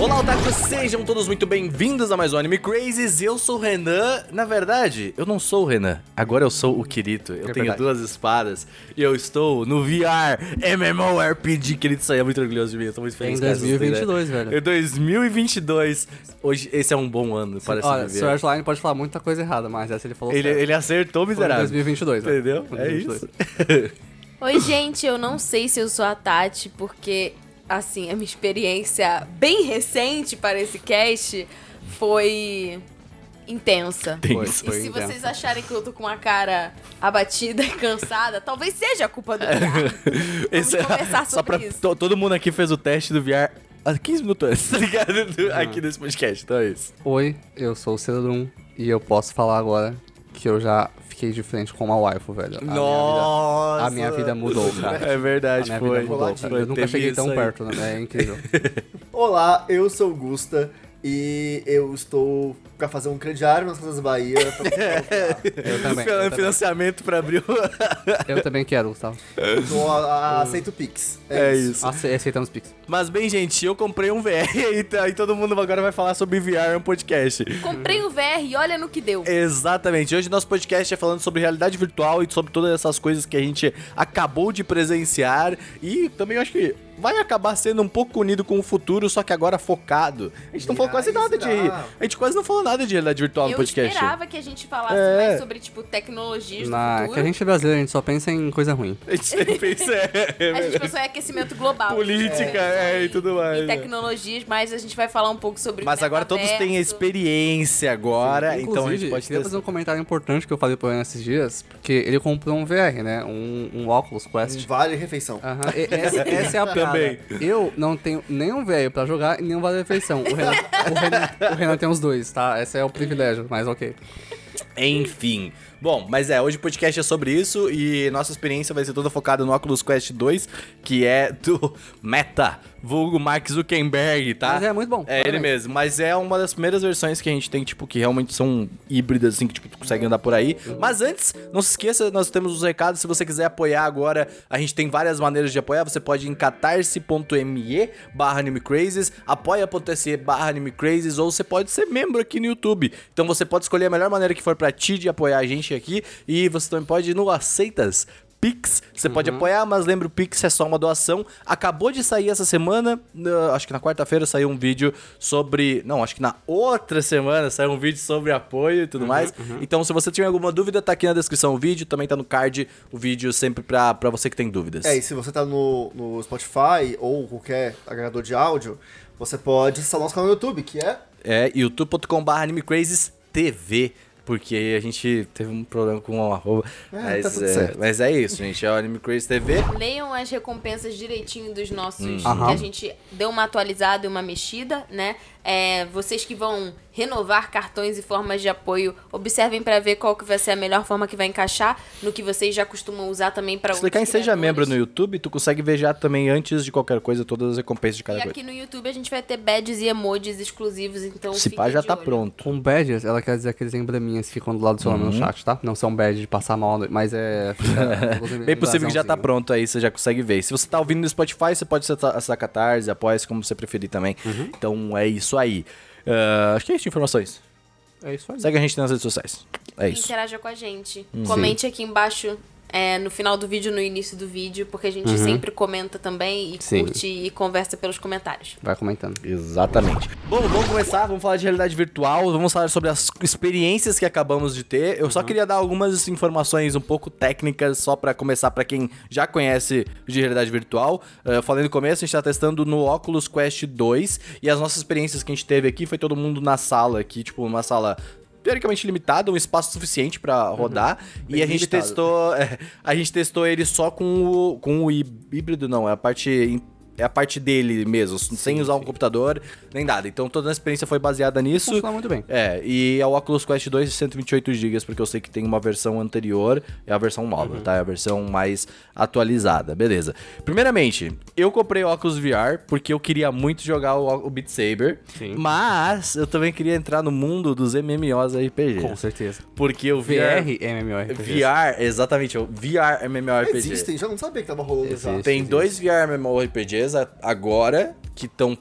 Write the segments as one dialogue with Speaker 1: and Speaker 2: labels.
Speaker 1: Olá, otakus, sejam todos muito bem-vindos a mais um Anime Crazes. Eu sou o Renan. Na verdade, eu não sou o Renan. Agora eu sou o Kirito. Eu
Speaker 2: É
Speaker 1: tenho
Speaker 2: verdade.
Speaker 1: duas espadas e eu estou no VR MMORPG. Kirito saiu muito orgulhoso de mim. Eu tô muito
Speaker 2: Em
Speaker 1: feliz. têm
Speaker 2: 2022,
Speaker 1: ideia.
Speaker 2: velho.
Speaker 1: Em 2022. Hoje, esse é um bom ano para
Speaker 2: Olha,
Speaker 1: viver.
Speaker 2: Art Online pode falar muita coisa errada, mas essa ele falou
Speaker 1: Ele,
Speaker 2: certo.
Speaker 1: ele acertou,
Speaker 2: Foi em
Speaker 1: miserável.
Speaker 2: 2022, velho.
Speaker 1: Entendeu?
Speaker 2: Foi em
Speaker 1: É
Speaker 2: 2022.
Speaker 1: isso.
Speaker 3: Oi, gente, eu não sei se eu sou a Tati, porque, assim, a minha experiência bem recente para esse cast foi intensa.
Speaker 2: Foi,
Speaker 3: E
Speaker 2: foi
Speaker 3: se
Speaker 2: intenso.
Speaker 3: vocês acharem que eu tô com uma cara abatida e cansada, talvez seja a culpa do VR.
Speaker 1: Esse é-
Speaker 3: conversar
Speaker 1: só
Speaker 3: sobre
Speaker 1: pra,
Speaker 3: isso.
Speaker 1: to- todo mundo aqui fez o teste do VR há 15 minutos antes, tá ligado? Do- Aqui nesse podcast, então é isso.
Speaker 2: Oi, eu sou o Cedrum e eu posso falar agora que eu já fiquei de frente com uma waifu, velho. A minha vida-
Speaker 1: Nossa!
Speaker 2: a minha vida mudou, cara.
Speaker 1: É
Speaker 2: A
Speaker 1: verdade,
Speaker 2: minha
Speaker 1: foi.
Speaker 2: vida mudou, cara. Eu nunca cheguei tão
Speaker 1: aí.
Speaker 2: perto, né? É incrível.
Speaker 4: Olá, eu sou o Gusta e eu estou pra fazer um crediário nas Casas Bahia. Pra...
Speaker 2: Eu também. Eu também,
Speaker 1: Financiamento pra abrir o...
Speaker 2: eu também quero, Gustavo.
Speaker 4: Tô, a- a- aceito o Pix.
Speaker 1: É isso.
Speaker 2: Ace- Aceitamos Pix.
Speaker 1: Mas bem, gente, eu comprei um VR e, tá- e todo mundo agora vai falar sobre VR no podcast.
Speaker 3: Comprei o VR e olha no que deu.
Speaker 1: Exatamente. Hoje nosso podcast é falando sobre realidade virtual e sobre todas essas coisas que a gente acabou de presenciar e também eu acho que vai acabar sendo um pouco unido com o futuro, só que agora focado. A gente não falou quase nada de a gente quase não falou nada de realidade virtual no
Speaker 3: Eu
Speaker 1: podcast.
Speaker 3: esperava que a gente falasse
Speaker 1: É.
Speaker 3: mais sobre, tipo, tecnologias do
Speaker 2: Na,
Speaker 3: futuro.
Speaker 2: que a gente é brasileiro, a gente só pensa em coisa ruim.
Speaker 1: A gente sempre pensa é,
Speaker 3: A gente pensou em aquecimento global.
Speaker 1: política é, e tudo mais.
Speaker 3: Em tecnologias, mas a gente vai falar um pouco sobre
Speaker 1: Mas agora todos têm experiência agora, então a gente pode
Speaker 2: queria
Speaker 1: ter...
Speaker 2: fazer um comentário importante que eu falei pro Ian esses dias, porque ele comprou um VR, né? Um, um Oculus Quest.
Speaker 4: Vale refeição.
Speaker 2: Aham, e- essa, essa é a piada.
Speaker 1: Também.
Speaker 2: Eu não tenho nenhum velho pra jogar e nenhum vale refeição. O Renan, o, Renan, o Renan tem os dois, tá? Esse é o privilégio, mas ok.
Speaker 1: Enfim. Bom, mas é, hoje o podcast é sobre isso e nossa experiência vai ser toda focada no Oculus Quest 2, que é do Meta, vulgo Mark Zuckerberg, tá?
Speaker 2: Mas é muito bom,
Speaker 1: É ele mesmo, mas é uma das primeiras versões que a gente tem, tipo, que realmente são híbridas, assim, que tipo, tu consegue andar por aí. Mas antes, não se esqueça, nós temos os recados, se você quiser apoiar agora, a gente tem várias maneiras de apoiar, você pode em catarse.me barra animecrazes, apoia.se barra animecrazes, ou você pode ser membro aqui no YouTube. Então você pode escolher a melhor maneira que for pra ti de apoiar a gente aqui, e você também pode ir no Aceitas, Pix, você pode apoiar, mas lembra o Pix é só uma doação. Acabou de sair essa semana, na- acho que na quarta-feira saiu um vídeo sobre, não, acho que na outra semana saiu um vídeo sobre apoio e tudo mais. Então, se você tiver alguma dúvida, tá aqui na descrição o vídeo, também tá no card o vídeo sempre pra, pra você que tem dúvidas.
Speaker 4: É, e se você tá no, no Spotify ou qualquer agregador de áudio, você pode acessar o nosso canal no YouTube, que é.
Speaker 1: É youtube.com.br animecrazes.tv. Porque a gente teve um problema com o arroba.
Speaker 4: É,
Speaker 1: mas,
Speaker 4: tá tudo
Speaker 1: é,
Speaker 4: certo.
Speaker 1: mas é isso, gente. É o Anime Craze TV.
Speaker 3: Leiam as recompensas direitinho dos nossos.
Speaker 1: Hum.
Speaker 3: Que a gente deu uma atualizada e uma mexida, né? É, vocês que vão renovar cartões e formas de apoio, observem pra ver qual que vai ser a melhor forma que vai encaixar no que vocês já costumam usar também pra
Speaker 1: Se clicar em Seja. Membro no YouTube, tu consegue ver já também, antes de qualquer coisa, todas as recompensas de cada
Speaker 3: E
Speaker 1: coisa.
Speaker 3: aqui no YouTube a gente vai ter badges e emojis exclusivos, então
Speaker 1: Se pá, já tá
Speaker 3: olho.
Speaker 1: pronto.
Speaker 2: Com badges, ela quer dizer aqueles embleminhas que ficam do lado do seu nome no chat, tá? Não são badges de passar mal, mas é... é
Speaker 1: Bem possível que já tá pronto aí, você já consegue ver. Se você tá ouvindo no Spotify, você pode acessar acessar Catarse, apoia-se como você preferir também. Então é isso aí. Ah, acho que é isso de informações.
Speaker 2: É isso aí.
Speaker 1: Segue a gente nas redes sociais. É isso.
Speaker 3: Interaja com a gente.
Speaker 1: Uhum.
Speaker 3: Comente aqui embaixo. É, no final do vídeo, no início do vídeo, porque a gente sempre comenta também e
Speaker 2: Uhum. Sim.
Speaker 3: curte e conversa pelos comentários.
Speaker 2: Vai comentando.
Speaker 1: Exatamente. Bom, vamos começar, vamos falar de realidade virtual, vamos falar sobre as experiências que acabamos de ter. Eu só queria dar algumas informações um pouco técnicas, só pra começar pra quem já conhece de realidade virtual. Eh, Eu falei no começo, a gente tá testando no Oculus Quest 2 e as nossas experiências que a gente teve aqui foi todo mundo na sala aqui, tipo, uma sala teoricamente limitada, um espaço suficiente pra rodar. e
Speaker 4: Bem
Speaker 1: a gente
Speaker 4: limitado.
Speaker 1: testou, é, a gente testou ele só com o com o hí- híbrido não, é a parte é a parte dele mesmo, sem usar um computador, nem nada. Então toda a experiência foi baseada nisso.
Speaker 2: Funciona muito bem.
Speaker 1: É, e é o Oculus Quest 2 de 128 GB, porque eu sei que tem uma versão anterior, é a versão nova, tá? É a versão mais atualizada, beleza. Primeiramente, eu comprei o Oculus VR porque eu queria muito jogar o, o Beat Saber,
Speaker 2: Sim.
Speaker 1: mas eu também queria entrar no mundo dos MMOs RPG.
Speaker 2: Com certeza.
Speaker 1: Porque o VR...
Speaker 2: VR MMORPG.
Speaker 1: VR, exatamente, o VR MMORPG.
Speaker 4: Existem, já não sabia que tava rolando já.
Speaker 2: Existe.
Speaker 1: Tem dois VR MMORPGs a- agora que estão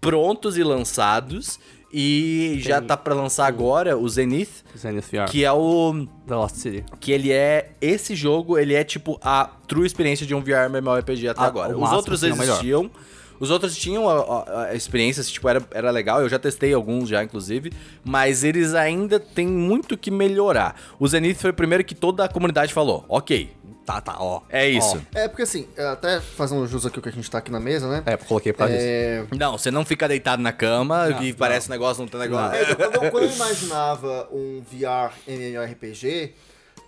Speaker 1: prontos e lançados. E já tá pra lançar agora o Zenith,
Speaker 2: Zenith VR.
Speaker 1: que é o.
Speaker 2: The Lost City.
Speaker 1: Que ele é. Esse jogo, ele é tipo a true experiência de um VR MMORPG até
Speaker 2: Ah,
Speaker 1: agora. Os
Speaker 2: máximo
Speaker 1: outros
Speaker 2: sim, é
Speaker 1: existiam. Os outros tinham a, a- a experiência, tipo, era, era legal. Eu já testei alguns já, inclusive. Mas eles ainda têm muito que melhorar. O Zenith foi o primeiro que toda a comunidade falou: ok,
Speaker 2: Tá, tá, ó.
Speaker 1: é isso.
Speaker 4: É, porque assim, até fazendo jus aqui o que a gente tá aqui na mesa, né?
Speaker 2: Ó. É, coloquei disso.
Speaker 4: É,
Speaker 1: Não, você não fica deitado na cama,
Speaker 2: Não,
Speaker 1: que
Speaker 2: não.
Speaker 1: parece negócio, não tem negócio.
Speaker 4: É, então, quando, eu- quando eu imaginava um VR MMORPG,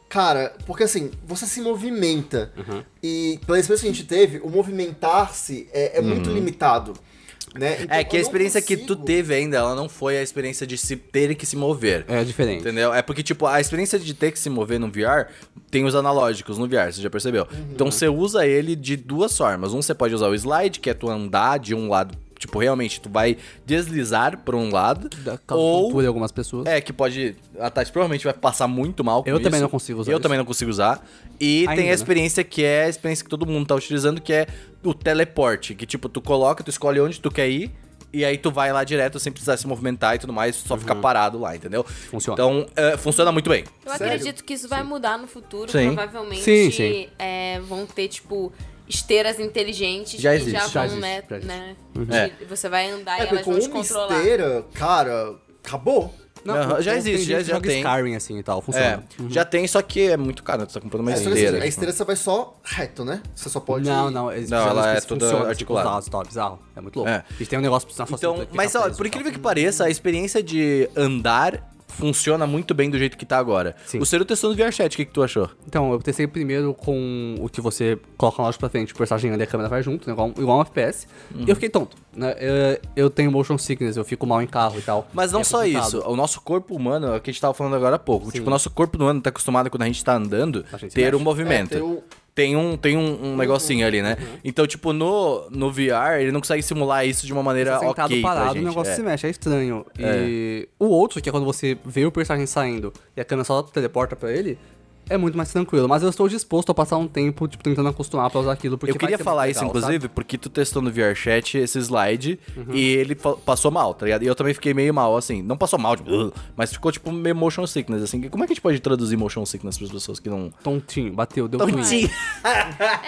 Speaker 4: cara, porque assim, você se movimenta.
Speaker 2: Uhum.
Speaker 4: E pela experiência que a gente teve, o movimentar-se é, é muito limitado. Né? Então,
Speaker 1: É que a experiência que tu
Speaker 4: consigo-
Speaker 1: teve ainda, ela não foi a experiência de se ter que se mover.
Speaker 2: É diferente.
Speaker 1: Entendeu? É porque, tipo, a experiência de ter que se mover no VR tem os analógicos no VR, você já percebeu?
Speaker 2: Uhum.
Speaker 1: Então você usa ele de duas formas. Um, você pode usar o slide, que é tu andar de um lado, tipo, realmente tu vai deslizar por um lado.
Speaker 2: Da
Speaker 1: ou
Speaker 2: por algumas pessoas.
Speaker 1: é, que pode. A Tati provavelmente vai passar muito mal com
Speaker 2: Eu também
Speaker 1: isso.
Speaker 2: não consigo usar
Speaker 1: Eu
Speaker 2: isso.
Speaker 1: também não consigo usar. E
Speaker 2: Ainda,
Speaker 1: tem a
Speaker 2: né?
Speaker 1: experiência que é a experiência que todo mundo tá utilizando, que é o teleporte. Que, tipo, tu coloca, tu escolhe onde tu quer ir. E aí tu vai lá direto sem precisar se movimentar e tudo mais, só ficar parado lá, entendeu?
Speaker 2: Uhum. Funciona.
Speaker 1: Então, é, funciona muito bem.
Speaker 3: Eu
Speaker 4: Sério?
Speaker 3: acredito que isso vai mudar no futuro.
Speaker 1: Sim.
Speaker 3: Provavelmente
Speaker 2: Sim, sim.
Speaker 3: é, vão ter, tipo, esteiras inteligentes
Speaker 1: Já
Speaker 3: que
Speaker 1: existe,
Speaker 3: já
Speaker 2: já
Speaker 3: vão,
Speaker 2: existe,
Speaker 3: né?
Speaker 2: já existe.
Speaker 3: né
Speaker 1: É.
Speaker 3: de- Você vai andar
Speaker 4: É,
Speaker 3: e elas
Speaker 4: com
Speaker 3: vão te
Speaker 4: uma
Speaker 3: controlar.
Speaker 4: esteira, cara, acabou.
Speaker 1: Aham, já
Speaker 2: tem
Speaker 1: existe, já- já tem.
Speaker 2: Skyrim assim e tal,
Speaker 1: É,
Speaker 2: funciona.
Speaker 1: já tem, só que é muito caro, tu tá comprando uma
Speaker 4: É,
Speaker 1: esteira.
Speaker 4: assim, a esteira você vai só reto, né? Você só pode.
Speaker 2: Não, não, eles
Speaker 1: Não, ela é toda
Speaker 2: funciona,
Speaker 1: articulada.
Speaker 2: Tipo, os dados, tal, bizarro. É muito louco.
Speaker 1: É.
Speaker 2: Eles têm um negócio na sua
Speaker 1: Então, mas ó, por
Speaker 2: e
Speaker 1: incrível que pareça, a experiência de andar funciona muito bem do jeito que tá agora.
Speaker 2: Sim.
Speaker 1: O Ciro testou no VRChat, o que, que tu achou?
Speaker 2: Então, eu testei primeiro com o que você coloca na loja pra frente, o personagem anda e a câmera vai junto, né, igual, igual um FPS. E eu fiquei tonto, né? Eu, eu tenho motion sickness, eu fico mal em carro e tal.
Speaker 1: Mas não
Speaker 2: é
Speaker 1: só
Speaker 2: complicado.
Speaker 1: isso, o nosso corpo humano, é o que a gente tava falando agora há pouco. Tipo, o nosso corpo humano tá acostumado quando a gente tá andando,
Speaker 2: A gente
Speaker 1: ter
Speaker 2: mexe.
Speaker 1: um movimento.
Speaker 4: É, ter o-
Speaker 1: Tem um, tem um, um negocinho ali, né?
Speaker 2: Uhum.
Speaker 1: Então, tipo, no, no VR, ele não consegue simular isso de uma maneira
Speaker 2: Você sentado
Speaker 1: ok
Speaker 2: parado,
Speaker 1: gente.
Speaker 2: o negócio
Speaker 1: é.
Speaker 2: se mexe, é estranho. E o outro, que é quando você vê o personagem saindo e a câmera só teleporta pra ele, é muito mais tranquilo. Mas eu estou disposto a passar um tempo, tipo, tentando acostumar pra usar aquilo, porque
Speaker 1: Eu queria falar isso,
Speaker 2: legal,
Speaker 1: inclusive,
Speaker 2: sabe?
Speaker 1: porque tu testou no VRChat esse slide
Speaker 2: Uhum.
Speaker 1: e ele passou mal, tá ligado? E eu também fiquei meio mal, assim. Não passou mal, tipo, mas ficou tipo meio motion sickness, assim. Como é que a gente pode traduzir motion sickness pras pessoas que não.
Speaker 2: Tontinho, bateu, deu twin.
Speaker 1: Tontinho.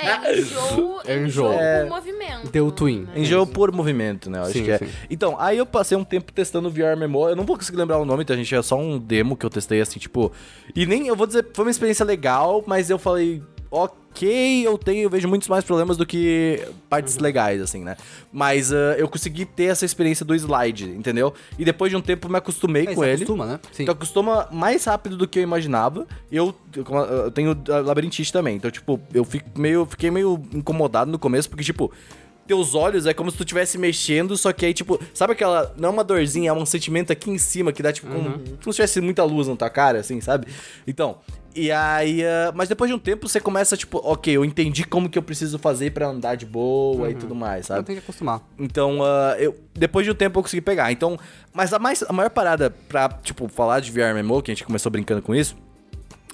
Speaker 3: É, enjoo,
Speaker 2: É
Speaker 3: enjoo
Speaker 2: enjoo.
Speaker 3: por movimento.
Speaker 2: Deu twin.
Speaker 3: né?
Speaker 1: Enjoo por movimento, né? Eu acho
Speaker 2: Sim,
Speaker 1: que é.
Speaker 2: sim.
Speaker 1: Então, aí eu passei um tempo testando o VR Memo. Eu não vou conseguir lembrar o nome, então, gente. É só um demo que eu testei, assim, tipo. E nem, eu vou dizer, foi uma experiência legal, mas eu falei. Ok, eu tenho, eu vejo muitos mais problemas do que partes
Speaker 2: Uhum.
Speaker 1: legais, assim, né? Mas ah, eu consegui ter essa experiência do slide, entendeu? E depois de um tempo eu me acostumei
Speaker 2: Aí
Speaker 1: com ele.
Speaker 2: acostuma, né? Sim.
Speaker 1: Tu acostuma mais rápido do que eu imaginava. Eu, eu, eu tenho ah, labirintite também. Então, tipo, eu fico meio, fiquei meio incomodado no começo, porque, tipo, teus olhos é como se tu estivesse mexendo, só que aí, tipo, sabe aquela. Não é uma dorzinha, é um sentimento aqui em cima que dá, tipo, como, como se tivesse muita luz na tua cara, assim, sabe? Então. E aí. ah, mas depois de um tempo você começa, tipo, ok, eu entendi como que eu preciso fazer pra andar de boa e tudo mais,
Speaker 2: Eu
Speaker 1: sabe?
Speaker 2: tenho que acostumar.
Speaker 1: Então, ah, eu, depois de um tempo eu consegui pegar. Então, mas a, mais, a maior parada pra, tipo, falar de VR MMO, que a gente começou brincando com isso,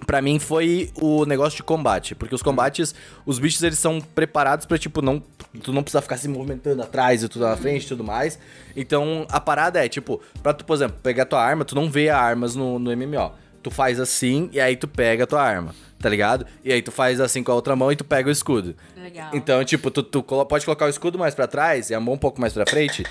Speaker 1: pra mim foi o negócio de combate. Porque os combates, os bichos, eles são preparados pra, tipo, não... Tu não precisa ficar se movimentando atrás e tudo na frente e tudo mais. Então, a parada é, tipo, pra tu, por exemplo, pegar tua arma, tu não vê armas no, no MMO. Tu faz assim e aí tu pega a tua arma, tá ligado? E aí tu faz assim com a outra mão e tu pega o escudo.
Speaker 3: Legal.
Speaker 1: Então, tipo, tu, tu pode colocar o escudo mais pra trás e a mão um pouco mais pra frente.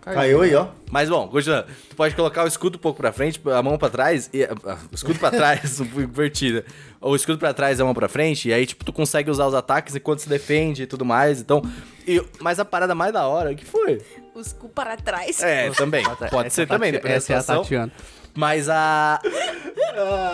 Speaker 4: Caiu aí, ó.
Speaker 1: Mas bom, continuando. Tu pode colocar o escudo um pouco pra frente, a mão pra trás, e, ah, o escudo pra trás, invertida. O escudo pra trás e a mão pra frente, e aí, tipo, tu consegue usar os ataques enquanto se defende e tudo mais. Então. e- mas a parada mais da hora, o que foi?
Speaker 3: Os cu para trás.
Speaker 1: É, também. Pode
Speaker 2: Essa
Speaker 1: ser
Speaker 2: é a
Speaker 1: também, dependendo da
Speaker 2: Essa é a
Speaker 1: situação.
Speaker 2: Tatiana.
Speaker 1: Mas a.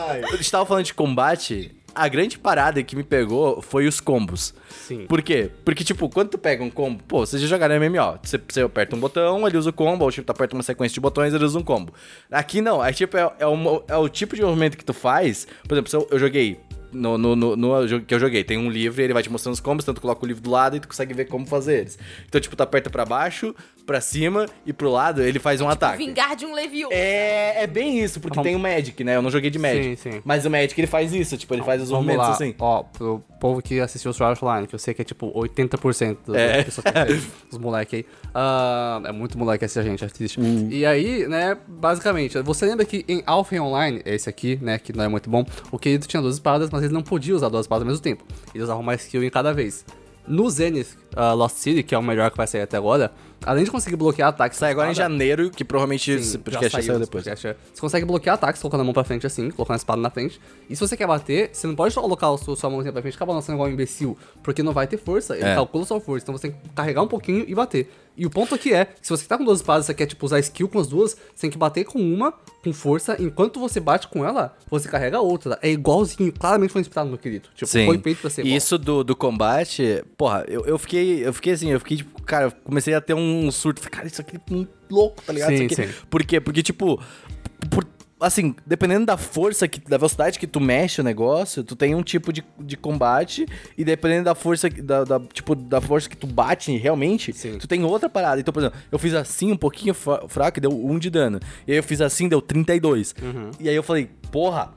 Speaker 4: Ai.
Speaker 1: A gente tava falando de combate. A grande parada que me pegou foi os combos.
Speaker 2: Sim.
Speaker 1: Por quê? Porque, tipo, quando tu pega um combo, pô, vocês já jogaram MMO. Você, você aperta um botão, ele usa o combo, ou tipo, tu aperta uma sequência de botões, ele usa um combo. Aqui não, é tipo, é, é, é o tipo de movimento que tu faz. Por exemplo, se eu, eu joguei. No, no, no, no que eu joguei, tem um livro, ele vai te mostrando os combos, tanto coloca o livro do lado e tu consegue ver como fazer eles. Então, tipo, tu aperta pra baixo, pra cima e pro lado, ele faz um ataque.
Speaker 3: Vingar de um Leviosa.
Speaker 1: É, é bem isso, porque tem o Magic, né? Eu não joguei de Magic.
Speaker 2: Sim, sim.
Speaker 1: Mas o Magic ele faz isso, tipo, ele faz os
Speaker 2: Vamos
Speaker 1: movimentos
Speaker 2: lá,
Speaker 1: assim.
Speaker 2: ó, pro povo que assistiu o Sword Online, que eu sei que é tipo 80% das
Speaker 1: É.
Speaker 2: pessoas que assistem, os moleque aí. Ah, é muito moleque assistir a gente, assiste.
Speaker 1: Hum.
Speaker 2: E aí, né, basicamente, você lembra que em Alpha Online, esse aqui, né, que não é muito bom, o querido tinha duas espadas, mas ele não podia usar duas espadas ao mesmo tempo. Ele usava uma skill em cada vez. No Zenith ah, Lost City, que é o melhor que vai sair até agora, além de conseguir bloquear ataques...
Speaker 1: Sai agora em janeiro, que provavelmente
Speaker 2: Sim,
Speaker 1: podcast saiu
Speaker 2: esse
Speaker 1: depois.
Speaker 2: podcast, é. Você consegue bloquear ataques colocando a mão pra frente assim, colocando a espada na frente. E se você quer bater, você não pode colocar a sua, sua mãozinha pra frente e ficar balançando igual um imbecil, porque não vai ter força. Ele
Speaker 1: É.
Speaker 2: calcula sua força, então você tem que carregar um pouquinho e bater. E o ponto aqui é, se você tá com duas espadas e você quer, tipo, usar skill com as duas, você tem que bater com uma, com força, enquanto você bate com ela, você carrega a outra. É igualzinho, claramente foi inspirado no querido. Tipo, foi feito pra ser
Speaker 1: E
Speaker 2: igual.
Speaker 1: isso do, do combate, porra, eu, eu fiquei. Eu fiquei assim, eu fiquei, tipo, cara, eu comecei a ter um surto. Falei, Cara, isso aqui é muito louco, tá ligado?
Speaker 2: Sim,
Speaker 1: isso aqui.
Speaker 2: sim.
Speaker 1: Por quê? Porque, tipo, por- assim, dependendo da força, que, da velocidade que tu mexe o negócio, tu tem um tipo de, de combate. E dependendo da força, que- da, da- tipo, da força que tu bate realmente,
Speaker 2: Sim.
Speaker 1: tu tem outra parada. Então, por exemplo, eu fiz assim um pouquinho fra- fraco, e deu 1 de dano. E aí eu fiz assim, deu 32.
Speaker 2: Uhum.
Speaker 1: E aí eu falei, porra,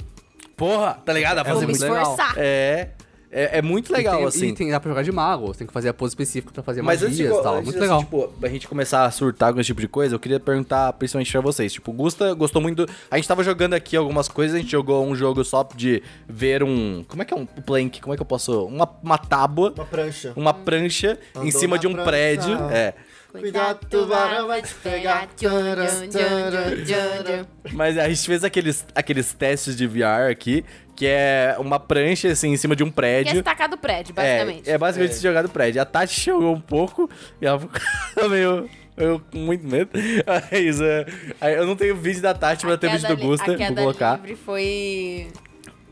Speaker 1: porra, tá ligado? Dá pra fazer
Speaker 3: me
Speaker 1: muito
Speaker 2: legal.
Speaker 1: é, é, é muito legal,
Speaker 2: e tem,
Speaker 1: assim.
Speaker 2: E tem, dá pra jogar de mago, você tem que fazer a pose específica pra fazer
Speaker 1: Mas
Speaker 2: magias e tal.
Speaker 1: antes
Speaker 2: Muito
Speaker 1: de,
Speaker 2: legal.
Speaker 1: tipo, a gente começar a surtar com esse tipo de coisa, eu queria perguntar principalmente pra vocês. Tipo, Gusta gostou muito. do- A gente tava jogando aqui algumas coisas, a gente jogou um jogo só de ver um. Como é que é um plank? Como é que eu posso. Uma, uma tábua,
Speaker 4: Uma prancha.
Speaker 1: uma prancha em
Speaker 4: Andou
Speaker 1: cima
Speaker 4: na
Speaker 1: de um
Speaker 4: prancha.
Speaker 1: prédio. É.
Speaker 4: Cuidado, tubarão vai te pegar.
Speaker 1: Mas a gente fez aqueles, aqueles testes de VR aqui, que é uma prancha assim em cima de um
Speaker 3: Que é
Speaker 1: prédio.
Speaker 3: se tacar do prédio, basicamente.
Speaker 1: É, é basicamente se jogar do prédio. A Tati chegou um pouco e ela ficou meio. Eu com muito medo. Mas, é, aí eu não tenho vídeo da Tati, mas eu tenho vídeo do Gusta.
Speaker 3: A queda
Speaker 1: Vou colocar.
Speaker 3: livre foi...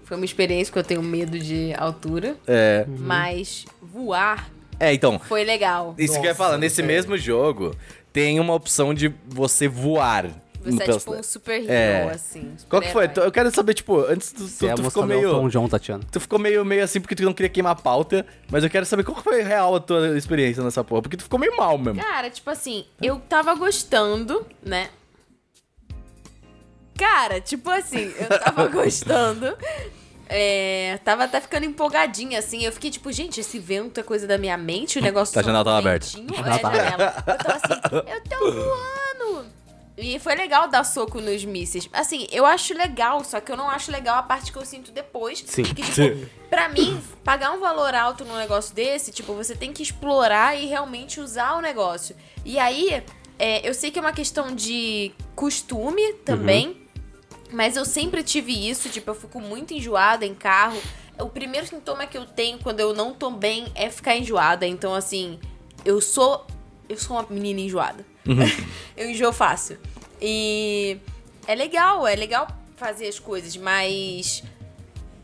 Speaker 3: Foi uma experiência que eu tenho medo de altura.
Speaker 1: É.
Speaker 3: Mas voar
Speaker 1: é, então.
Speaker 3: foi legal.
Speaker 1: Isso que eu ia
Speaker 4: Nossa,
Speaker 1: falar, nesse
Speaker 4: é.
Speaker 1: mesmo jogo, tem uma opção de você voar.
Speaker 3: Você é tipo um
Speaker 1: cidade.
Speaker 3: super hero,
Speaker 1: É.
Speaker 3: assim.
Speaker 1: Qual que foi? Eu quero saber, tipo, antes tu,
Speaker 2: Você
Speaker 1: tu,
Speaker 2: é
Speaker 1: tu ficou meio.
Speaker 2: Elton John, Tatiana.
Speaker 1: Tu ficou meio, meio assim porque tu não queria queimar a pauta, mas eu quero saber qual que foi real a tua experiência nessa porra, porque tu ficou meio mal mesmo.
Speaker 3: Cara, tipo assim, eu tava gostando, né? Cara, tipo assim, eu tava gostando. É, tava até ficando empolgadinha, assim. Eu fiquei tipo, gente, esse vento é coisa da minha mente, o negócio
Speaker 1: Tá, a janela tava aberta.
Speaker 3: É, a janela. Eu tava assim, eu tô voando. E foi legal dar soco nos mísseis. Assim, eu acho legal, só que eu não acho legal a parte que eu sinto depois.
Speaker 2: Sim.
Speaker 3: Que, tipo, pra mim, pagar um valor alto num negócio desse, tipo, você tem que explorar e realmente usar o negócio. E aí, é, eu sei que é uma questão de costume também. Mas eu sempre tive isso, tipo, eu fico muito enjoada em carro. O primeiro sintoma que eu tenho quando eu não tô bem é ficar enjoada. Então, assim, eu sou. Eu sou uma menina enjoada. eu enjoo fácil. E é legal, é legal fazer as coisas, mas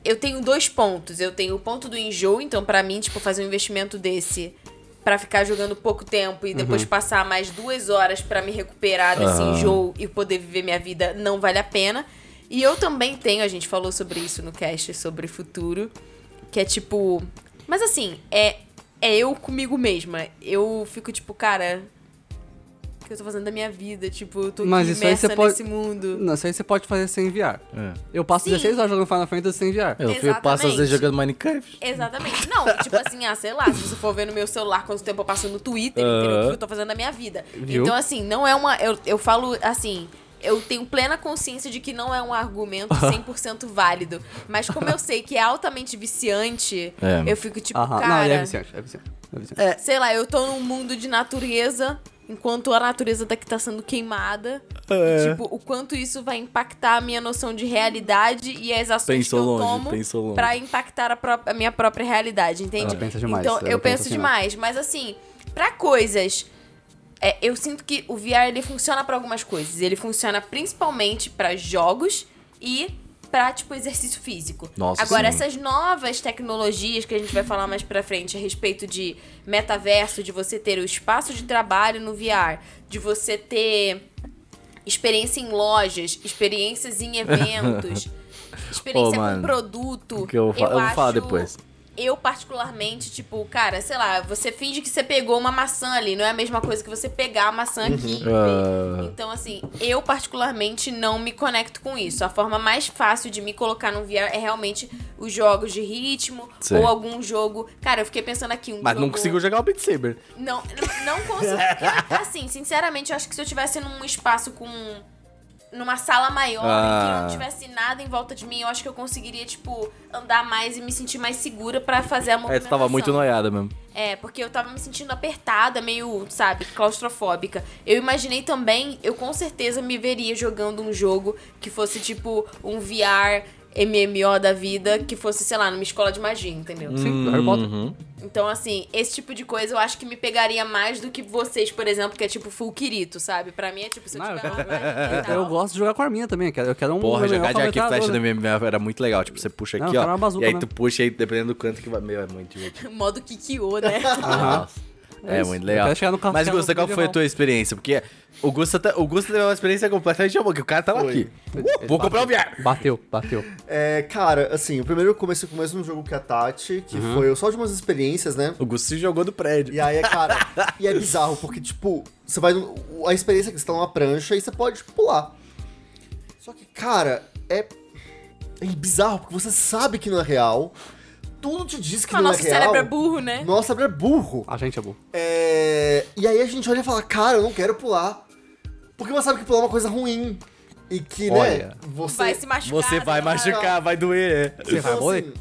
Speaker 3: eu tenho dois pontos. Eu tenho o ponto do enjoo, então pra mim, tipo, fazer um investimento desse pra ficar jogando pouco tempo e depois passar mais duas horas pra me recuperar desse
Speaker 1: Aham.
Speaker 3: enjoo e poder viver minha vida não vale a pena. E eu também tenho, a gente falou sobre isso no cast sobre futuro, que é tipo, mas assim, é é eu comigo mesma. Eu fico tipo, cara, que eu tô fazendo da minha vida? Tipo, eu tô
Speaker 2: Mas
Speaker 3: aqui
Speaker 2: isso aí
Speaker 3: imersa
Speaker 2: você pode-
Speaker 3: nesse mundo.
Speaker 2: Não, isso aí você pode fazer sem VR.
Speaker 1: É.
Speaker 2: Eu passo
Speaker 3: Sim.
Speaker 2: 16 horas jogando Final Fantasy sem VR.
Speaker 1: Eu fui- eu passo às vezes jogando Minecraft.
Speaker 3: Exatamente. Não, tipo assim, ah, sei lá, se você for ver no meu celular quanto tempo eu passo no Twitter, entendeu? O que eu tô fazendo da minha vida.
Speaker 2: Viu?
Speaker 3: Então, assim, não é uma. Eu, eu falo assim. Eu tenho plena consciência de que não é um argumento 100% válido. Mas como eu sei que é altamente viciante,
Speaker 1: É.
Speaker 3: eu fico tipo,
Speaker 2: Aham.
Speaker 3: cara.
Speaker 2: Não, é viciante, é viciante. É viciante.
Speaker 3: Sei lá, eu tô num mundo de natureza, enquanto a natureza daqui tá sendo queimada.
Speaker 1: É.
Speaker 3: E, tipo, o quanto isso vai impactar a minha noção de realidade e as ações
Speaker 1: Pensou
Speaker 3: que eu
Speaker 1: longe,
Speaker 3: tomo
Speaker 1: pensou longe.
Speaker 3: pra impactar a, pró- a minha própria realidade, entende?
Speaker 2: Ela pensa demais,
Speaker 3: Então,
Speaker 2: ela
Speaker 3: eu penso
Speaker 2: assim,
Speaker 3: demais. Mas, assim, pra coisas... é, eu sinto que o VR, ele funciona pra algumas coisas. Ele funciona principalmente pra jogos e pra, tipo, exercício físico.
Speaker 1: Nossa,
Speaker 3: Agora,
Speaker 1: sim.
Speaker 3: essas novas tecnologias que a gente vai falar mais pra frente a respeito de metaverso, de você ter o espaço de trabalho no VR, de você ter experiência em lojas, experiências em eventos, experiência
Speaker 1: mano,
Speaker 3: com produto.
Speaker 1: Que eu, fa- eu vou falar
Speaker 3: acho-
Speaker 1: depois.
Speaker 3: Eu particularmente, tipo, cara, sei lá, você finge que você pegou uma maçã ali, não é a mesma coisa que você pegar a maçã aqui. e ver.
Speaker 1: Ah.
Speaker 3: Então, assim, eu particularmente não me conecto com isso. A forma mais fácil de me colocar no VR é realmente os jogos de ritmo
Speaker 1: Sim.
Speaker 3: ou algum jogo. Cara, eu fiquei pensando aqui um
Speaker 1: Mas não
Speaker 3: jogo-
Speaker 1: conseguiu jogar o Beat Saber.
Speaker 3: não, não- não consigo. Assim, sinceramente, eu acho que se eu tivesse num espaço com. Numa sala maior e que
Speaker 1: Ah.
Speaker 3: não tivesse nada em volta de mim, eu acho que eu conseguiria, tipo, andar mais e me sentir mais segura pra fazer a
Speaker 1: É,
Speaker 3: movimentação.
Speaker 1: tu tava muito noiada mesmo.
Speaker 3: É, porque eu tava me sentindo apertada, meio, sabe, claustrofóbica. Eu imaginei também, eu com certeza me veria jogando um jogo que fosse tipo um VR MMO da vida, que fosse, sei lá, numa escola de magia, entendeu?
Speaker 2: Sim, Harry Potter.
Speaker 1: Uhum.
Speaker 3: Então, assim, esse tipo de coisa eu acho que me pegaria mais do que vocês, por exemplo, que é tipo full Kirito, sabe? Pra mim é tipo, se eu
Speaker 2: Não, eu
Speaker 3: tiver
Speaker 2: quero-
Speaker 3: online e tal.
Speaker 2: Eu gosto de jogar com a arminha também, eu quero, eu um
Speaker 1: Porra, jogar de arco e flecha do MMO era muito legal. Tipo, você puxa
Speaker 2: Não,
Speaker 1: aqui,
Speaker 2: eu
Speaker 1: ó.
Speaker 2: uma bazuca
Speaker 1: e aí
Speaker 2: mesmo.
Speaker 1: tu puxa aí, dependendo do canto que vai. Meu, é muito divertido.
Speaker 3: Modo Kikyo, né?
Speaker 1: Nossa.
Speaker 2: É
Speaker 1: É, muito
Speaker 2: Eu
Speaker 1: legal.
Speaker 2: quero chegar no café
Speaker 1: Mas, Gusta, qual foi a tua experiência? Porque o Gusta, tá- o Gusta teve uma experiência completamente amor, que o cara tava
Speaker 4: Foi.
Speaker 1: aqui. Uh, vou comprar o VR.
Speaker 2: Bateu, bateu.
Speaker 4: É, cara, assim, o primeiro eu comecei com o mesmo jogo que a Tati, que
Speaker 1: Uhum.
Speaker 4: foi só de umas experiências, né?
Speaker 1: O Gusta se jogou do prédio.
Speaker 4: E aí, é, cara, e é bizarro, porque, tipo, você vai. no- A experiência é que você tá numa prancha e você pode pular. Só que, cara, é. É bizarro, porque você sabe que não é real. Tudo te diz que
Speaker 3: o
Speaker 4: não
Speaker 3: nosso
Speaker 4: é real.
Speaker 3: cérebro é burro, né?
Speaker 4: Nosso cérebro é burro.
Speaker 2: A gente é burro.
Speaker 4: É... E aí a gente olha e fala, cara, eu não quero pular. Porque você sabe que pular é uma coisa ruim. E que, né,
Speaker 2: Olha.
Speaker 4: você...
Speaker 3: Vai se machucar.
Speaker 1: Você vai
Speaker 3: né?
Speaker 1: machucar, vai doer.
Speaker 2: Você vai morrer?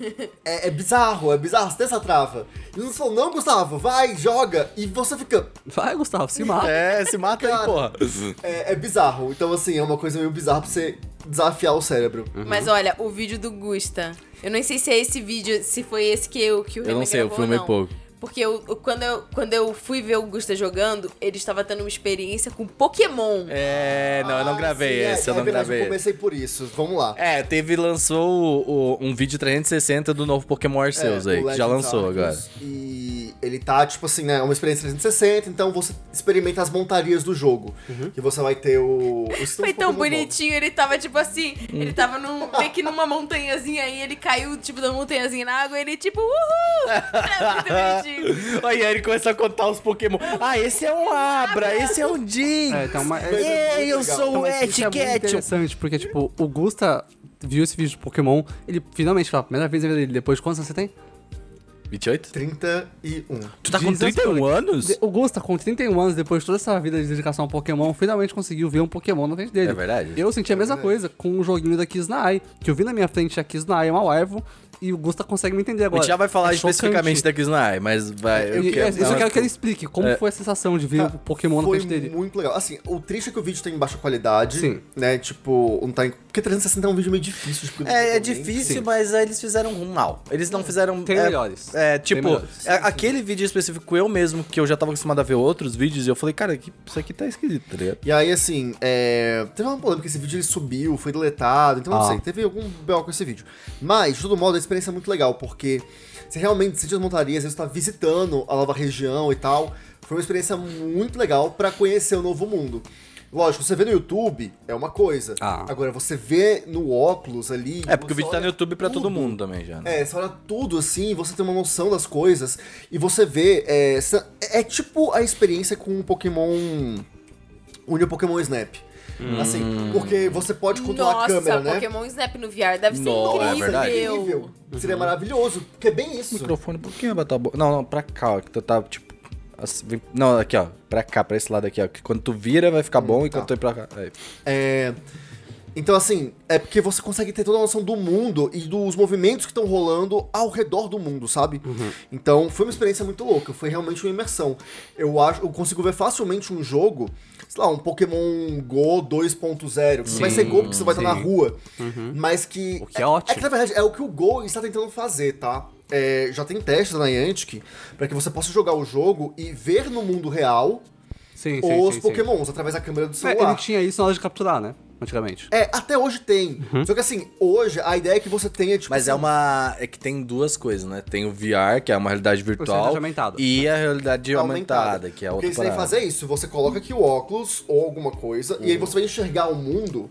Speaker 4: assim, é, é bizarro, é bizarro, você tem essa trava. E você falou, não, Gustavo, vai, joga. E você fica...
Speaker 2: Vai, Gustavo, se mata.
Speaker 1: É, se mata aí,
Speaker 4: Cara.
Speaker 1: porra.
Speaker 4: É, é bizarro. Então, assim, é uma coisa meio bizarra pra você desafiar o cérebro.
Speaker 3: Mas olha, o vídeo do Gusta. Eu não sei se é esse vídeo, se foi esse que, eu, que o
Speaker 1: Eu não sei, eu filmei pouco.
Speaker 3: Porque eu, eu- quando, eu, quando eu fui ver o Gusta jogando, ele estava tendo uma experiência com Pokémon.
Speaker 1: É, não, eu não
Speaker 4: Ah,
Speaker 1: gravei
Speaker 4: sim, é-
Speaker 1: esse, eu
Speaker 4: é
Speaker 1: não
Speaker 4: verdade,
Speaker 1: gravei.
Speaker 4: Eu comecei por isso. Vamos lá.
Speaker 1: É, teve, lançou o- o- um vídeo 360 do novo Pokémon Arceus
Speaker 4: É,
Speaker 1: aí, que já lançou
Speaker 4: Arceus.
Speaker 1: agora.
Speaker 4: E ele tá, tipo assim, né? Uma experiência 360, então você experimenta as montarias do jogo. Que você vai ter o. o
Speaker 3: Foi tão bonitinho, ele tava tipo assim, ele tava num, meio que numa montanhazinha aí, ele caiu tipo da montanhazinha na água, ele tipo, uhul! É muito bonitinho.
Speaker 1: Aí ele começa a contar os Pokémon. Ah, esse é um Abra, esse é um Jin.
Speaker 2: É, então, mas- é-
Speaker 1: Ei, eu
Speaker 4: legal.
Speaker 1: sou
Speaker 2: Então,
Speaker 1: o
Speaker 2: é
Speaker 1: Etiquette.
Speaker 2: interessante, porque, tipo, o Gusta viu esse vídeo de Pokémon, ele finalmente, pela primeira vez na vida dele, depois de quantos anos você tem?
Speaker 1: 28?
Speaker 4: 31.
Speaker 1: Tu tá com
Speaker 2: Jesus
Speaker 1: 31
Speaker 2: Christ.
Speaker 1: anos?
Speaker 2: O Gusta, com 31 anos, depois de toda essa vida de dedicação ao Pokémon, finalmente conseguiu ver um Pokémon na frente dele.
Speaker 1: É verdade?
Speaker 2: Eu senti a mesma coisa com o joguinho da Kisnai, que eu vi na minha frente a Kisnai, uma Waifu, e o Gusta consegue me entender
Speaker 1: A
Speaker 2: agora.
Speaker 1: gente já vai falar
Speaker 2: É
Speaker 1: especificamente
Speaker 2: chocante.
Speaker 1: da Kisnai, mas vai. Eu
Speaker 2: E-
Speaker 1: quero,
Speaker 2: é, isso eu quero que ele explique, como
Speaker 1: É.
Speaker 2: foi a sensação de ver o Pokémon na
Speaker 4: Foi
Speaker 2: frente dele.
Speaker 4: muito legal. Assim, o triste é que o vídeo tem baixa qualidade.
Speaker 2: Sim.
Speaker 4: Né? Tipo, não tá em... Porque 360 é um vídeo meio difícil.
Speaker 1: É, é difícil,
Speaker 2: Sim.
Speaker 1: mas aí eles fizeram um mal. Eles não fizeram.
Speaker 2: Tem
Speaker 1: é,
Speaker 2: melhores.
Speaker 1: É, tipo,
Speaker 2: melhores.
Speaker 1: é, aquele vídeo específico eu mesmo, que eu já tava acostumado a ver outros vídeos, e eu falei, cara, que- isso aqui tá esquisito, tá ligado?
Speaker 4: E aí, assim, é... teve uma polêmica, esse vídeo ele subiu, foi deletado, então não
Speaker 2: Ah.
Speaker 4: sei, teve algum B.O. com esse vídeo. Mas, de todo modo, a experiência é muito legal, porque você realmente sente as montarias, você está visitando a nova região e tal. Foi uma experiência muito legal pra conhecer o novo mundo. Lógico, você vê no YouTube, é uma coisa.
Speaker 2: Ah.
Speaker 4: Agora, você vê no óculos ali...
Speaker 1: É, porque o vídeo tá no YouTube pra todo mundo também já, né?
Speaker 4: É, você olha tudo assim, você tem uma noção das coisas e você vê. É, é tipo a experiência com o Pokémon. Unir Pokémon Snap. Assim, porque você pode controlar
Speaker 3: Nossa,
Speaker 4: a câmera, né?
Speaker 3: Pokémon Snap no VR deve ser
Speaker 1: Nossa, é
Speaker 3: incrível.
Speaker 1: verdade.
Speaker 4: Incrível. Seria maravilhoso, porque é bem isso.
Speaker 1: microfone um pouquinho pra tua boca. Não, não, pra cá, ó, que tu tá, tipo... assim, vem- não, aqui, ó, pra cá, pra esse lado aqui, ó, que quando tu vira vai ficar bom e quando tu ir pra cá... Aí.
Speaker 4: É. Então, assim, é porque você consegue ter toda a noção do mundo e dos movimentos que estão rolando ao redor do mundo, sabe? Então, foi uma experiência muito louca, foi realmente uma imersão. Eu acho, eu consigo ver facilmente um jogo, sei lá, um Pokémon Go 2.0, que vai ser Go porque você vai estar na
Speaker 2: sim.
Speaker 4: rua, mas que...
Speaker 2: O que é ótimo.
Speaker 4: É que, na verdade, é o que o Go está tentando fazer, tá? É, já tem testes na Niantic para que você possa jogar o jogo e ver no mundo real
Speaker 2: Sim, sim,
Speaker 4: os
Speaker 2: sim, sim.
Speaker 4: Pokémons através da câmera do
Speaker 2: É,
Speaker 4: celular.
Speaker 2: ele tinha isso na hora de capturar, né? Antigamente.
Speaker 4: É, até hoje tem. Só que assim, hoje a ideia é que você tenha, tipo.
Speaker 1: Mas
Speaker 4: assim,
Speaker 1: é uma... É que tem duas coisas, né? Tem o VR, que é uma realidade virtual,
Speaker 2: realidade aumentada.
Speaker 1: e a realidade aumentada, que é
Speaker 4: Porque
Speaker 1: outra
Speaker 4: eles têm que
Speaker 1: parada.
Speaker 4: fazer isso. Você coloca aqui o óculos ou alguma coisa, e aí
Speaker 1: Uhum.
Speaker 4: você vai enxergar o mundo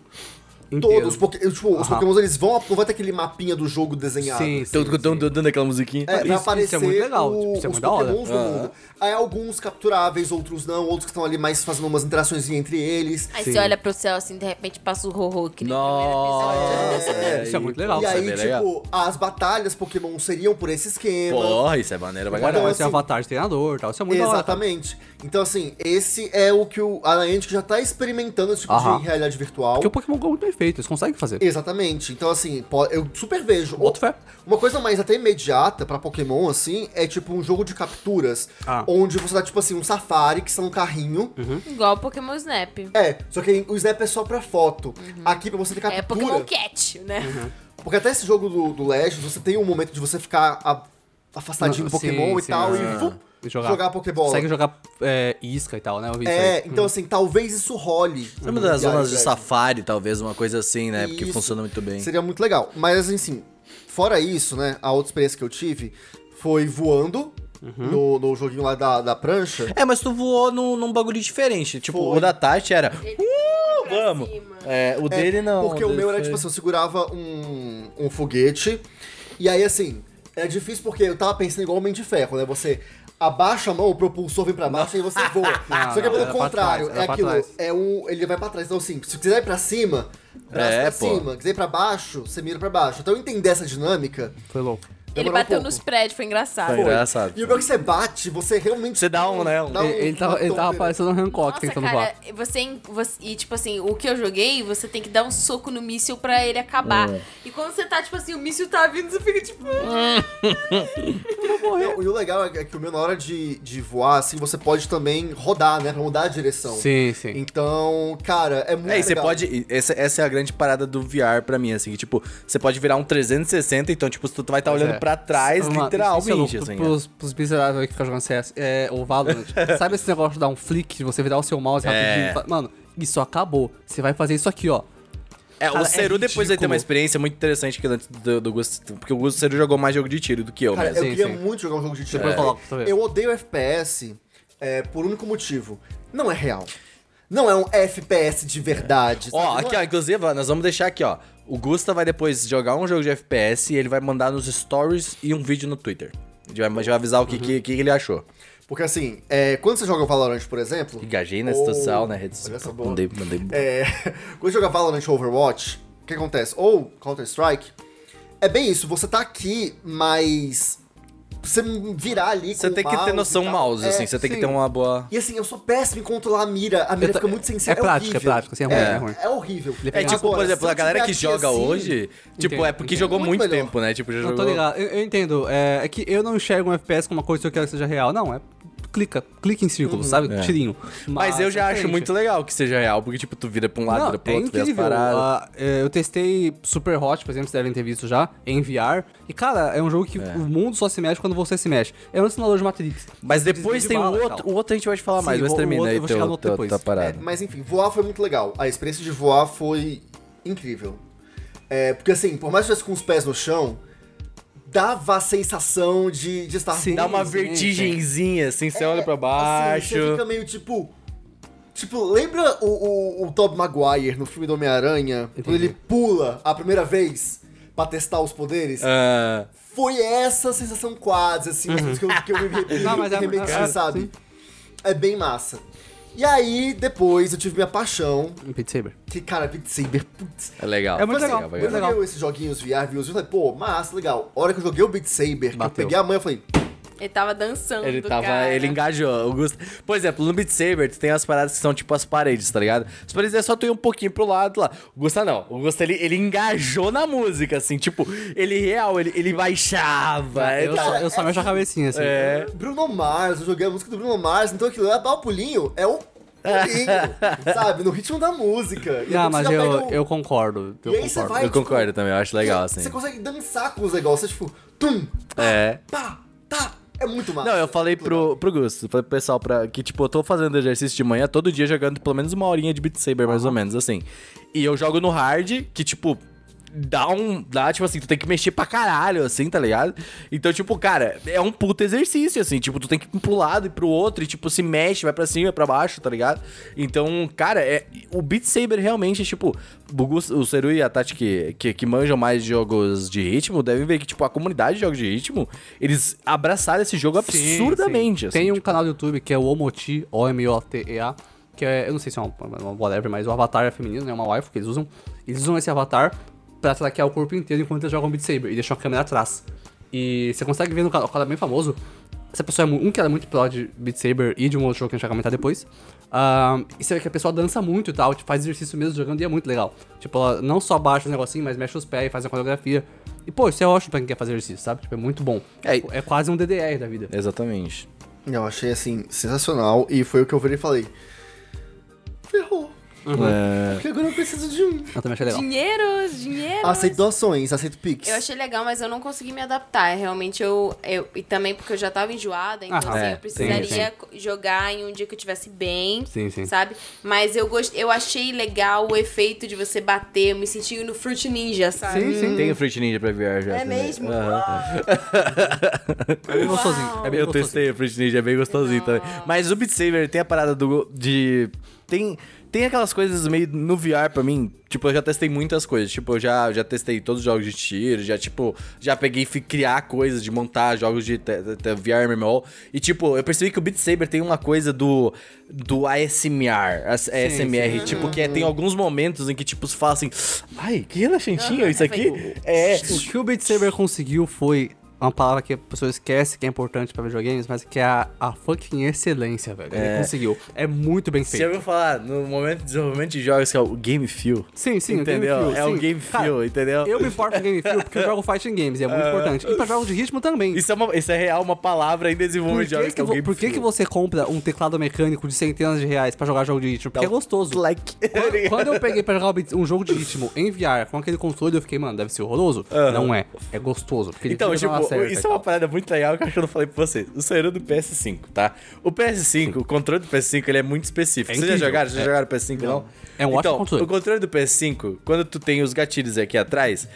Speaker 2: inteiro.
Speaker 4: Todos, porque, tipo, os
Speaker 2: Aham.
Speaker 4: pokémons eles vão, não vai ter aquele mapinha do jogo desenhado.
Speaker 2: Sim, sim.
Speaker 1: Tô dando aquela musiquinha.
Speaker 4: É, vai
Speaker 2: Isso- isso é
Speaker 4: aparecer
Speaker 2: muito legal,
Speaker 4: o-
Speaker 2: tipo, isso é
Speaker 4: os
Speaker 2: muito da hora.
Speaker 4: do mundo. Aí alguns capturáveis, outros não, outros que estão ali mais fazendo umas interações entre eles.
Speaker 3: Aí
Speaker 2: Sim.
Speaker 3: você olha pro céu assim, de repente passa o Rorô, que nem
Speaker 1: Nossa,
Speaker 3: episódio.
Speaker 2: Isso é muito legal.
Speaker 4: E
Speaker 1: Isso é
Speaker 4: aí,
Speaker 1: bem
Speaker 4: tipo,
Speaker 1: legal.
Speaker 4: as batalhas Pokémon seriam por esse esquema.
Speaker 1: Porra, isso é maneiro
Speaker 2: vai ser
Speaker 4: assim-
Speaker 2: avatar de treinador e tal. Isso é muito da hora.
Speaker 4: Exatamente. Então, assim, esse é o que o, a Niantic já tá experimentando esse tipo
Speaker 2: Aham.
Speaker 4: de realidade virtual.
Speaker 2: Porque o Pokémon Go é muito bem feito, eles conseguem fazer.
Speaker 4: Exatamente. Então, assim, po- eu super vejo.
Speaker 2: Boto fé.
Speaker 4: Uma coisa mais até imediata pra Pokémon, assim, é tipo um jogo de capturas.
Speaker 2: Ah.
Speaker 4: Onde você dá, tipo assim, um safari, que são um carrinho.
Speaker 3: Igual o Pokémon Snap.
Speaker 4: É, só que o Snap é só pra foto. Aqui pra você ter
Speaker 3: É
Speaker 4: captura.
Speaker 3: Pokémon Cat, né?
Speaker 4: Porque até esse jogo do, do Legends, você tem um momento de você ficar a- afastadinho do
Speaker 2: Sim,
Speaker 4: Pokémon e
Speaker 2: sim,
Speaker 4: tal,
Speaker 2: é.
Speaker 4: e vup,
Speaker 2: E
Speaker 4: jogar,
Speaker 2: jogar.
Speaker 4: Pokébola.
Speaker 2: Consegue jogar é, isca e tal, né? Eu vi isso
Speaker 4: É,
Speaker 2: aí.
Speaker 4: então assim, talvez isso role.
Speaker 1: Lembra das
Speaker 4: E aí,
Speaker 1: zonas de
Speaker 4: velho,
Speaker 1: safari, talvez, uma coisa assim, né? Porque
Speaker 4: Isso.
Speaker 1: funciona muito bem.
Speaker 4: Seria muito legal. Mas assim, fora isso, né, a outra experiência que eu tive foi voando
Speaker 2: Uhum.
Speaker 4: no, no joguinho lá da, da prancha.
Speaker 1: É, mas tu voou num, num bagulho diferente. Tipo,
Speaker 4: Foi.
Speaker 1: o da Tati era. Uh, vamos! É, o
Speaker 4: É,
Speaker 1: dele não.
Speaker 4: Porque o
Speaker 1: dele
Speaker 4: meu era
Speaker 1: foi-
Speaker 4: tipo assim, eu segurava um, um foguete. E aí, assim, é difícil porque eu tava pensando igual o Homem de Ferro, né? Você abaixa a mão, o propulsor vem pra baixo e você voa.
Speaker 2: Não,
Speaker 4: Só que é pelo
Speaker 2: era pra
Speaker 4: contrário,
Speaker 2: trás,
Speaker 4: é aquilo. É um. Ele vai pra trás. Então, assim, se quiser ir pra cima, braço
Speaker 1: É,
Speaker 4: pra
Speaker 1: pô.
Speaker 4: cima. Quiser ir pra baixo, você mira pra baixo. Então eu entender essa dinâmica.
Speaker 2: Foi louco.
Speaker 3: Ele
Speaker 4: demorou um
Speaker 3: bateu
Speaker 4: pouco.
Speaker 3: nos prédios, foi engraçado.
Speaker 1: Foi. Engraçado.
Speaker 4: E o pior é que você bate, você realmente.
Speaker 1: Você dá um, né, um-
Speaker 4: dá
Speaker 2: Ele, ele tava, ele tava parecendo um Hancock
Speaker 3: Nossa,
Speaker 2: tentando
Speaker 3: cara,
Speaker 2: voar.
Speaker 3: você, você. E tipo assim, o que eu joguei, você tem que dar um soco no míssil pra ele acabar.
Speaker 1: É.
Speaker 3: E quando você tá, tipo assim, o míssil tá vindo, você fica tipo.
Speaker 4: Não, e o legal é que o meu, na hora de, de voar, assim, você pode também rodar, né? Pra mudar a direção.
Speaker 2: Sim, sim.
Speaker 4: Então, cara, é muito
Speaker 1: É, e você pode. Essa, essa é a grande parada do VR pra mim, assim. que, tipo, você pode virar um 360, então, tipo, tu vai estar
Speaker 2: Pois
Speaker 1: olhando
Speaker 2: é.
Speaker 1: pra trás,
Speaker 2: Mano, isso é
Speaker 1: literalmente,
Speaker 2: louco,
Speaker 1: assim.
Speaker 2: Pros, pros miseráveis aí que ficam jogando CS, é, ou Valorant. Sabe esse negócio de dar um flick, de você virar o seu mouse rapidinho?
Speaker 1: É.
Speaker 2: e fa- Mano, isso acabou. Você vai fazer isso aqui, ó.
Speaker 1: É,
Speaker 2: Cara,
Speaker 1: o Seru
Speaker 2: é
Speaker 1: depois vai ter uma experiência muito interessante que antes do, do Gusto. Porque o Gusto Seru jogou mais jogo de tiro do que eu
Speaker 4: Cara,
Speaker 1: mesmo.
Speaker 4: eu
Speaker 2: Sim,
Speaker 4: queria
Speaker 2: sim.
Speaker 4: muito jogar um jogo de tiro.
Speaker 2: Pra ver.
Speaker 4: Eu odeio FPS é, por único motivo. Não é real. Não é um FPS de verdade.
Speaker 1: Ó, aqui, ó,
Speaker 4: é-
Speaker 1: inclusive, nós vamos deixar aqui, ó. O Gusta vai depois jogar um jogo de FPS e ele vai mandar nos stories e um vídeo no Twitter. A gente vai, a gente vai avisar o que, que, que ele achou.
Speaker 4: Porque assim, é, quando você joga Valorant, por exemplo.
Speaker 1: Engajei na
Speaker 4: ou-
Speaker 1: social, né? Rede
Speaker 4: Olha essa boa.
Speaker 1: Mandei, mandei.
Speaker 4: É, quando você joga Valorant ou Overwatch, o que acontece? Ou Counter-Strike, é bem isso, você tá aqui, mas você virar ali
Speaker 1: Você
Speaker 4: com
Speaker 1: tem
Speaker 4: o
Speaker 1: que ter noção mouse,
Speaker 4: é,
Speaker 1: assim. Você tem que ter uma boa.
Speaker 4: E assim, eu sou péssimo em controlar a mira, a mira
Speaker 2: Eu
Speaker 4: fica muito sensível.
Speaker 2: é prática,
Speaker 4: horrível.
Speaker 2: é prática, assim, é ruim,
Speaker 4: é,
Speaker 2: é ruim.
Speaker 4: é horrível.
Speaker 1: É tipo, por exemplo, a
Speaker 4: eu
Speaker 1: galera que joga
Speaker 4: assim,
Speaker 1: hoje, tipo, é porque
Speaker 2: entendo.
Speaker 1: jogou
Speaker 4: Muito
Speaker 1: tempo, né? Tipo, já
Speaker 2: Não
Speaker 1: jogou.
Speaker 2: tô ligado. Eu, eu entendo. É, é que eu não enxergo um FPS como uma coisa que eu quero que seja real. Não, é. Clica, clica em círculo, sabe?
Speaker 1: É.
Speaker 2: Tirinho.
Speaker 1: Mas eu já
Speaker 2: é
Speaker 1: acho muito legal que seja real, porque, tipo, tu vira pra um lado,
Speaker 2: Não,
Speaker 1: vira pro
Speaker 2: é
Speaker 1: outro, vê as
Speaker 2: incrível.
Speaker 1: paradas.
Speaker 2: É, eu testei Super Hot, por exemplo, vocês devem ter visto já, em VR. E, cara, é um jogo que o mundo só se mexe quando você se mexe. É um simulador de Matrix.
Speaker 1: Mas depois tem
Speaker 2: de
Speaker 1: o
Speaker 2: bala e
Speaker 1: outro.
Speaker 2: tal.
Speaker 1: O outro a gente vai te falar
Speaker 2: Sim,
Speaker 1: mais, mas
Speaker 2: o- o
Speaker 1: termina aí teu,
Speaker 2: chegar no outro
Speaker 1: teu,
Speaker 2: depois.
Speaker 1: tua
Speaker 4: É,
Speaker 1: parada.
Speaker 4: mas enfim, voar foi muito legal. A experiência de voar foi incrível. É, porque assim, por mais que eu estivesse com os pés no chão, dava a sensação de, de estar
Speaker 2: Sim.
Speaker 1: Dá uma vertigenzinha, assim, você
Speaker 4: É,
Speaker 1: olha pra
Speaker 4: assim,
Speaker 1: baixo.
Speaker 4: você fica meio tipo. Tipo, lembra o, o, o Tobey Maguire no filme do Homem-Aranha? Quando ele pula a primeira vez pra testar os poderes?
Speaker 1: Ah,
Speaker 4: Foi essa sensação quase, assim, que eu, que eu me re-
Speaker 2: Não, mas é-
Speaker 4: remeti,
Speaker 2: é-
Speaker 4: sabe?
Speaker 2: sim.
Speaker 4: É bem massa. E aí, depois, eu tive minha paixão,
Speaker 2: Em Beat Saber.
Speaker 4: que, cara, Beat Saber, putz.
Speaker 1: é legal.
Speaker 2: É muito legal,
Speaker 4: Eu
Speaker 2: legal.
Speaker 4: joguei esses joguinhos VR, vídeos, eu falei, pô, massa, legal. A hora que eu joguei o Beat Saber, que eu
Speaker 2: Bateu.
Speaker 4: peguei a mãe, eu falei,
Speaker 3: Ele tava dançando.
Speaker 1: Ele tava.
Speaker 3: cara.
Speaker 1: Ele engajou. O. Por exemplo, no Beat Saber, tu tem as paradas que são tipo as paredes, tá ligado? As paredes é só tu ir um pouquinho pro lado lá. O Gusta não. O Gusta ele, ele engajou na música, assim, tipo, ele real, ele, ele baixava.
Speaker 2: Eu,
Speaker 1: ele-
Speaker 2: só, eu só mexo a cabecinha, assim.
Speaker 1: É.
Speaker 4: Bruno Mars, eu joguei a música do Bruno Mars, então aquilo lá, o pulinho, é o pulinho, sabe? No ritmo da música. E
Speaker 2: Não, mas eu,
Speaker 4: o-
Speaker 2: eu concordo. Eu
Speaker 4: E aí você
Speaker 2: concordo.
Speaker 4: vai,
Speaker 1: Eu
Speaker 4: tipo,
Speaker 1: concordo também, eu acho legal, assim.
Speaker 4: Você consegue dançar com os negócios, você, tipo, tum, pá,
Speaker 1: É.
Speaker 4: pá. É muito massa.
Speaker 1: Não, eu falei pro, pro Gusto, falei pro pessoal pra, que, tipo, eu tô fazendo exercício de manhã todo dia jogando pelo menos uma horinha de Beat Saber, mais ou menos, assim. E eu jogo no hard, que, tipo, dá um. Dá, tipo assim, tu tem que mexer pra caralho, assim, tá ligado? Então, tipo, cara, é um puto exercício, assim. Tipo, tu tem que ir pro lado e pro outro e, tipo, se mexe, vai pra cima, vai pra baixo, tá ligado? Então, cara, é, o Beat Saber realmente, tipo, o, Seru e a Tati que, que, que manjam mais jogos de ritmo, devem ver que, tipo, a comunidade de jogos de ritmo, eles abraçaram esse jogo
Speaker 2: Sim,
Speaker 1: absurdamente,
Speaker 2: sim.
Speaker 1: assim.
Speaker 2: Tem um
Speaker 1: tipo,
Speaker 2: canal do YouTube que é o Omoti, O-M-O-T-E-A, que é, eu não sei se é um, um whatever, mas o avatar é feminino, né? Uma waifu que eles usam. Eles usam esse avatar pra traquear o corpo inteiro enquanto eles jogam Beat Saber e deixam a câmera atrás. E você consegue ver no canal, o canal é bem famoso. Essa pessoa é um que era muito pro de Beat Saber e de um outro jogo que a gente vai comentar depois. Ah, e você vê que a pessoa dança muito e tal, tipo, faz exercício mesmo jogando e é muito legal. Tipo, ela não só baixa os negocinhos, mas mexe os pés e faz a coreografia. E, pô, isso é ótimo pra quem quer fazer exercício, sabe? Tipo, é muito bom.
Speaker 1: É,
Speaker 2: É, é quase um DDR da vida.
Speaker 1: Exatamente.
Speaker 4: Eu achei, assim, sensacional. E foi o que eu virei e falei. Ferrou.
Speaker 1: É,
Speaker 4: Porque agora eu preciso de um.
Speaker 2: Eu também achei legal.
Speaker 3: Dinheiro, dinheiro.
Speaker 4: Aceito doações, aceito Pix.
Speaker 3: Eu achei legal, mas eu não consegui me adaptar. Realmente eu. eu e também porque eu já tava enjoada, então
Speaker 2: Aham.
Speaker 3: assim,
Speaker 1: É,
Speaker 3: eu precisaria jogar em um dia que eu tivesse bem.
Speaker 2: Sim, sim.
Speaker 3: Sabe? Mas eu gost... eu achei legal o efeito de você bater. Eu me senti no Fruit Ninja, sabe?
Speaker 2: Sim, sim.
Speaker 1: Tem o Fruit Ninja pra já.
Speaker 3: É
Speaker 1: também.
Speaker 3: mesmo?
Speaker 2: É bem gostosinho. É bem
Speaker 1: eu
Speaker 2: gostosinho.
Speaker 1: testei o Fruit Ninja, é bem gostosinho também. Mas o Beat Saber tem a parada do, de... Tem, tem aquelas coisas meio no VR pra mim. Tipo, eu já testei muitas coisas. Tipo, eu já, já testei todos os jogos de tiro. Já, tipo, já peguei e fui criar coisas de montar jogos de te- te- te- VR MMO. E, tipo, eu percebi que o Beat Saber tem uma coisa do, do ASMR. as- ASMR. Tipo, que é, tem alguns momentos em que, tipo, se fala assim... Ai, que relaxantinho
Speaker 3: Aham,
Speaker 1: isso aqui.
Speaker 3: é
Speaker 1: É...
Speaker 2: O que o Beat Saber conseguiu foi uma palavra que a pessoa esquece que é importante pra videogames, mas que é a, a fucking excelência, velho. Ele conseguiu. É muito bem
Speaker 1: Você
Speaker 2: feito.
Speaker 1: já ouviu falar no momento de desenvolvimento de jogos que é o Game Feel?
Speaker 2: Sim, sim, o
Speaker 1: entendeu?
Speaker 2: Game Feel,
Speaker 1: é o. Game
Speaker 2: Cara,
Speaker 1: Feel, entendeu?
Speaker 2: Eu me importo com Game Feel porque eu jogo fighting games e é muito importante. E pra jogos de ritmo também.
Speaker 1: Isso é, uma, isso é real, uma palavra em desenvolvimento de jogos que,
Speaker 2: que,
Speaker 1: é o Game
Speaker 2: por que,
Speaker 1: Feel.
Speaker 2: que você compra um teclado mecânico de centenas de reais pra jogar jogo de ritmo? Porque é gostoso.
Speaker 1: Like.
Speaker 2: Quando, quando eu peguei pra jogar o um jogo de ritmo em VR com aquele controle, eu fiquei, mano, deve ser horroroso. Não é. É gostoso. Porque
Speaker 1: Então, tipo,
Speaker 2: na certa
Speaker 1: isso é uma parada muito legal que eu acho que eu não falei pra vocês. O Seru do PS5, tá? O PS5, o controle do PS5, ele é muito específico.
Speaker 2: É
Speaker 1: Vocês já jogaram? Vocês já
Speaker 2: É.
Speaker 1: jogaram PS5, não?
Speaker 2: É um ótimo
Speaker 1: então,
Speaker 2: controle.
Speaker 1: o controle do PS5, quando tu tem os gatilhos aqui atrás,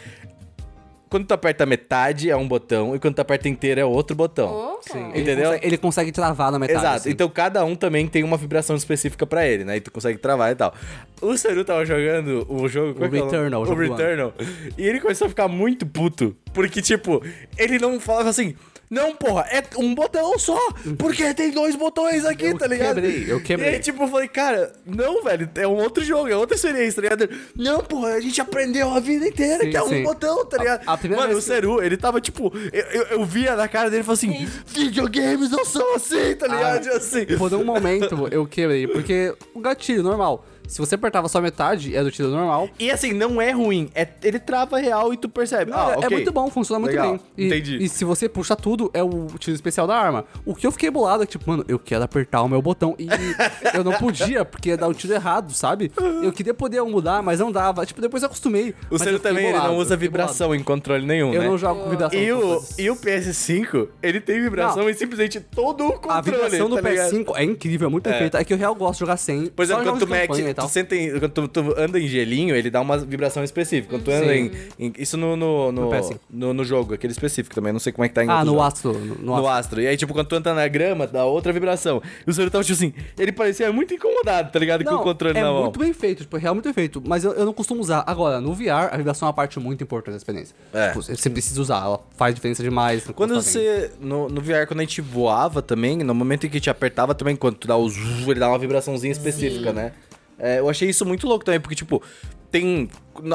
Speaker 1: quando tu aperta metade é um botão e quando tu aperta inteiro é outro botão.
Speaker 3: Oh,
Speaker 2: Sim, ele
Speaker 1: Entendeu?
Speaker 2: consegue- ele consegue travar na metade.
Speaker 1: Exato.
Speaker 2: assim.
Speaker 1: Então cada um também tem uma vibração específica pra ele, né? E tu consegue travar e tal. O Seru tava jogando o jogo. qual que é?
Speaker 2: Returnal, o
Speaker 1: O. Returnal. E ele começou a ficar muito puto. Porque, tipo, ele não falava assim. Não, porra, é um botão só. Porque tem dois botões aqui,
Speaker 2: Eu
Speaker 1: tá ligado?
Speaker 2: quebrei, eu quebrei.
Speaker 1: E aí, tipo, eu falei, cara, não, velho, é um outro jogo, é outra experiência, tá ligado? Não, porra, a gente aprendeu a vida inteira
Speaker 2: Sim,
Speaker 1: que é um
Speaker 2: sim.
Speaker 1: botão, tá ligado?
Speaker 2: A- a
Speaker 1: Mano, o Seru, ele tava, tipo, eu, eu, eu via na cara dele e falava assim, videogames não são assim, tá ligado?
Speaker 2: Ah,
Speaker 1: assim.
Speaker 2: Por um momento eu quebrei, porque o gatilho normal. Se você apertava só metade, é do tiro normal.
Speaker 1: E assim, não é ruim. É, ele trava real e tu percebe.
Speaker 2: Não,
Speaker 1: ah,
Speaker 2: é, é
Speaker 1: ok.
Speaker 2: muito bom, funciona muito
Speaker 1: Legal,
Speaker 2: bem. E,
Speaker 1: entendi.
Speaker 2: E se você puxa tudo, é o tiro especial da arma. O que eu fiquei bolado é que, tipo, mano, eu quero apertar o meu botão. E eu não podia, porque ia dar o tiro errado, sabe? Eu queria poder mudar, mas não dava. Tipo, depois eu acostumei.
Speaker 1: O
Speaker 2: fiquei
Speaker 1: também, ele
Speaker 2: bolado,
Speaker 1: não usa vibração em controle nenhum,
Speaker 2: bolado. Eu
Speaker 1: né?
Speaker 2: não jogo com vibração.
Speaker 1: E o, e o PS5, ele tem vibração
Speaker 2: Não.
Speaker 1: em simplesmente todo o controle,
Speaker 2: A vibração do
Speaker 1: tá ligado?
Speaker 2: PS5 é incrível, é muito perfeita. É que eu real gosto de jogar sem.
Speaker 1: Por exemplo,
Speaker 2: só
Speaker 1: quando tu,
Speaker 2: e tal.
Speaker 1: tu, senta em- quando tu, tu anda em gelinho, ele dá uma vibração específica. Quando tu anda em, em- Isso no, no, no,
Speaker 2: No PS5.
Speaker 1: no, no jogo, aquele específico também. Não sei como é que tá em
Speaker 2: Ah, no
Speaker 1: jogos.
Speaker 2: Astro. No, no
Speaker 1: No
Speaker 2: Astro.
Speaker 1: astro. E aí, tipo, quando tu entra na grama, dá outra vibração. E o senhor tava, tipo assim, ele parecia muito incomodado, tá ligado? com o controle
Speaker 2: é
Speaker 1: na mão.
Speaker 2: muito bem feito, tipo, é realmente bem feito. Mas eu, eu não costumo usar. Agora, no VR, a vibração é uma parte muito importante da experiência.
Speaker 1: É.
Speaker 2: Tipo, você precisa usar, ela faz diferença demais.
Speaker 1: Quando
Speaker 2: tá
Speaker 1: você. No, no VR, quando a gente voava também, no momento em que te apertava também, quando tu dá o zoom, ele dá uma vibraçãozinha específica, né? É, eu achei isso muito louco também, porque, tipo, tem.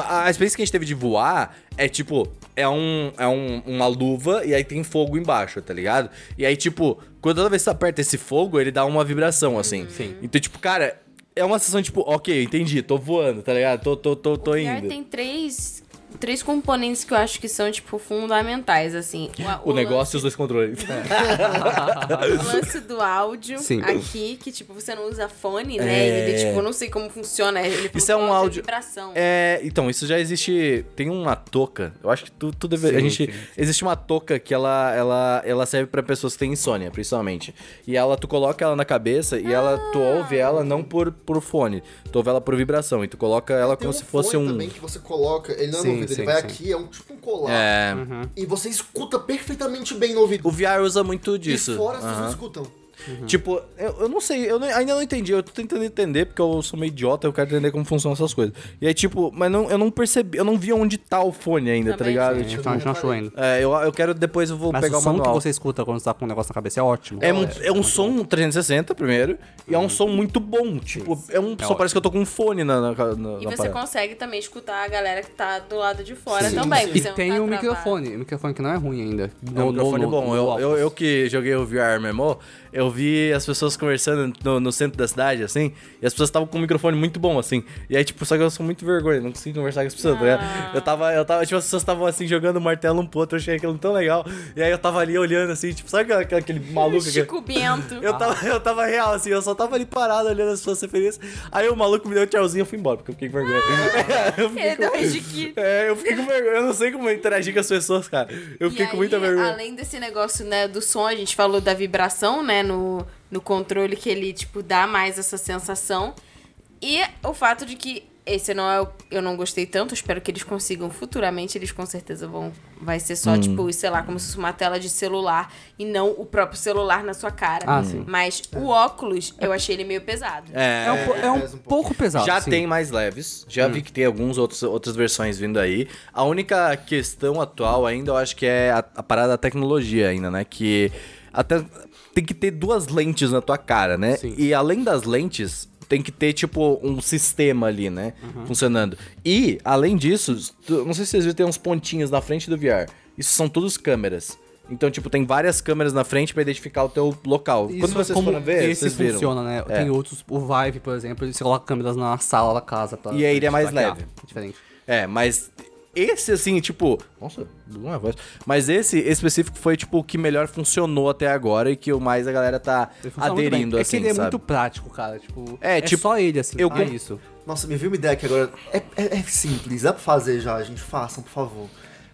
Speaker 1: A experiência que a gente teve de voar é tipo, é um. É um, uma luva e aí tem fogo embaixo, tá ligado? E aí, tipo, quando toda vez que tu aperta esse fogo, ele dá uma vibração, assim.
Speaker 2: Sim.
Speaker 1: Então, tipo, cara, é uma sensação, tipo, ok, entendi, tô voando, tá ligado? Tô, tô, tô, tô
Speaker 3: O
Speaker 1: indo.
Speaker 3: tem três, três componentes que eu acho que são, tipo, fundamentais, assim.
Speaker 1: O negócio e os dois controles.
Speaker 3: lance, o lance do áudio
Speaker 2: Sim.
Speaker 3: aqui, que, tipo, você não usa fone, né? Ele, tipo, eu não sei como funciona. Ele
Speaker 1: É. Isso é um áudio-
Speaker 3: vibração.
Speaker 1: É, então, isso já existe. Tem uma touca. Eu acho que tu, tu deve. a gente.
Speaker 2: sim.
Speaker 1: Existe uma touca que ela, ela, ela serve pra pessoas que têm insônia, principalmente. E ela, tu coloca ela na cabeça e ela, tu ouve ela não por, por fone. Tu ouve ela por vibração. E tu coloca ela
Speaker 4: Tem
Speaker 1: como
Speaker 4: um
Speaker 1: se fosse um.
Speaker 4: também que você coloca, ele não é Ouvido.
Speaker 2: sim,
Speaker 4: ele vai
Speaker 2: sim.
Speaker 4: aqui, é um tipo um colar.
Speaker 1: É.
Speaker 4: E você escuta perfeitamente bem no ouvido.
Speaker 1: O VR usa muito disso.
Speaker 4: E fora as pessoas
Speaker 1: Aham.
Speaker 4: Escutam.
Speaker 1: Tipo, eu, eu não sei, eu não- ainda não entendi. Eu tô tentando entender, porque eu sou meio idiota, eu quero entender como funcionam essas coisas. E aí, tipo, mas não, eu não percebi, eu não vi onde tá o fone ainda, tá
Speaker 3: Também
Speaker 1: ligado?
Speaker 2: A
Speaker 3: sim.
Speaker 2: gente não, a gente não achou ainda.
Speaker 1: É, eu, eu quero depois eu vou
Speaker 2: Mas
Speaker 1: pegar
Speaker 2: o
Speaker 1: o
Speaker 2: som que
Speaker 1: manual.
Speaker 2: você escuta quando você tá com um negócio na cabeça é ótimo.
Speaker 1: É um, é um som 360 primeiro, e é um som muito bom. Tipo, é um. só
Speaker 2: ótimo.
Speaker 1: parece que eu tô com um fone na, na, na
Speaker 3: E
Speaker 1: na
Speaker 3: você
Speaker 1: parada.
Speaker 3: consegue também escutar a galera que tá do lado de fora
Speaker 4: Sim,
Speaker 3: também.
Speaker 4: sim.
Speaker 2: E tem
Speaker 3: tá
Speaker 2: o
Speaker 3: travado.
Speaker 2: microfone. O microfone que não é ruim ainda.
Speaker 1: É um microfone bom. Eu, eu, eu que joguei o VR MMO, eu vi as pessoas conversando no, no centro da cidade, assim, e as pessoas estavam com um microfone muito bom, assim. E aí, tipo, só que eu sou muito vergonha, não consigo conversar com as pessoas, tá?
Speaker 3: Ah.
Speaker 1: Eu tava, eu tava, tipo, as pessoas estavam assim, jogando martelo um pro outro, eu achei aquilo tão legal. E aí eu tava ali olhando, assim, tipo, sabe aquele, aquele maluco.
Speaker 3: Chico Bento.
Speaker 1: Eu tava, eu tava real, assim, eu só tava ali parado olhando as pessoas ser felizes. Aí o maluco me deu um tchauzinho e eu fui embora, porque eu fiquei com vergonha. eu fiquei
Speaker 3: deu um jiquito.
Speaker 1: é, eu fiquei com vergonha. Eu não sei como interagir com as pessoas, cara. Eu fiquei
Speaker 3: E
Speaker 1: com muita
Speaker 3: aí,
Speaker 1: vergonha.
Speaker 3: Além desse negócio, né, do som, a gente falou da vibração, né, no, no controle, que ele, tipo, dá mais essa sensação. E o fato de que esse não é o. Eu não gostei tanto, espero que eles consigam futuramente, eles com certeza vão. Vai ser só, tipo, sei lá, como se fosse uma tela de celular e não o próprio celular na sua cara.
Speaker 2: Ah, sim.
Speaker 3: Mas o óculos, eu achei ele meio pesado.
Speaker 1: É,
Speaker 2: É um, é um
Speaker 4: um pouco.
Speaker 2: pouco pesado.
Speaker 1: já
Speaker 2: sim.
Speaker 1: tem mais leves. Já vi que tem algumas outros, outras versões vindo aí. A única questão atual ainda, eu acho que é a, a parada da tecnologia ainda, né? Que até tem que ter duas lentes na tua cara, né?
Speaker 2: Sim.
Speaker 1: E além das lentes, tem que ter, tipo, um sistema ali, né? Funcionando. E, além disso, não sei se vocês viram, tem uns pontinhos na frente do VR. Isso são todos câmeras. Então, tipo, tem várias câmeras na frente pra identificar o teu local.
Speaker 2: Isso
Speaker 1: Quando
Speaker 2: é
Speaker 1: vocês
Speaker 2: como
Speaker 1: foram ver,
Speaker 2: esse
Speaker 1: vocês viram.
Speaker 2: funciona, né?
Speaker 1: É.
Speaker 2: Tem outros, o Vive, por exemplo, você coloca câmeras na sala da casa. Pra,
Speaker 1: E aí ele é mais leve.
Speaker 2: É diferente.
Speaker 1: É, mas esse, assim, tipo. Nossa, uma voz. Mas esse específico foi, tipo, o que melhor funcionou até agora e que o mais a galera tá aderindo,
Speaker 2: bem.
Speaker 1: assim.
Speaker 2: É que ele é
Speaker 1: sabe?
Speaker 2: muito prático, cara. Tipo,
Speaker 1: É,
Speaker 2: é,
Speaker 1: tipo,
Speaker 2: só ele, assim.
Speaker 1: eu
Speaker 2: ah,
Speaker 1: com-
Speaker 2: isso.
Speaker 4: Nossa, me veio uma ideia aqui agora. É, é- é simples, dá pra fazer já, gente. Façam, por favor.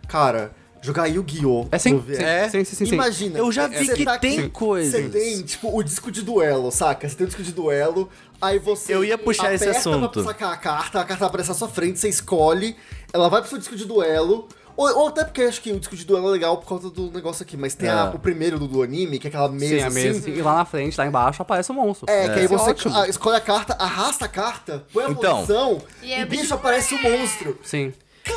Speaker 4: Cara, jogar Yu-Gi-Oh!
Speaker 2: É
Speaker 4: VR.
Speaker 2: sim,
Speaker 1: É.
Speaker 2: sim, sim, sim, sim.
Speaker 4: Imagina.
Speaker 1: Eu já vi que
Speaker 4: tá
Speaker 1: tem
Speaker 4: aqui,
Speaker 1: coisas.
Speaker 4: Você tem, tipo, o disco de duelo, saca? Você tem o disco de duelo, aí você.
Speaker 1: Eu ia puxar esse assunto.
Speaker 4: Pra sacar a carta, a carta vai aparecer à sua frente, você escolhe, ela vai pro seu disco de duelo. Ou, ou até porque acho que o disco de duelo é legal por causa do negócio aqui, mas tem a-
Speaker 1: É.
Speaker 4: o primeiro do, do anime, que é aquela mesa
Speaker 2: Sim, a mesa.
Speaker 4: assim.
Speaker 2: E lá na frente, lá embaixo, aparece o monstro.
Speaker 4: É, que aí
Speaker 2: Isso
Speaker 4: você ah, escolhe a carta, arrasta a carta, põe a
Speaker 1: Então.
Speaker 4: posição
Speaker 3: E
Speaker 4: e,
Speaker 3: é
Speaker 4: bicho,
Speaker 3: bicho-
Speaker 4: aparece o monstro.
Speaker 2: Sim.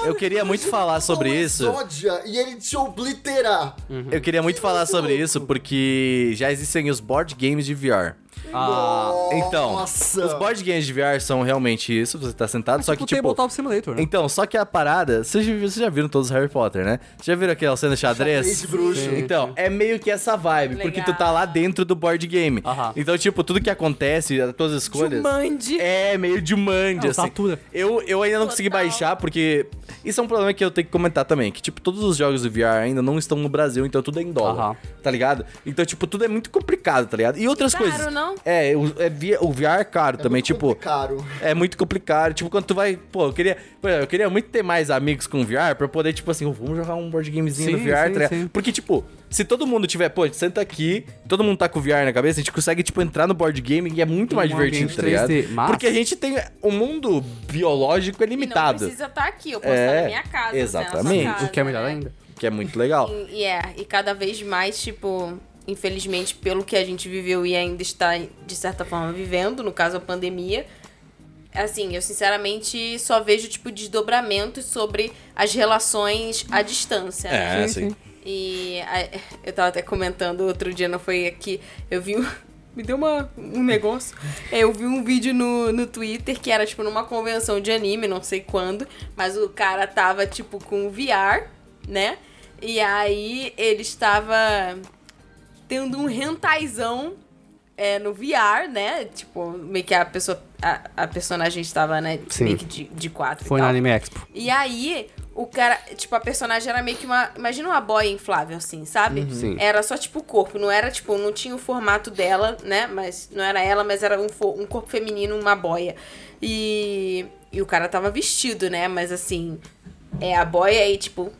Speaker 1: Eu queria muito falar sobre
Speaker 4: Uma
Speaker 1: isso.
Speaker 4: exódia, e ele te obliterar.
Speaker 1: Eu queria muito falar sobre isso porque já existem os board games de VR.
Speaker 2: Ah,
Speaker 1: Então,
Speaker 4: Nossa.
Speaker 1: os board games de VR são realmente isso, você tá sentado, só que
Speaker 2: o
Speaker 1: tipo...
Speaker 2: Tabletop Simulator, né?
Speaker 1: Então, só que a parada, vocês já, vocês já viram todos os Harry Potter, né? Vocês já viram aquela cena de xadrez?
Speaker 4: Xadrez de bruxo.
Speaker 2: Sim.
Speaker 1: Então, é meio que essa vibe, porque tu
Speaker 3: Legal.
Speaker 1: tá lá dentro do board game.
Speaker 2: Aham.
Speaker 1: Então, tipo, tudo que acontece, as tuas escolhas.
Speaker 3: Jumanji.
Speaker 1: É, meio de mande,
Speaker 2: É,
Speaker 1: assim.
Speaker 2: Satura.
Speaker 1: Eu, eu ainda não consegui
Speaker 3: Total.
Speaker 1: baixar, porque. Isso é um problema que eu tenho que comentar também. Que, tipo, todos os jogos do VR ainda não estão no Brasil, então tudo é em dólar.
Speaker 2: Aham.
Speaker 1: Tá ligado? Então, tipo, tudo é muito complicado, tá ligado? E outras
Speaker 3: Caro,
Speaker 1: coisas.
Speaker 3: não?
Speaker 1: É, o, é via- o VR é caro também,
Speaker 4: muito
Speaker 1: tipo.
Speaker 4: Caro.
Speaker 1: É muito complicado. Tipo, quando tu vai. Pô, eu queria. eu queria muito ter mais amigos com VR pra eu poder, tipo assim, vamos jogar um board gamezinho no
Speaker 2: Sim,
Speaker 1: VR,
Speaker 2: sim,
Speaker 1: tá ligado?
Speaker 2: sim.
Speaker 1: Porque, tipo, se todo mundo tiver, pô, senta aqui, todo mundo tá com o VR na cabeça, a gente consegue, tipo, entrar no board game e é muito mais
Speaker 2: Um
Speaker 1: divertido, tá ligado?
Speaker 2: 3D, massa.
Speaker 1: Porque a gente tem. O mundo biológico é
Speaker 3: E não
Speaker 1: limitado.
Speaker 3: precisa estar aqui, eu posso
Speaker 1: É,
Speaker 3: estar na minha casa. na sua
Speaker 1: exatamente.
Speaker 3: casa,
Speaker 2: O que é melhor
Speaker 3: né?
Speaker 2: ainda.
Speaker 1: Que é muito legal.
Speaker 3: E, e é, e cada vez mais, tipo, infelizmente, pelo que a gente viveu e ainda está, de certa forma, vivendo, no caso a pandemia, assim, eu sinceramente só vejo, tipo, desdobramentos sobre as relações à distância, né?
Speaker 1: É,
Speaker 2: Sim.
Speaker 3: E eu tava até comentando outro dia, não foi aqui, eu vi um, me deu uma, um negócio. É, Eu vi um vídeo no, no Twitter que era, tipo, numa convenção de anime, não sei quando, mas o cara tava, tipo, com VR, né? E aí ele estava tendo um rentaizão é, no VR, né? Tipo, meio que a pessoa, a, a personagem estava, né,
Speaker 2: Sim.
Speaker 3: meio que de, de quatro e
Speaker 2: Foi na. Anime Expo.
Speaker 3: E aí, o cara, tipo, a personagem era meio que uma. Imagina uma boia inflável, assim, sabe?
Speaker 2: Sim.
Speaker 3: Era só, tipo, o corpo. Não era, tipo, não tinha o formato dela, né? Mas não era ela, mas era um, um corpo feminino, uma boia. E. E o cara tava vestido, né? Mas assim. É a boia aí, tipo.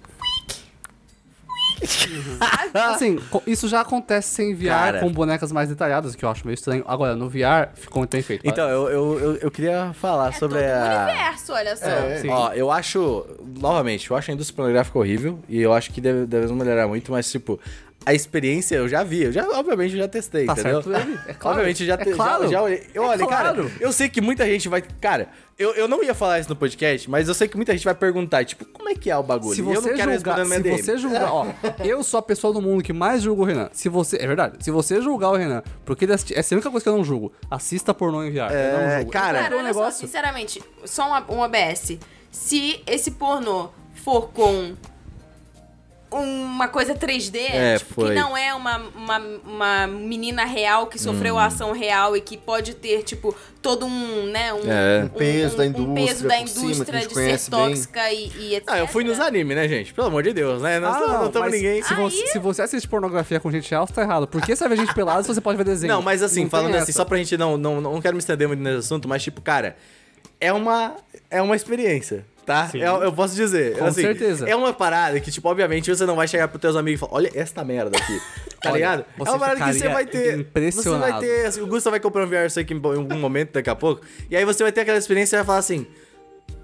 Speaker 2: Assim, co- isso já acontece sem VR
Speaker 1: Cara.
Speaker 2: com bonecas mais detalhadas, que eu acho meio estranho. Agora, no VR ficou muito bem feito.
Speaker 1: Então, eu, eu, eu, eu queria falar
Speaker 3: É
Speaker 1: sobre
Speaker 3: todo
Speaker 1: a.
Speaker 3: universo, olha só.
Speaker 4: É.
Speaker 2: Sim.
Speaker 1: Ó, eu acho, novamente, eu acho a indústria pornográfica horrível e eu acho que deve, devemos melhorar muito, mas, tipo, a experiência eu já vi, eu já, obviamente, eu já testei,
Speaker 2: Tá
Speaker 1: entendeu?
Speaker 2: certo ele, é claro.
Speaker 1: Obviamente, eu já,
Speaker 2: É
Speaker 1: te- já-
Speaker 2: claro.
Speaker 1: já, olhei. Eu,
Speaker 2: É claro.
Speaker 1: cara, eu sei que muita gente vai. Cara, eu, eu não ia falar isso no podcast, mas eu sei que muita gente vai perguntar, tipo, como é que é o bagulho?
Speaker 2: Se
Speaker 1: E eu não
Speaker 2: você
Speaker 1: quero
Speaker 2: julgar, se
Speaker 1: DM.
Speaker 2: você julgar, ó, eu sou a pessoa do mundo que mais julga o Renan. Se você, é verdade, se você julgar o Renan, porque ele assisti, essa é a única coisa que eu não julgo. Assista pornô em eu
Speaker 1: É,
Speaker 2: não julgo.
Speaker 1: cara,
Speaker 2: Eu
Speaker 3: Cara,
Speaker 2: um
Speaker 3: olha só,
Speaker 2: negócio.
Speaker 3: sinceramente, só um, um OBS. Se esse pornô for com uma coisa 3D,
Speaker 1: É,
Speaker 3: tipo,
Speaker 1: foi.
Speaker 3: que não é uma, uma, uma menina real que sofreu
Speaker 1: Hum.
Speaker 3: ação real e que pode ter, tipo, todo um, né, um,
Speaker 1: É.
Speaker 3: um-
Speaker 4: peso da
Speaker 3: um peso
Speaker 4: indústria
Speaker 3: da
Speaker 4: por cima, que a
Speaker 3: indústria
Speaker 4: gente
Speaker 3: de ser
Speaker 4: bem.
Speaker 3: tóxica e, e etc.
Speaker 1: Ah, eu fui nos animes, né, gente? Pelo amor de Deus, né? Nós
Speaker 2: Ah,
Speaker 1: não
Speaker 2: não,
Speaker 1: estamos ninguém.
Speaker 2: Se você, se você assiste pornografia com gente real, você tá errado. Porque você vai ver gente pelada, você pode ver desenho.
Speaker 1: Não, mas assim,
Speaker 2: Não
Speaker 1: falando assim,
Speaker 2: essa.
Speaker 1: só pra gente não, não. Não quero me estender muito nesse assunto, mas tipo, cara, é uma. É uma experiência. Tá?
Speaker 2: Sim.
Speaker 1: Eu, eu posso dizer.
Speaker 2: Com
Speaker 1: assim,
Speaker 2: certeza.
Speaker 1: É uma parada que, tipo, obviamente você não vai chegar pros teus amigos e falar, olha esta merda aqui. Tá
Speaker 2: Olha,
Speaker 1: ligado? é uma parada que você vai ter.
Speaker 2: impressionado.
Speaker 1: Você vai ter. Assim, o Gusta vai comprar um VR isso aqui em algum momento daqui a pouco. E aí você vai ter aquela experiência e vai falar assim.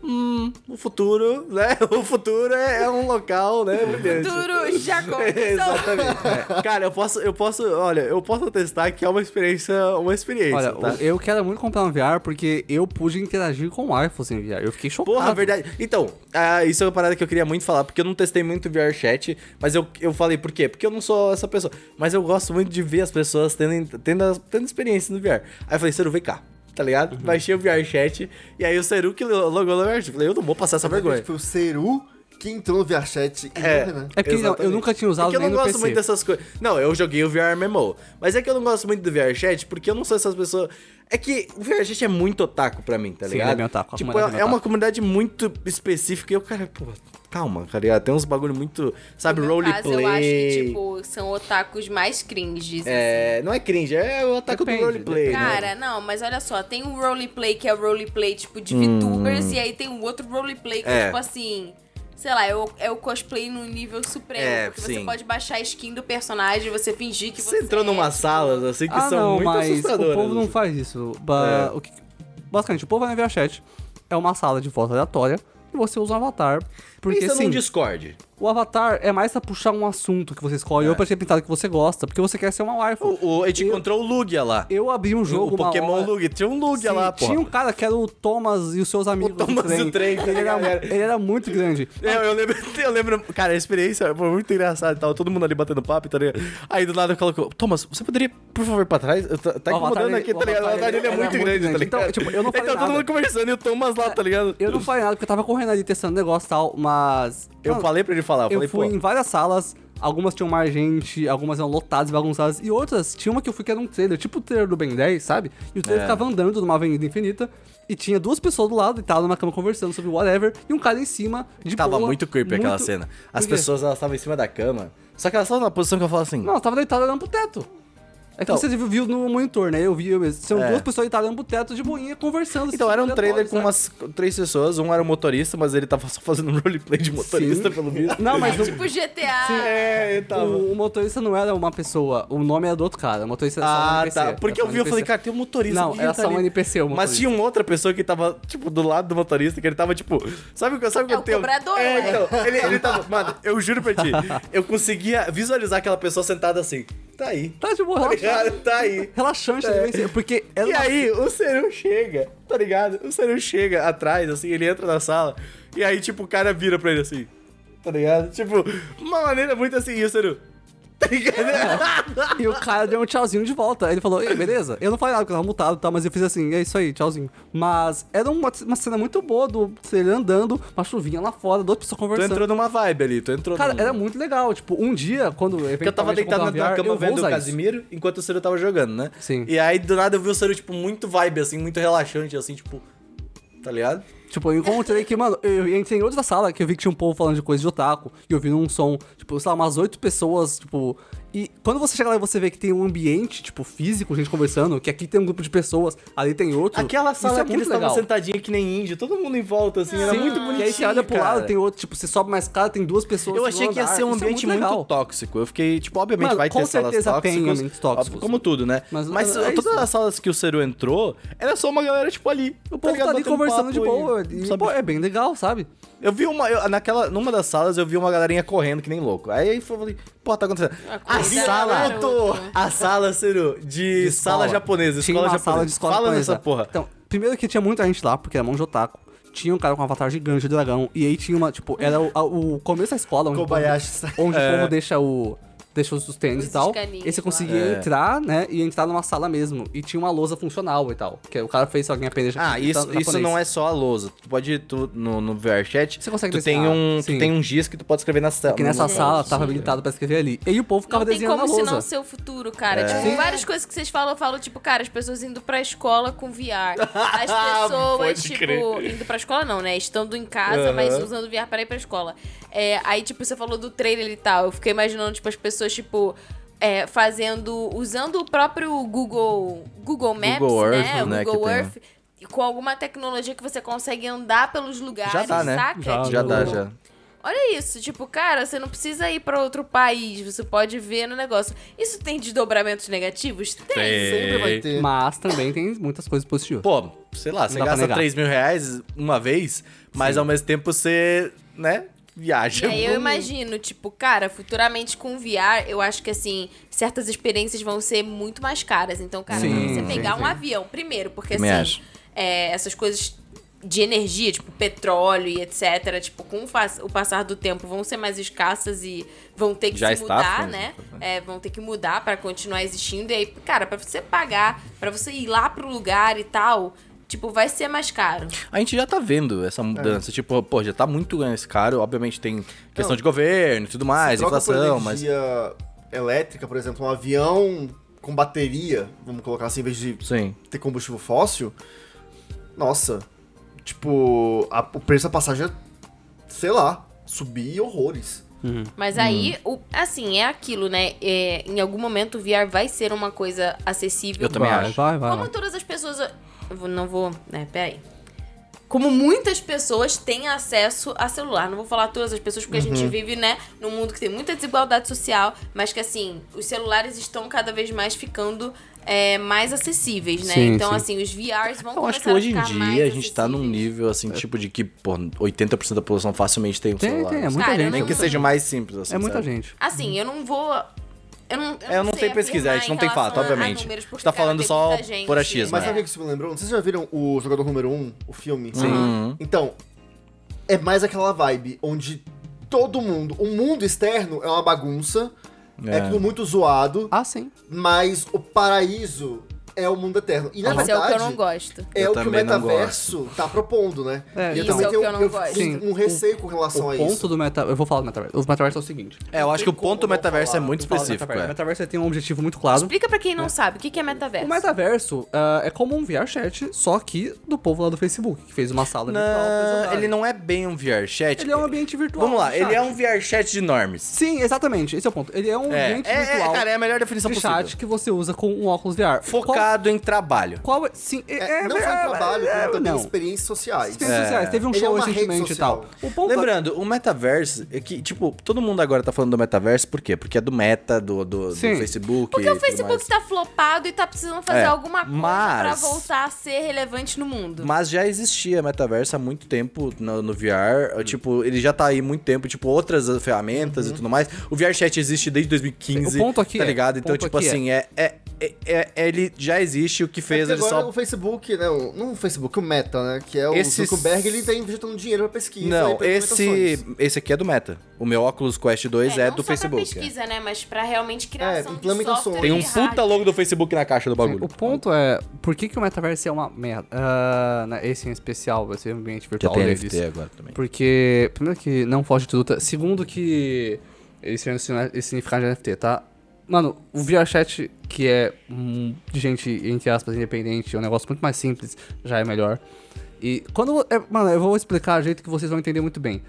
Speaker 1: Hum, o futuro, né? O futuro é, é um local, né? brilhante."
Speaker 3: Futuro já começou.
Speaker 1: Exatamente. Cara, eu posso, eu posso, olha, eu posso atestar que é uma experiência, uma experiência,
Speaker 2: Olha,
Speaker 1: tá?
Speaker 2: o- eu quero muito comprar um VR porque eu pude interagir com o iPhone em VR. Eu fiquei chocado.
Speaker 1: Porra, verdade. Então, ah, isso é uma parada que eu queria muito falar, porque eu não testei muito VR chat, mas eu, eu falei por quê? Porque eu não sou essa pessoa. Mas eu gosto muito de ver as pessoas tendo, tendo, tendo experiência no VR. Aí eu falei, Seru, vem cá. Tá ligado? Baixei o VR chat, e aí o Seru que logou no VR chat. Falei, eu não vou passar essa vergonha.
Speaker 4: Foi o Seru que entrou no VRChat
Speaker 1: É.
Speaker 4: não, né?
Speaker 2: É porque não, eu nunca tinha usado
Speaker 1: Porque eu
Speaker 2: nem
Speaker 1: não
Speaker 2: no
Speaker 1: gosto
Speaker 2: PC.
Speaker 1: muito dessas coisas. Não, eu joguei o VR MMO. Mas é que eu não gosto muito do VR Chat, porque eu não sou essas pessoas. É que o VR Chat é muito otaku pra mim, tá
Speaker 2: Sim,
Speaker 1: ligado?
Speaker 2: ele é bem otaku,
Speaker 1: Tipo, é,
Speaker 2: é
Speaker 1: é uma
Speaker 2: otaku.
Speaker 1: comunidade muito específica e eu, cara, pô, calma, tá ligado? Tem uns bagulho muito, sabe,
Speaker 3: No
Speaker 1: roleplay.
Speaker 3: caso, eu acho que, tipo, são otakus mais cringes,
Speaker 1: É, não é cringe, é o ataque
Speaker 2: Depende,
Speaker 1: do roleplay, né?
Speaker 3: Cara, não, mas olha só, tem um roleplay que é o roleplay, tipo, de
Speaker 1: Hum.
Speaker 3: VTubers, e aí tem um outro roleplay que é,
Speaker 1: É.
Speaker 3: tipo assim. Sei lá, é o, é o cosplay no nível supremo.
Speaker 1: É,
Speaker 3: porque
Speaker 1: sim.
Speaker 3: você pode baixar a skin do personagem, você fingir que você.
Speaker 1: Você entrou
Speaker 3: é,
Speaker 1: numas
Speaker 3: tipo,
Speaker 1: salas, assim, que
Speaker 2: ah,
Speaker 1: são
Speaker 2: não,
Speaker 1: muito
Speaker 2: mas
Speaker 1: assustadoras.
Speaker 2: o povo não
Speaker 1: assim.
Speaker 2: faz isso. Ba-
Speaker 1: É.
Speaker 2: o que- basicamente, o povo vai no VRChat, é uma sala de voz aleatória, e você usa um avatar. Porque
Speaker 1: Pensa
Speaker 2: assim,
Speaker 1: num Discord.
Speaker 2: o avatar é mais pra puxar um assunto que você escolhe, ou pra ter pintado que você gosta, porque você quer ser uma wife.
Speaker 1: É. O, o, a gente
Speaker 2: Eu-
Speaker 1: encontrou o Lugia lá.
Speaker 2: Eu abri um jogo,
Speaker 1: o Pokémon
Speaker 2: hora-
Speaker 1: Lugia. Tinha um Lugia
Speaker 2: Sim,
Speaker 1: lá, pô.
Speaker 2: Tinha um cara que era o Thomas e os seus amigos
Speaker 1: Thomas do trem, tá
Speaker 2: ele, era, ele era muito grande.
Speaker 1: É, eu lembro, eu lembro, cara, a experiência foi muito engraçada e tal, todo mundo ali batendo papo, tá ligado? Aí do nada eu colocou, Thomas, você poderia, por favor, ir pra trás? Eu- Tá, tá
Speaker 2: O
Speaker 1: incomodando aqui,
Speaker 2: o
Speaker 1: tá ligado? O
Speaker 2: avatar
Speaker 1: dele é
Speaker 2: dele
Speaker 1: muito grande, tá
Speaker 2: grande.
Speaker 1: ligado?
Speaker 2: Então, tipo, eu não falei
Speaker 1: Então todo mundo conversando e o Thomas lá, tá ligado?
Speaker 2: Eu não falei nada porque eu tava correndo ali testando negócio e tal, mas.
Speaker 1: Eu
Speaker 2: Mano,
Speaker 1: falei pra ele falar, eu,
Speaker 2: Eu
Speaker 1: falei,
Speaker 2: fui
Speaker 1: pô,
Speaker 2: em várias salas, algumas tinham mais gente, algumas eram lotadas e bagunçadas, e outras, tinha uma que eu fui que era um trailer, tipo o trailer do Ben 10, sabe? E o trailer
Speaker 1: É.
Speaker 2: ficava andando numa avenida infinita, e tinha duas pessoas do lado, deitadas numa cama conversando sobre whatever, e um cara em cima, de
Speaker 1: tava
Speaker 2: boa,
Speaker 1: muito creepy aquela
Speaker 2: muito-
Speaker 1: cena. As pessoas, elas estavam em cima da cama, só que elas estavam na posição que eu falo assim,
Speaker 2: Não, eu tava deitado olhando pro teto. É que
Speaker 1: Então-
Speaker 2: você viu no monitor, né? Eu vi, eu mesmo. São
Speaker 1: É.
Speaker 2: duas pessoas deitadas olhando pro teto de boinha, conversando.
Speaker 1: Então, era um trailer com umas três pessoas, um era um motorista, mas ele tava só fazendo um roleplay de motorista,
Speaker 2: Sim.
Speaker 1: pelo visto.
Speaker 2: Não, mas o,
Speaker 3: Tipo GTA.
Speaker 1: É, ele tava...
Speaker 2: o, o motorista não era uma pessoa, o nome era do outro cara. O motorista era só um
Speaker 1: Ah,
Speaker 2: NPC,
Speaker 1: tá.
Speaker 2: era
Speaker 1: Porque eu vi, eu falei, cara, tem um motorista.
Speaker 2: Não,
Speaker 1: que
Speaker 2: era
Speaker 1: tá
Speaker 2: só um
Speaker 1: ali?
Speaker 2: NPC, o
Speaker 1: Mas tinha uma outra pessoa que tava, tipo, do lado do motorista, que ele tava, tipo. Sabe, sabe
Speaker 3: É
Speaker 1: quando
Speaker 3: o
Speaker 1: tem.
Speaker 3: cobrador,
Speaker 1: É,
Speaker 3: né?
Speaker 1: então. Ele, ele tava. Mano, eu juro pra ti. Eu conseguia visualizar aquela pessoa sentada assim. Tá aí.
Speaker 2: Tá de boa,
Speaker 1: Tá ligado? Tá aí.
Speaker 2: Relaxante, ele vencer, porque
Speaker 1: E aí, o Seru chega, tá ligado? O Seru chega atrás, assim, ele entra na sala. E aí, tipo, o cara vira pra ele assim. Tá ligado? Tipo, uma maneira muito assim. E o Seru. Tá ligado?
Speaker 2: E o cara deu um tchauzinho de volta. Ele falou, Ei, beleza. Eu não falei nada porque eu tava mutado e tal, mas eu fiz assim, é isso aí, tchauzinho. Mas era uma, uma cena muito boa do ele andando, uma chuvinha lá fora, duas pessoas
Speaker 1: tu
Speaker 2: conversando.
Speaker 1: entrou numa vibe ali, tu entrou
Speaker 2: Cara,
Speaker 1: num-
Speaker 2: era muito legal. Tipo, um dia, quando
Speaker 1: Porque eu tava deitado na na cama vendo o Casimiro enquanto o Ciro tava jogando, né?
Speaker 2: Sim.
Speaker 1: E aí, do nada, eu vi o Ciro, tipo, muito vibe, assim, muito relaxante, assim, tipo. Tá ligado?
Speaker 2: Tipo, eu encontrei que, mano, eu entrei em outra sala que eu vi que tinha um povo falando de coisa de otaku, e eu vi um som, tipo, sei lá, umas oito pessoas, tipo, E quando você chega lá e você vê que tem um ambiente, tipo, físico, gente conversando, que aqui tem um grupo de pessoas, ali tem outro.
Speaker 1: Aquela sala
Speaker 2: é
Speaker 1: que eles
Speaker 2: muito
Speaker 1: estavam
Speaker 2: legal.
Speaker 1: sentadinhos que nem índio, todo mundo em volta, assim, era
Speaker 2: Sim,
Speaker 1: muito bonitinho.
Speaker 2: E aí você olha pro
Speaker 1: cara.
Speaker 2: lado, tem outro, tipo, você sobe mais cara, tem duas pessoas.
Speaker 1: Eu achei que ia ser um
Speaker 2: Isso é
Speaker 1: ambiente muito,
Speaker 2: legal.
Speaker 1: tóxico. Eu fiquei, tipo, obviamente
Speaker 2: Mano,
Speaker 1: vai
Speaker 2: com
Speaker 1: ter salas
Speaker 2: certeza tem
Speaker 1: tóxicas.
Speaker 2: ambientes tóxicos.
Speaker 1: Como tudo, né?
Speaker 2: Mas,
Speaker 1: Mas,
Speaker 2: é
Speaker 1: todas as salas que o Seru entrou, era só uma galera, tipo, ali.
Speaker 2: O povo tá ali conversando de boa. E,
Speaker 1: sabe?
Speaker 2: pô, é bem legal, sabe?
Speaker 1: Eu vi uma. eu- naquela, numa das salas, eu vi uma galerinha correndo que nem louco. Aí eu falei, pô, tá acontecendo.
Speaker 3: A
Speaker 1: A
Speaker 3: corrida
Speaker 1: sala.
Speaker 3: garoto.
Speaker 1: A sala, Seru, de, sala japonesa,
Speaker 2: Tinha
Speaker 1: escola
Speaker 2: uma
Speaker 1: japonesa.
Speaker 2: sala de escola
Speaker 1: Fala
Speaker 2: japonesa.
Speaker 1: nessa porra.
Speaker 2: Então, primeiro que tinha muita gente lá, porque era mão de otaku. Tinha um cara com um avatar gigante de dragão. E aí tinha uma, tipo, era o, a- o começo da escola, onde,
Speaker 4: Kobayashi.
Speaker 2: onde
Speaker 1: É.
Speaker 2: o povo deixa o. Deixa os tênis e tal. E você conseguia
Speaker 1: É.
Speaker 2: entrar, né? E entrar numa sala mesmo. E tinha uma lousa funcional e tal. Que o cara fez alguém aprender
Speaker 1: Ah, isso, isso não é só a lousa. Tu pode, tu, no, no VRChat,
Speaker 2: Você consegue
Speaker 1: tu tem, um, tu
Speaker 2: sim.
Speaker 1: tem um giz que tu pode escrever na tela.
Speaker 2: Que nessa sala tava habilitado pra escrever ali. E aí o povo ficava
Speaker 3: Não tem
Speaker 2: desenhando
Speaker 3: como
Speaker 2: na
Speaker 3: se
Speaker 2: lousa.
Speaker 3: não ser o futuro, cara.
Speaker 1: É.
Speaker 3: Tipo,
Speaker 2: Sim.
Speaker 3: várias coisas que vocês falam, eu falo, tipo, cara, as pessoas indo pra escola com VR. As pessoas,
Speaker 1: Pode
Speaker 3: tipo,
Speaker 1: crer.
Speaker 3: indo pra escola não, né? Estando em casa,
Speaker 1: Aham.
Speaker 3: mas usando VR pra ir pra escola. É, aí, tipo, você falou do trailer e tal. Eu fiquei imaginando, tipo, as pessoas, tipo. é, fazendo. Usando o próprio Google. Google Maps,
Speaker 1: Google
Speaker 3: né?
Speaker 1: Earth,
Speaker 3: O
Speaker 1: né,
Speaker 3: Google
Speaker 1: tem.
Speaker 3: Earth. e Com alguma tecnologia que você consegue andar pelos lugares,
Speaker 1: Já dá, né?
Speaker 3: saca?
Speaker 2: Já,
Speaker 1: Já dá, já.
Speaker 3: Olha isso, tipo, cara, você não precisa ir pra outro país, você pode ver no negócio. Isso tem desdobramentos negativos? Tem.
Speaker 4: Sempre vai ter.
Speaker 2: Mas também tem muitas coisas positivas.
Speaker 1: Pô, sei lá, você
Speaker 2: Não pra
Speaker 1: gasta
Speaker 2: negar.
Speaker 1: 3 mil reais uma vez, mas ao mesmo tempo você, né, viaja.
Speaker 3: E aí eu imagino, tipo, cara, futuramente com VR, eu acho que assim, certas experiências vão ser muito mais caras. Então, cara,
Speaker 2: Sim,
Speaker 3: pra você pegar
Speaker 2: sim,
Speaker 3: um
Speaker 2: sim.
Speaker 3: avião, primeiro, porque
Speaker 1: Também
Speaker 3: assim, é, essas coisas de energia, tipo petróleo e etc, tipo, com o, passar do tempo vão ser mais escassas e vão ter que
Speaker 1: Já
Speaker 3: se
Speaker 1: está
Speaker 3: mudar, né?
Speaker 1: né?
Speaker 3: É, vão ter que mudar pra continuar existindo. E aí, cara, pra você pagar, pra você ir lá pro lugar e tal, tipo, vai ser mais caro.
Speaker 1: A gente já tá vendo essa mudança. Tipo, pô, já tá muito mais caro. Obviamente tem questão
Speaker 4: Não.
Speaker 1: de governo e tudo mais,
Speaker 4: Troca por
Speaker 1: inflação, mas.
Speaker 4: energia elétrica, por exemplo, um avião com bateria, vamos colocar assim, em vez de
Speaker 1: Sim.
Speaker 4: ter combustível fóssil, nossa, tipo, a- o preço da passagem, é, sei lá, subir horrores.
Speaker 3: Mas aí, o, assim, é aquilo, né? É, em algum momento o VR vai ser uma coisa acessível.
Speaker 1: Eu também
Speaker 2: vai,
Speaker 1: acho.
Speaker 2: vai, vai.
Speaker 3: Como
Speaker 2: vai.
Speaker 3: todas as pessoas. Eu vou- não vou. Né, peraí. Como muitas pessoas têm acesso a celular. Não vou falar todas as pessoas, porque a
Speaker 1: Uhum.
Speaker 3: gente vive, né, num mundo que tem muita desigualdade social, mas que assim, os celulares estão cada vez mais ficando é, mais acessíveis, né?
Speaker 2: Sim,
Speaker 3: então,
Speaker 2: sim.
Speaker 3: assim, os VRs vão
Speaker 1: Eu acho que
Speaker 3: a
Speaker 1: hoje em dia a gente tá num nível, assim, tipo de que, pô, 80% da população facilmente tem um
Speaker 2: Tem,
Speaker 1: celular.
Speaker 2: tem, é
Speaker 1: assim.
Speaker 2: muita
Speaker 3: Cara,
Speaker 2: gente.
Speaker 1: Nem
Speaker 3: não-
Speaker 1: que seja mais simples, assim.
Speaker 2: É muita
Speaker 1: sabe?
Speaker 2: gente.
Speaker 3: Assim, eu não vou. Eu não,
Speaker 1: É, eu não sei pesquisar, a gente não tem fato, obviamente. A gente tá falando só
Speaker 3: gente-
Speaker 1: por achismo.
Speaker 4: Mas
Speaker 1: É.
Speaker 4: sabe o que isso me lembrou? Vocês já viram o Jogador Número 1, o filme?
Speaker 1: Sim.
Speaker 4: Então, é mais aquela vibe onde todo mundo, o mundo externo é uma bagunça, é,
Speaker 1: É.
Speaker 4: tudo muito zoado,
Speaker 2: Ah, sim.
Speaker 4: mas o paraíso é o mundo eterno. E na
Speaker 3: Isso é o
Speaker 4: verdade,
Speaker 3: que eu não gosto.
Speaker 4: é
Speaker 1: Eu
Speaker 4: o que o metaverso tá propondo, né?
Speaker 2: É,
Speaker 4: e eu
Speaker 2: então.
Speaker 4: também
Speaker 3: Isso é o que eu não
Speaker 4: eu
Speaker 3: gosto.
Speaker 2: Sim.
Speaker 4: um receio com relação
Speaker 2: O
Speaker 4: a
Speaker 2: ponto
Speaker 4: isso.
Speaker 2: do metaverso. Eu vou falar do metaverso. O metaverso é o seguinte.
Speaker 1: É, eu acho que o ponto do metaverso é muito específico.
Speaker 2: metaverso. O
Speaker 1: é.
Speaker 2: metaverso ele tem um objetivo muito claro.
Speaker 3: Explica pra quem não sabe, o que é metaverso?
Speaker 2: O metaverso ah, é como um VR chat, só que do povo lá do Facebook, que fez uma sala virtual
Speaker 1: Não, ele não é bem um VR chat.
Speaker 2: Ele é um ambiente virtual.
Speaker 1: Vamos lá, ele é um VR chat de normes.
Speaker 2: Sim, exatamente. Esse é o ponto. Ele é um
Speaker 1: É,
Speaker 2: ambiente
Speaker 1: é, é,
Speaker 2: virtual
Speaker 1: cara, é a melhor definição
Speaker 2: de
Speaker 1: possível.
Speaker 2: chat que você usa com um óculos VR.
Speaker 1: Focado em trabalho.
Speaker 2: Qual, é... Sim, é,
Speaker 4: É, não só em
Speaker 2: é-
Speaker 4: trabalho,
Speaker 2: é-
Speaker 4: como também
Speaker 2: não.
Speaker 4: experiências sociais.
Speaker 2: Experiências sociais. Teve um
Speaker 4: Ele é
Speaker 2: show recentemente e tal. O ponto é-
Speaker 1: Lembrando, o metaverso, é que, tipo, todo mundo agora tá falando do metaverso, por quê? Porque é do meta, do, do, do. Facebook.
Speaker 3: Porque
Speaker 1: e
Speaker 3: o Facebook tá flopado e tá precisando fazer
Speaker 1: É,
Speaker 3: alguma coisa
Speaker 1: mas-
Speaker 3: pra voltar a ser relevante no mundo.
Speaker 1: Mas já existia metaverso há muito tempo no, no VR. Tipo, ele já tá aí há muito tempo, tipo, outras ferramentas e tudo mais. O VR Chat existe desde 2015.
Speaker 2: O ponto aqui
Speaker 1: Tá
Speaker 2: é-
Speaker 1: ligado? Então, tipo
Speaker 2: é-
Speaker 1: assim, é, é, é, é- ele já existe, o que fez
Speaker 4: É
Speaker 1: ele
Speaker 4: agora
Speaker 1: só.
Speaker 4: o Facebook, né? o- Não o Facebook, o Meta, né? Que é o
Speaker 1: Esse-
Speaker 4: Zuckerberg, ele tá injetando dinheiro pra pesquisa.
Speaker 1: Não,
Speaker 4: pra
Speaker 1: esse, esse aqui é do Meta. O meu Oculus Quest 2 é,
Speaker 3: não
Speaker 1: do
Speaker 3: só
Speaker 1: Facebook.
Speaker 3: Pra pesquisa, né? Mas pra realmente criação
Speaker 4: É,
Speaker 3: software
Speaker 1: Tem um puta logo do Facebook na caixa do bagulho.
Speaker 2: O ponto é, por que, que o metaverso é uma merda? Né, esse em especial, esse ambiente
Speaker 1: Já
Speaker 2: virtual
Speaker 1: tem
Speaker 2: deles.
Speaker 1: NFT agora também.
Speaker 2: Porque, primeiro que não foge de luta. Segundo que esse é esse significado de NFT, tá? Mano, o VRChat, que é hum, de gente, entre aspas, independente, é um negócio muito mais simples, já é melhor. E quando. é, mano, eu vou explicar do jeito que vocês vão entender muito bem.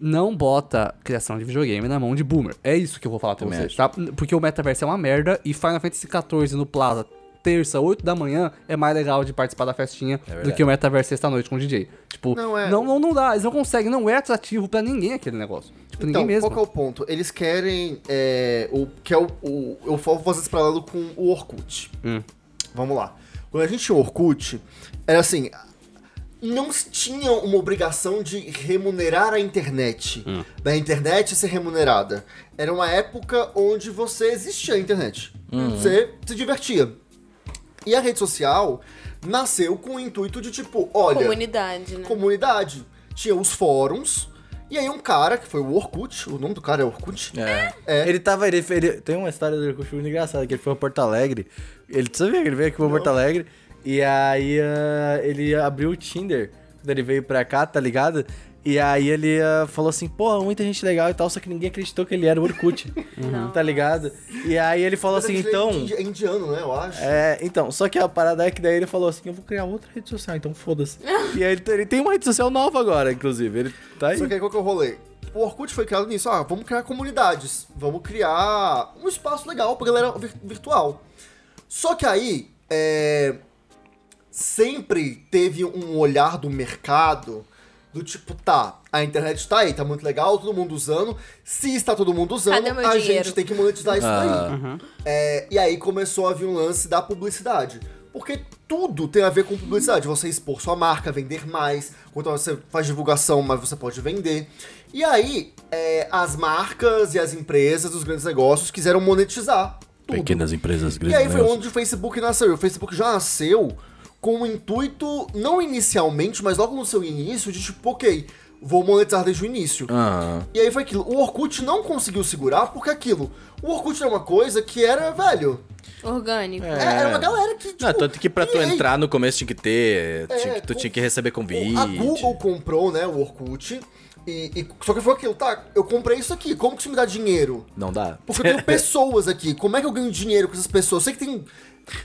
Speaker 2: não bota criação de videogame na mão de boomer. É isso que eu vou falar pra
Speaker 1: Também
Speaker 2: vocês,
Speaker 1: acho.
Speaker 2: tá? Porque o metaverso é uma merda e Final Fantasy XIV no Plaza, terça, 8 da manhã, é mais legal de participar da festinha do
Speaker 1: verdade.
Speaker 2: que o metaverso sexta-noite com o DJ. Tipo,
Speaker 4: Não, é-
Speaker 2: não, não, não dá, eles não conseguem, não é atrativo pra ninguém aquele negócio. Tipo,
Speaker 4: Então,
Speaker 2: ninguém mesmo.
Speaker 4: qual que é o ponto? Eles querem. É, o, que é o, o. Eu vou fazer esse paralelo com o Orkut.
Speaker 2: Hum.
Speaker 4: Vamos lá. Quando a gente tinha o Orkut, era assim. Não se tinha uma obrigação de remunerar a internet.
Speaker 2: Hum.
Speaker 4: Da internet ser remunerada. Era uma época onde você existia a internet.
Speaker 2: Uhum.
Speaker 4: Você se divertia. E a rede social nasceu com o intuito de tipo, olha
Speaker 3: Comunidade, né?
Speaker 4: comunidade. Tinha os fóruns. E aí um cara, que foi o Orkut, o nome do cara é Orkut.
Speaker 1: É.
Speaker 4: É.
Speaker 1: Ele tava. Ele, ele- tem uma história do Orkut muito engraçada, que ele foi a Porto Alegre. Ele sabia que ele veio aqui pra Porto Alegre. E aí ah, ele abriu o Tinder quando ele veio pra cá, tá ligado? E aí ele ah, falou assim, pô, muita gente legal e tal, só que ninguém acreditou que ele era o Orkut. tá ligado? E aí ele falou
Speaker 4: Mas
Speaker 1: assim,
Speaker 4: é
Speaker 1: então.
Speaker 4: É indiano, né, eu acho.
Speaker 1: É, então, só que a parada é que daí ele falou assim, eu vou criar outra rede social, então foda-se. e aí ele, ele tem uma rede social nova agora, inclusive. Ele tá aí.
Speaker 4: Só que aí qual que é o rolê? O Orkut foi criado nisso, ah, vamos criar comunidades, vamos criar um espaço legal pra galera vir- virtual. Só que aí, é, sempre teve um olhar do mercado do tipo, tá, a internet tá aí, tá muito legal, todo mundo usando. Se está todo mundo usando, a
Speaker 3: dinheiro?
Speaker 4: gente tem que monetizar isso
Speaker 1: Ah.
Speaker 4: daí. É, e aí começou a vir um lance da publicidade. Porque tudo tem a ver com publicidade. Você expor sua marca, vender mais. Quanto você faz divulgação, mas você pode vender. E aí, é, as marcas e as empresas, os grandes negócios, quiseram monetizar tudo.
Speaker 1: Pequenas empresas
Speaker 4: E
Speaker 1: grandes.
Speaker 4: aí foi onde o Facebook nasceu. E o Facebook já nasceu com o intuito, não inicialmente, mas logo no seu início, de tipo, ok, vou monetizar desde o início.
Speaker 1: Aham.
Speaker 4: E aí foi aquilo. O Orkut não conseguiu segurar porque aquilo. O Orkut era uma coisa que era, velho.
Speaker 3: Orgânico.
Speaker 1: É.
Speaker 4: é, Era uma galera que. Tipo,
Speaker 1: Não, tanto que pra tu
Speaker 4: aí,
Speaker 1: entrar no começo tinha que ter.
Speaker 4: É,
Speaker 1: tinha que- tu
Speaker 4: com-
Speaker 1: tinha que receber convite.
Speaker 4: A Google comprou, né, o Orkut. E, e- só que foi aquilo, tá? Eu comprei isso aqui, como que isso me dá dinheiro?
Speaker 1: Não dá.
Speaker 4: Porque eu tenho pessoas aqui, como é que eu ganho dinheiro com essas pessoas? Eu sei que tem.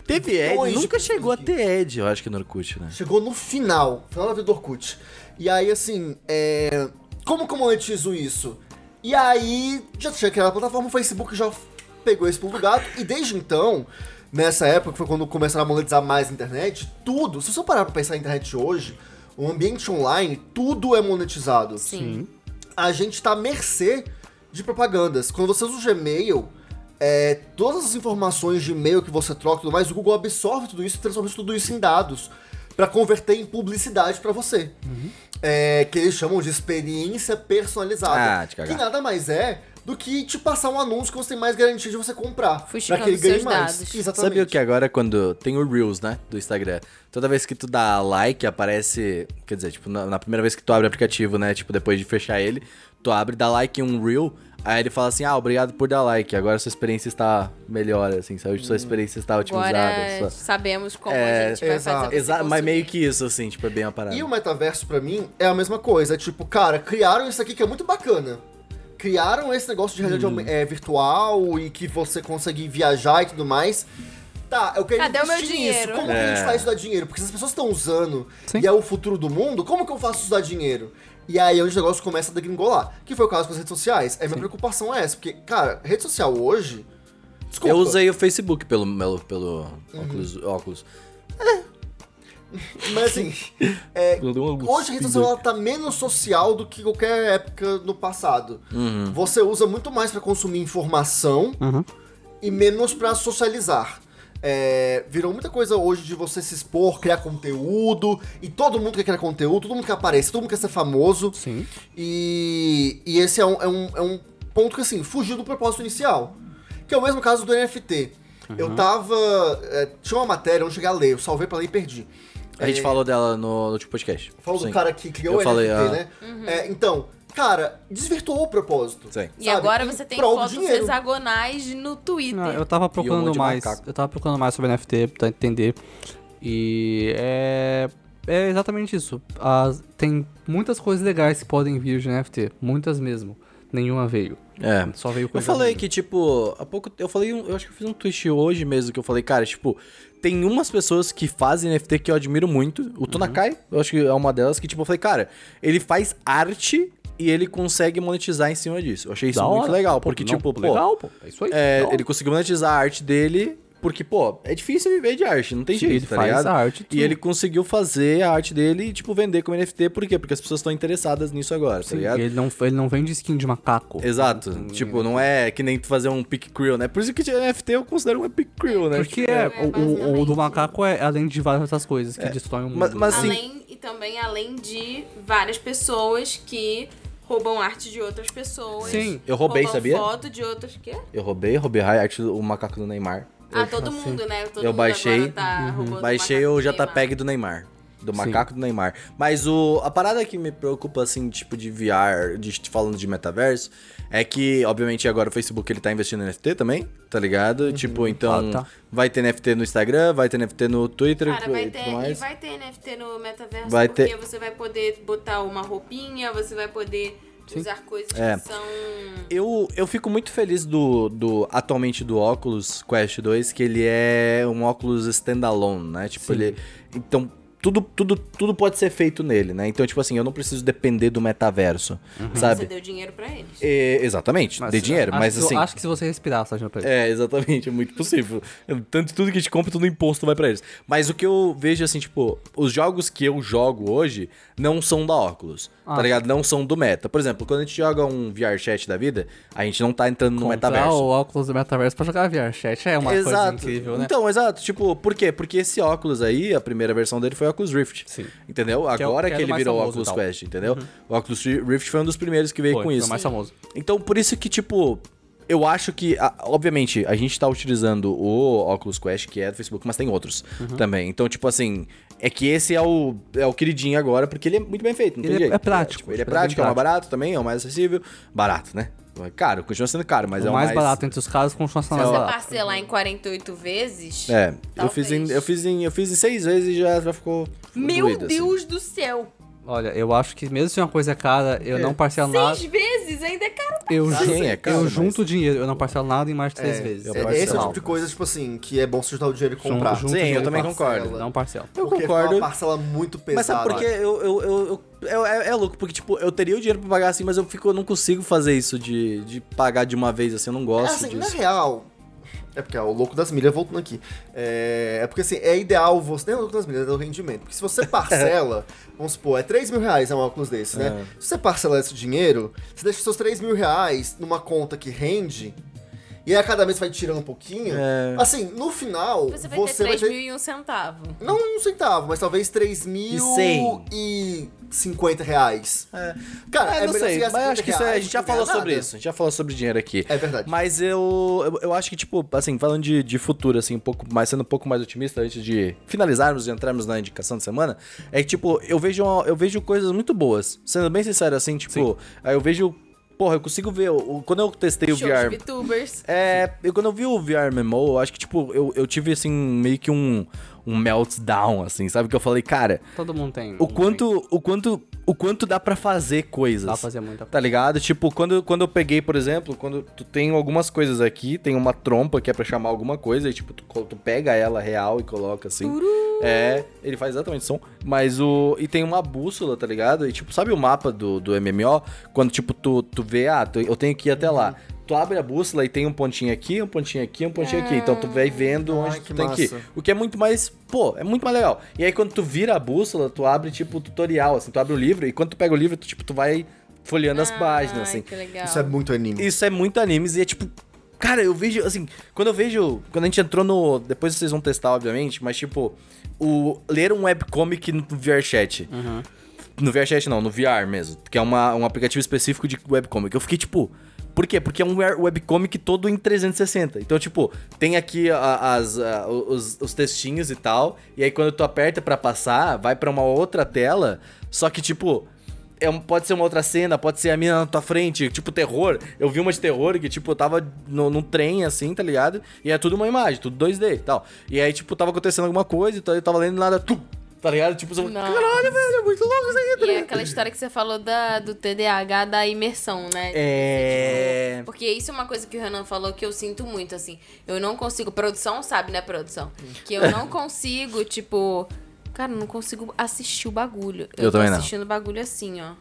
Speaker 1: Teve Ed, nunca chegou a ter Ed, eu acho que no Orkut, né?
Speaker 4: Chegou no final, final da vida do Orkut. E aí, assim, é... como que eu monetizo isso? E aí, já tinha criado a plataforma, o Facebook já pegou esse pulo do gato, e desde então, nessa época, que foi quando começaram a monetizar mais a internet, tudo, se você parar pra pensar na internet hoje, o ambiente online, tudo é monetizado.
Speaker 3: Sim.
Speaker 4: A gente tá à mercê de propagandas. Quando você usa o Gmail, é, todas as informações de e-mail que você troca e tudo mais, o Google absorve tudo isso e transforma tudo isso em dados pra converter em publicidade pra você. É, que eles chamam de experiência personalizada.
Speaker 1: Ah, te cagar.
Speaker 4: que nada mais é do que te passar um anúncio que você tem mais garantia de você comprar. Pra que ele ganhe
Speaker 3: seus
Speaker 4: mais.
Speaker 3: dados.
Speaker 4: Exatamente.
Speaker 1: Sabia que agora quando tem o Reels, né, do Instagram, toda vez que tu dá like, aparece, quer dizer, tipo, na, na primeira vez que tu abre o aplicativo, né, tipo, depois de fechar ele, tu abre, dá like em um Reel, aí ele fala assim, ah, obrigado por dar like, agora sua experiência está melhor, assim, sabe, sua experiência está otimizada.
Speaker 3: Agora
Speaker 1: sua-
Speaker 3: sabemos como
Speaker 1: É,
Speaker 3: a gente vai
Speaker 4: exato.
Speaker 3: fazer você
Speaker 1: Exa mas meio que isso, assim, tipo, é bem a parada.
Speaker 4: E o metaverso, pra mim, é a mesma coisa. É tipo, cara, criaram isso aqui que é muito bacana. Criaram esse negócio de realidade
Speaker 1: Hum.
Speaker 4: é, virtual e que você consegue viajar e tudo mais. Tá, eu quero
Speaker 3: Cadê o meu
Speaker 4: investir
Speaker 3: dinheiro?
Speaker 4: nisso. Como que a gente
Speaker 1: É.
Speaker 4: faz isso dar dinheiro? Porque se as pessoas estão usando
Speaker 2: Sim.
Speaker 4: e é o futuro do mundo, como que eu faço isso dar dinheiro? E aí é onde o negócio começa a degringolar. Que foi o caso com as redes sociais. Aí minha preocupação é essa. Porque, cara, rede social hoje... Desculpa.
Speaker 1: Eu usei o Facebook pelo, pelo, pelo óculos, óculos.
Speaker 4: Mas assim, é, hoje a rede social ela tá menos social do que qualquer época no passado.
Speaker 1: Uhum.
Speaker 4: Você usa muito mais pra consumir informação
Speaker 2: Uhum.
Speaker 4: e menos pra socializar. É, virou muita coisa hoje de você se expor, criar conteúdo, e todo mundo quer criar conteúdo, todo mundo quer aparecer, todo mundo quer ser famoso.
Speaker 2: Sim.
Speaker 4: E, e esse é um, é, um, é um ponto que, assim, fugiu do propósito inicial. Que é o mesmo caso do NFT. Eu tava. é, tinha uma matéria, eu não cheguei a ler, eu salvei pra ler e perdi.
Speaker 1: A gente falou dela no, no último podcast.
Speaker 4: Falou
Speaker 1: Sim.
Speaker 4: do cara que criou
Speaker 1: Eu
Speaker 4: o NFT,
Speaker 1: ah.
Speaker 4: né? É, então, cara, desvirtuou o propósito.
Speaker 1: Sim.
Speaker 3: E
Speaker 4: sabe?
Speaker 3: agora você tem fotos
Speaker 4: dinheiro.
Speaker 3: hexagonais no Twitter.
Speaker 2: Não, eu tava procurando mais. Eu tava procurando mais sobre NFT pra entender. E é. É exatamente isso. As- tem muitas coisas legais que podem vir de NFT. Muitas mesmo. Nenhuma veio.
Speaker 1: É.
Speaker 2: Só veio
Speaker 1: Eu
Speaker 2: coisa
Speaker 1: falei
Speaker 2: ruim.
Speaker 1: que, tipo, há pouco. Eu falei, eu acho que eu fiz um tweet hoje mesmo que eu falei, cara, tipo, tem umas pessoas que fazem NFT que eu admiro muito. O Tonakai, eu acho que é uma delas, que, tipo, eu falei, cara, ele faz arte e ele consegue monetizar em cima disso. Eu achei isso
Speaker 2: Da
Speaker 1: muito
Speaker 2: hora.
Speaker 1: legal, porque,
Speaker 2: não,
Speaker 1: tipo, pô,
Speaker 2: legal, pô. É isso aí.
Speaker 1: é, ele conseguiu monetizar a arte dele, porque, pô, é difícil viver de arte, não tem
Speaker 2: Sim,
Speaker 1: jeito,
Speaker 2: ele
Speaker 1: tá
Speaker 2: faz
Speaker 1: ligado?
Speaker 2: a arte,
Speaker 1: e ele conseguiu fazer a arte dele e, tipo, vender como NFT, por quê? Porque as pessoas estão interessadas nisso agora, tá
Speaker 2: Sim,
Speaker 1: ligado?
Speaker 2: ele, não, ele não vende skin de macaco.
Speaker 1: Exato. Tipo, não é que nem tu fazer um pick creel, né? Por isso que NFT eu considero um epic creel, né?
Speaker 2: Porque
Speaker 1: Tipo,
Speaker 2: é,
Speaker 3: É,
Speaker 2: o- o, do macaco é além de várias outras coisas que destroem o mundo.
Speaker 1: Mas- mas- assim-
Speaker 3: Além, e também além de várias pessoas que roubam arte de outras pessoas.
Speaker 2: Sim.
Speaker 1: Eu roubei,
Speaker 3: roubam
Speaker 1: sabia?
Speaker 3: foto de outras. Quê?
Speaker 1: Eu roubei, roubei a arte do o macaco do Neymar.
Speaker 3: Ah, todo mundo, né? Todo
Speaker 1: Eu
Speaker 3: mundo
Speaker 1: baixei,
Speaker 3: agora tá roubando
Speaker 1: Baixei o. JPEG do Neymar. Do macaco do Neymar. Mas o, a parada que me preocupa, assim, tipo, de VR, de, falando de metaverso, é que, obviamente, agora o Facebook ele tá investindo em NFT também, tá ligado? Tipo, então,
Speaker 2: Ah, tá.
Speaker 1: vai ter NFT no Instagram, vai ter NFT no Twitter
Speaker 3: Cara, vai
Speaker 1: e
Speaker 3: ter,
Speaker 1: tudo
Speaker 3: e vai ter NFT no metaverso,
Speaker 1: Vai
Speaker 3: porque
Speaker 1: ter-
Speaker 3: você vai poder botar uma roupinha, você vai poder usar coisas
Speaker 1: É.
Speaker 3: que são...
Speaker 1: Eu, eu fico muito feliz do, do atualmente do Oculus Quest 2, que ele é um óculos standalone, né? Tipo, ele. Então, tudo, tudo, tudo pode ser feito nele, né? Então, tipo assim, eu não preciso depender do metaverso,
Speaker 3: Você
Speaker 1: sabe?
Speaker 3: deu dinheiro pra eles.
Speaker 1: É, exatamente, dei dinheiro,
Speaker 2: acho
Speaker 1: mas
Speaker 2: que,
Speaker 1: assim.
Speaker 2: Acho que se você respirar, você ajuda pra ele.
Speaker 1: É, exatamente, é muito possível. Tanto tudo que a gente compra, tudo imposto vai pra eles. Mas o que eu vejo, assim, tipo, os jogos que eu jogo hoje não são da Oculus,
Speaker 2: Ah.
Speaker 1: tá ligado? Não são do meta. Por exemplo, quando a gente joga um VR chat da vida, a gente não tá entrando no
Speaker 2: Comprar
Speaker 1: metaverso.
Speaker 2: o óculos do metaverso pra jogar VR chat é uma coisa incrível, né?
Speaker 1: Então, exato. Tipo, por quê? Porque esse óculos aí, a primeira versão dele foi o Oculus Rift.
Speaker 2: Sim.
Speaker 1: Entendeu?
Speaker 2: Que é o-
Speaker 1: Agora
Speaker 2: que
Speaker 1: que,
Speaker 2: é o
Speaker 1: ele virou o Oculus.
Speaker 2: Uhum.
Speaker 1: Quest, entendeu? O Oculus Rift foi um dos primeiros que veio
Speaker 2: Foi,
Speaker 1: com
Speaker 2: foi
Speaker 1: isso.
Speaker 2: o mais famoso.
Speaker 1: Então, por isso que, tipo, eu acho que, obviamente, a gente tá utilizando o Oculus Quest, que é do Facebook, mas tem outros
Speaker 2: Uhum.
Speaker 1: também. Então, tipo assim, é que esse é o, é o queridinho agora, porque ele é muito bem feito, não
Speaker 2: Ele
Speaker 1: tem
Speaker 2: é-
Speaker 1: jeito.
Speaker 2: é prático,
Speaker 1: ele é
Speaker 2: tipo, ele é bem
Speaker 1: prático, é mais
Speaker 2: prático.
Speaker 1: barato também, é o mais acessível. Barato, né? É Caro, continua sendo caro, mas é
Speaker 2: o
Speaker 1: o
Speaker 2: mais barato entre os casos continua
Speaker 3: Se
Speaker 2: sendo
Speaker 3: você
Speaker 2: mais barato.
Speaker 3: parcelar em 48 vezes...
Speaker 1: É, eu
Speaker 3: Talvez.
Speaker 1: fiz, em, eu, fiz em, eu fiz em seis vezes e já, já ficou.
Speaker 3: Meu
Speaker 1: doído, assim.
Speaker 3: Deus do céu!
Speaker 2: Olha, eu acho que mesmo se uma coisa é cara, eu não parcelo nada.
Speaker 3: Seis vezes ainda é caro pra
Speaker 2: Eu,
Speaker 1: Sim, é caro,
Speaker 2: eu
Speaker 1: mas-
Speaker 2: junto o dinheiro, eu não parcelo nada em mais de três
Speaker 4: É,
Speaker 2: vezes.
Speaker 1: eu
Speaker 4: é- esse é o tipo de coisa, tipo assim, que é bom você juntar o dinheiro e comprar.
Speaker 2: junto
Speaker 1: Sim, eu
Speaker 2: dinheiro
Speaker 1: também
Speaker 2: e
Speaker 1: concordo.
Speaker 4: parcela.
Speaker 2: Não parcelo.
Speaker 1: Eu
Speaker 4: Porque
Speaker 1: concordo.
Speaker 4: foi uma parcela muito pesada.
Speaker 1: Mas sabe por quê? Eu, eu, eu, eu- é, é louco, porque, tipo, eu teria o dinheiro pra pagar assim, mas eu, fico, eu não consigo fazer isso de, de pagar de uma vez assim, eu não
Speaker 4: É
Speaker 1: gosto
Speaker 4: assim, na
Speaker 1: disso.
Speaker 4: real. É porque é o louco das milhas voltando aqui. É, é porque assim, é ideal você. Nem é o louco das milhas, é do rendimento. Porque se você parcela, vamos supor, é 3 mil reais é um óculos desse, né?
Speaker 1: É.
Speaker 4: Se você parcela esse dinheiro, você deixa seus 3 mil reais numa conta que rende. E aí a cada mês vai tirando um pouquinho.
Speaker 1: É.
Speaker 4: Assim, no final,
Speaker 3: Você vai
Speaker 4: você
Speaker 3: ter
Speaker 4: vai
Speaker 3: 3
Speaker 4: ter.
Speaker 3: mil e um centavo.
Speaker 4: Não um centavo, mas talvez 3 mil
Speaker 1: cem.
Speaker 4: e 50 reais. Cara,
Speaker 1: É,
Speaker 4: é
Speaker 1: não sei, mas eu acho que isso é- a
Speaker 4: 50
Speaker 1: gente já falou sobre
Speaker 4: nada.
Speaker 1: isso, a gente já falou sobre dinheiro aqui.
Speaker 4: É verdade.
Speaker 1: Mas eu, eu, eu acho que, tipo, assim, falando de, de futuro, assim, um pouco mais, sendo um pouco mais otimista antes de finalizarmos e entrarmos na indicação da semana, é que, tipo, eu vejo, uma- eu vejo coisas muito boas. Sendo bem sincero, assim, tipo, aí eu vejo. Porra, eu consigo ver. o- Quando eu testei o VR.
Speaker 3: VTubers.
Speaker 1: É, eu, quando eu vi o VR MMO, eu acho que, tipo, eu, eu tive, assim, meio que um, um meltdown, assim, sabe? Que eu falei, cara,
Speaker 2: Todo mundo tem.
Speaker 1: o
Speaker 2: um
Speaker 1: quanto, o quanto, o quanto dá pra fazer coisas.
Speaker 2: Dá pra fazer muita
Speaker 1: Tá ligado? Tipo, quando, quando eu peguei, por exemplo, quando tu tem algumas coisas aqui, tem uma trompa que é pra chamar alguma coisa, e tipo, tu, tu pega ela real e coloca assim. É, ele faz exatamente som. Mas o. E tem uma bússola, tá ligado? E tipo, sabe o mapa do, do MMO? Quando, tipo, tu, tu vê, ah, tu- eu tenho que ir até lá. Tu abre a bússola e tem um pontinho aqui, um pontinho aqui, um pontinho aqui. Então tu vai vendo
Speaker 4: Ai,
Speaker 1: onde
Speaker 4: que
Speaker 1: tu tem que ir. O que é muito mais. Pô, é muito mais legal. E aí quando tu vira a bússola, tu abre, tipo, o tutorial, assim, tu abre o livro, e quando tu pega o livro, tu, tipo, tu vai folheando as páginas, assim.
Speaker 3: que legal.
Speaker 4: Isso é muito anime.
Speaker 1: Isso é muito animes e é tipo. Cara, eu vejo, assim, quando eu vejo. Quando a gente entrou no. Depois vocês vão testar, obviamente, mas tipo, o. Ler um webcomic no VRChat. No VRChat não, no VR mesmo. Que é uma, um aplicativo específico de webcomic. Eu fiquei tipo. Por quê? Porque é um webcomic todo em 360. Então, tipo, tem aqui as, a- os, os textinhos e tal. E aí, quando tu aperta pra passar, vai pra uma outra tela. Só que, tipo, é pode ser uma outra cena, pode ser a mina na tua frente, tipo terror. Eu vi uma de terror que, tipo, eu tava no, num trem assim, tá ligado? E é tudo uma imagem, tudo 2D e tal. E aí, tipo, tava acontecendo alguma coisa, então eu tava lendo nada, tum, tá ligado? Tipo, você,
Speaker 3: Não.
Speaker 1: caralho, velho, é muito louco isso aí, tá
Speaker 3: E é aquela história que você falou da, do TDAH da imersão, né?
Speaker 1: É.
Speaker 3: Porque isso é uma coisa que o Renan falou que eu sinto muito, assim. Eu não consigo. Produção sabe, né, produção? Que eu não consigo, tipo. Cara, eu não consigo assistir o bagulho.
Speaker 1: Eu
Speaker 3: tô
Speaker 1: também não.
Speaker 3: assistindo o bagulho assim, ó.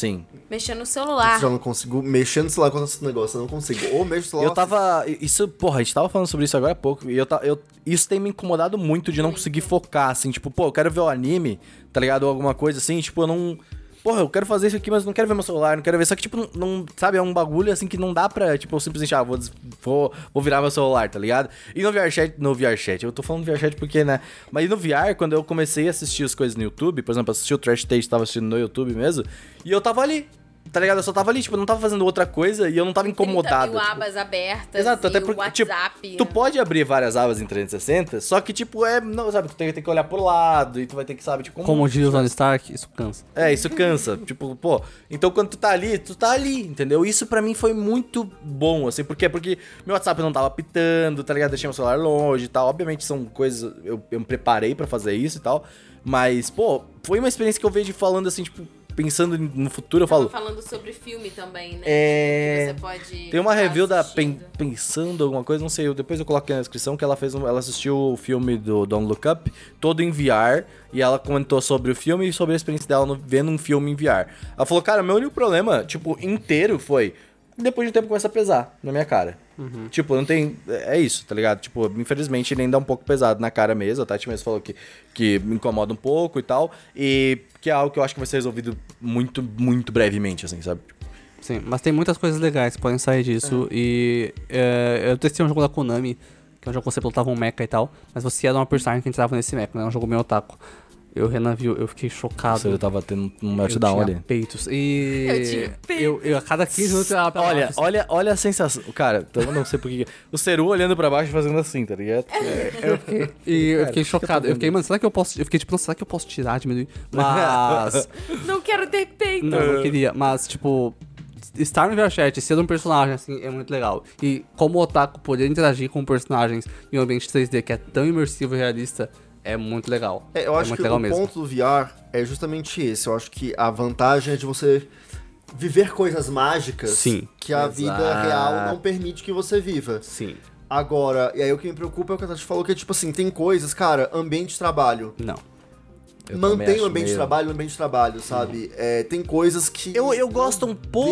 Speaker 1: Sim.
Speaker 3: Mexer no
Speaker 4: Eu
Speaker 3: celular.
Speaker 4: já não consigo mexer no celular com esse negócio, eu não consigo. Ou mexo no celular.
Speaker 1: Eu tava. Isso, porra, a gente tava falando sobre isso agora há pouco. E eu, ta- eu isso tem me incomodado muito de não conseguir focar, assim. Tipo, pô, eu quero ver o anime, tá ligado? Ou alguma coisa assim. Tipo, eu não. Porra, eu quero fazer isso aqui, mas não quero ver meu celular, não quero ver. Só que, tipo, não, não- sabe, é um bagulho assim que não dá pra, tipo, eu simplesmente, ah, vou, vou, vou virar meu celular, tá ligado? E no VRChat, no VRChat, eu tô falando VRChat porque, né? Mas no VR, quando eu comecei a assistir as coisas no YouTube, por exemplo, assisti o Trash Taste, tava assistindo no YouTube mesmo, e eu tava ali. Tá ligado? Eu só tava ali, tipo, eu não tava fazendo outra coisa e eu não tava
Speaker 3: 30
Speaker 1: incomodado.
Speaker 3: mil
Speaker 1: tipo,
Speaker 3: abas abertas.
Speaker 1: Exato,
Speaker 3: e
Speaker 1: até porque, tipo,
Speaker 3: WhatsApp.
Speaker 1: tu pode abrir várias abas em 360, só que, tipo, é, não, sabe, tu tem, tem que olhar pro lado e tu vai ter que, sabe, tipo,
Speaker 2: Como diz o Tony Stark, isso cansa.
Speaker 1: É, isso cansa, tipo, pô, então quando tu tá ali, tu tá ali, entendeu? Isso pra mim foi muito bom, assim, por quê? Porque meu WhatsApp não tava pitando, tá ligado? Deixei meu celular longe e tal, obviamente são coisas, eu, eu me preparei pra fazer isso e tal, mas, pô, foi uma experiência que eu vejo falando assim, tipo, pensando no futuro, eu falo,
Speaker 3: falando sobre filme também, né?
Speaker 1: É,
Speaker 3: você pode.
Speaker 1: Tem uma review da. Pen- Pensando alguma coisa, não sei, eu- depois eu coloco aqui na descrição que ela fez, um- ela assistiu o filme do Don't Look Up, todo em VR, e ela comentou sobre o filme e sobre a experiência dela no- vendo um filme em VR. Ela falou, cara, meu único problema, tipo, inteiro foi, depois de um tempo começa a pesar na minha cara. Tipo, não tem, é isso, tá ligado? Tipo, infelizmente ele ainda é um pouco pesado na cara mesmo, a Tati mesmo falou que, que me incomoda um pouco e tal, e que é algo que eu acho que vai ser resolvido muito, muito brevemente, assim, sabe?
Speaker 2: Sim, mas tem muitas coisas legais que podem sair disso. E é, eu testei um jogo da Konami, que é um jogo que você pilotava um mecha e tal, mas você dar uma personagem que entrava nesse mecha, né? É um jogo meio otaku. Eu, Renan, viu, eu fiquei chocado.
Speaker 1: Você tava tendo um
Speaker 2: eu
Speaker 1: meltdown
Speaker 2: tinha
Speaker 1: ali.
Speaker 2: peitos. E.
Speaker 3: Eu tinha
Speaker 2: Eu, eu, a cada 15 minutos eu pra
Speaker 1: Olha,
Speaker 2: baixo,
Speaker 1: olha, olha a sensação. Cara, então eu não sei porquê. O Seru olhando pra baixo e fazendo assim, tá ligado?
Speaker 2: Eu fiquei, e eu fiquei chocado. Eu fiquei, mano, será que eu posso. Eu fiquei tipo, nossa, será que eu posso tirar, diminuir? Mas.
Speaker 3: Não quero ter peito.
Speaker 2: não, eu queria. Mas, tipo. Estar no VRChat e ser um personagem, assim, é muito legal. E como o Otaku poder interagir com personagens em um ambiente 3D que é tão imersivo e realista, é muito legal.
Speaker 4: É, eu acho
Speaker 2: muito
Speaker 4: que o
Speaker 2: mesmo.
Speaker 4: ponto do VR é justamente esse. Eu acho que a vantagem é de você viver coisas mágicas
Speaker 2: Sim.
Speaker 4: que a
Speaker 1: Exato.
Speaker 4: vida real não permite que você viva.
Speaker 2: Sim.
Speaker 4: Agora, e aí o que me preocupa é o que a Tati falou, que é tipo assim, tem coisas, cara, ambiente de trabalho.
Speaker 2: Não.
Speaker 1: Eu
Speaker 4: Mantém o ambiente de
Speaker 1: meio-
Speaker 4: trabalho no ambiente de trabalho, sabe? É, tem coisas que.
Speaker 1: Eu, eu gosto um pouco.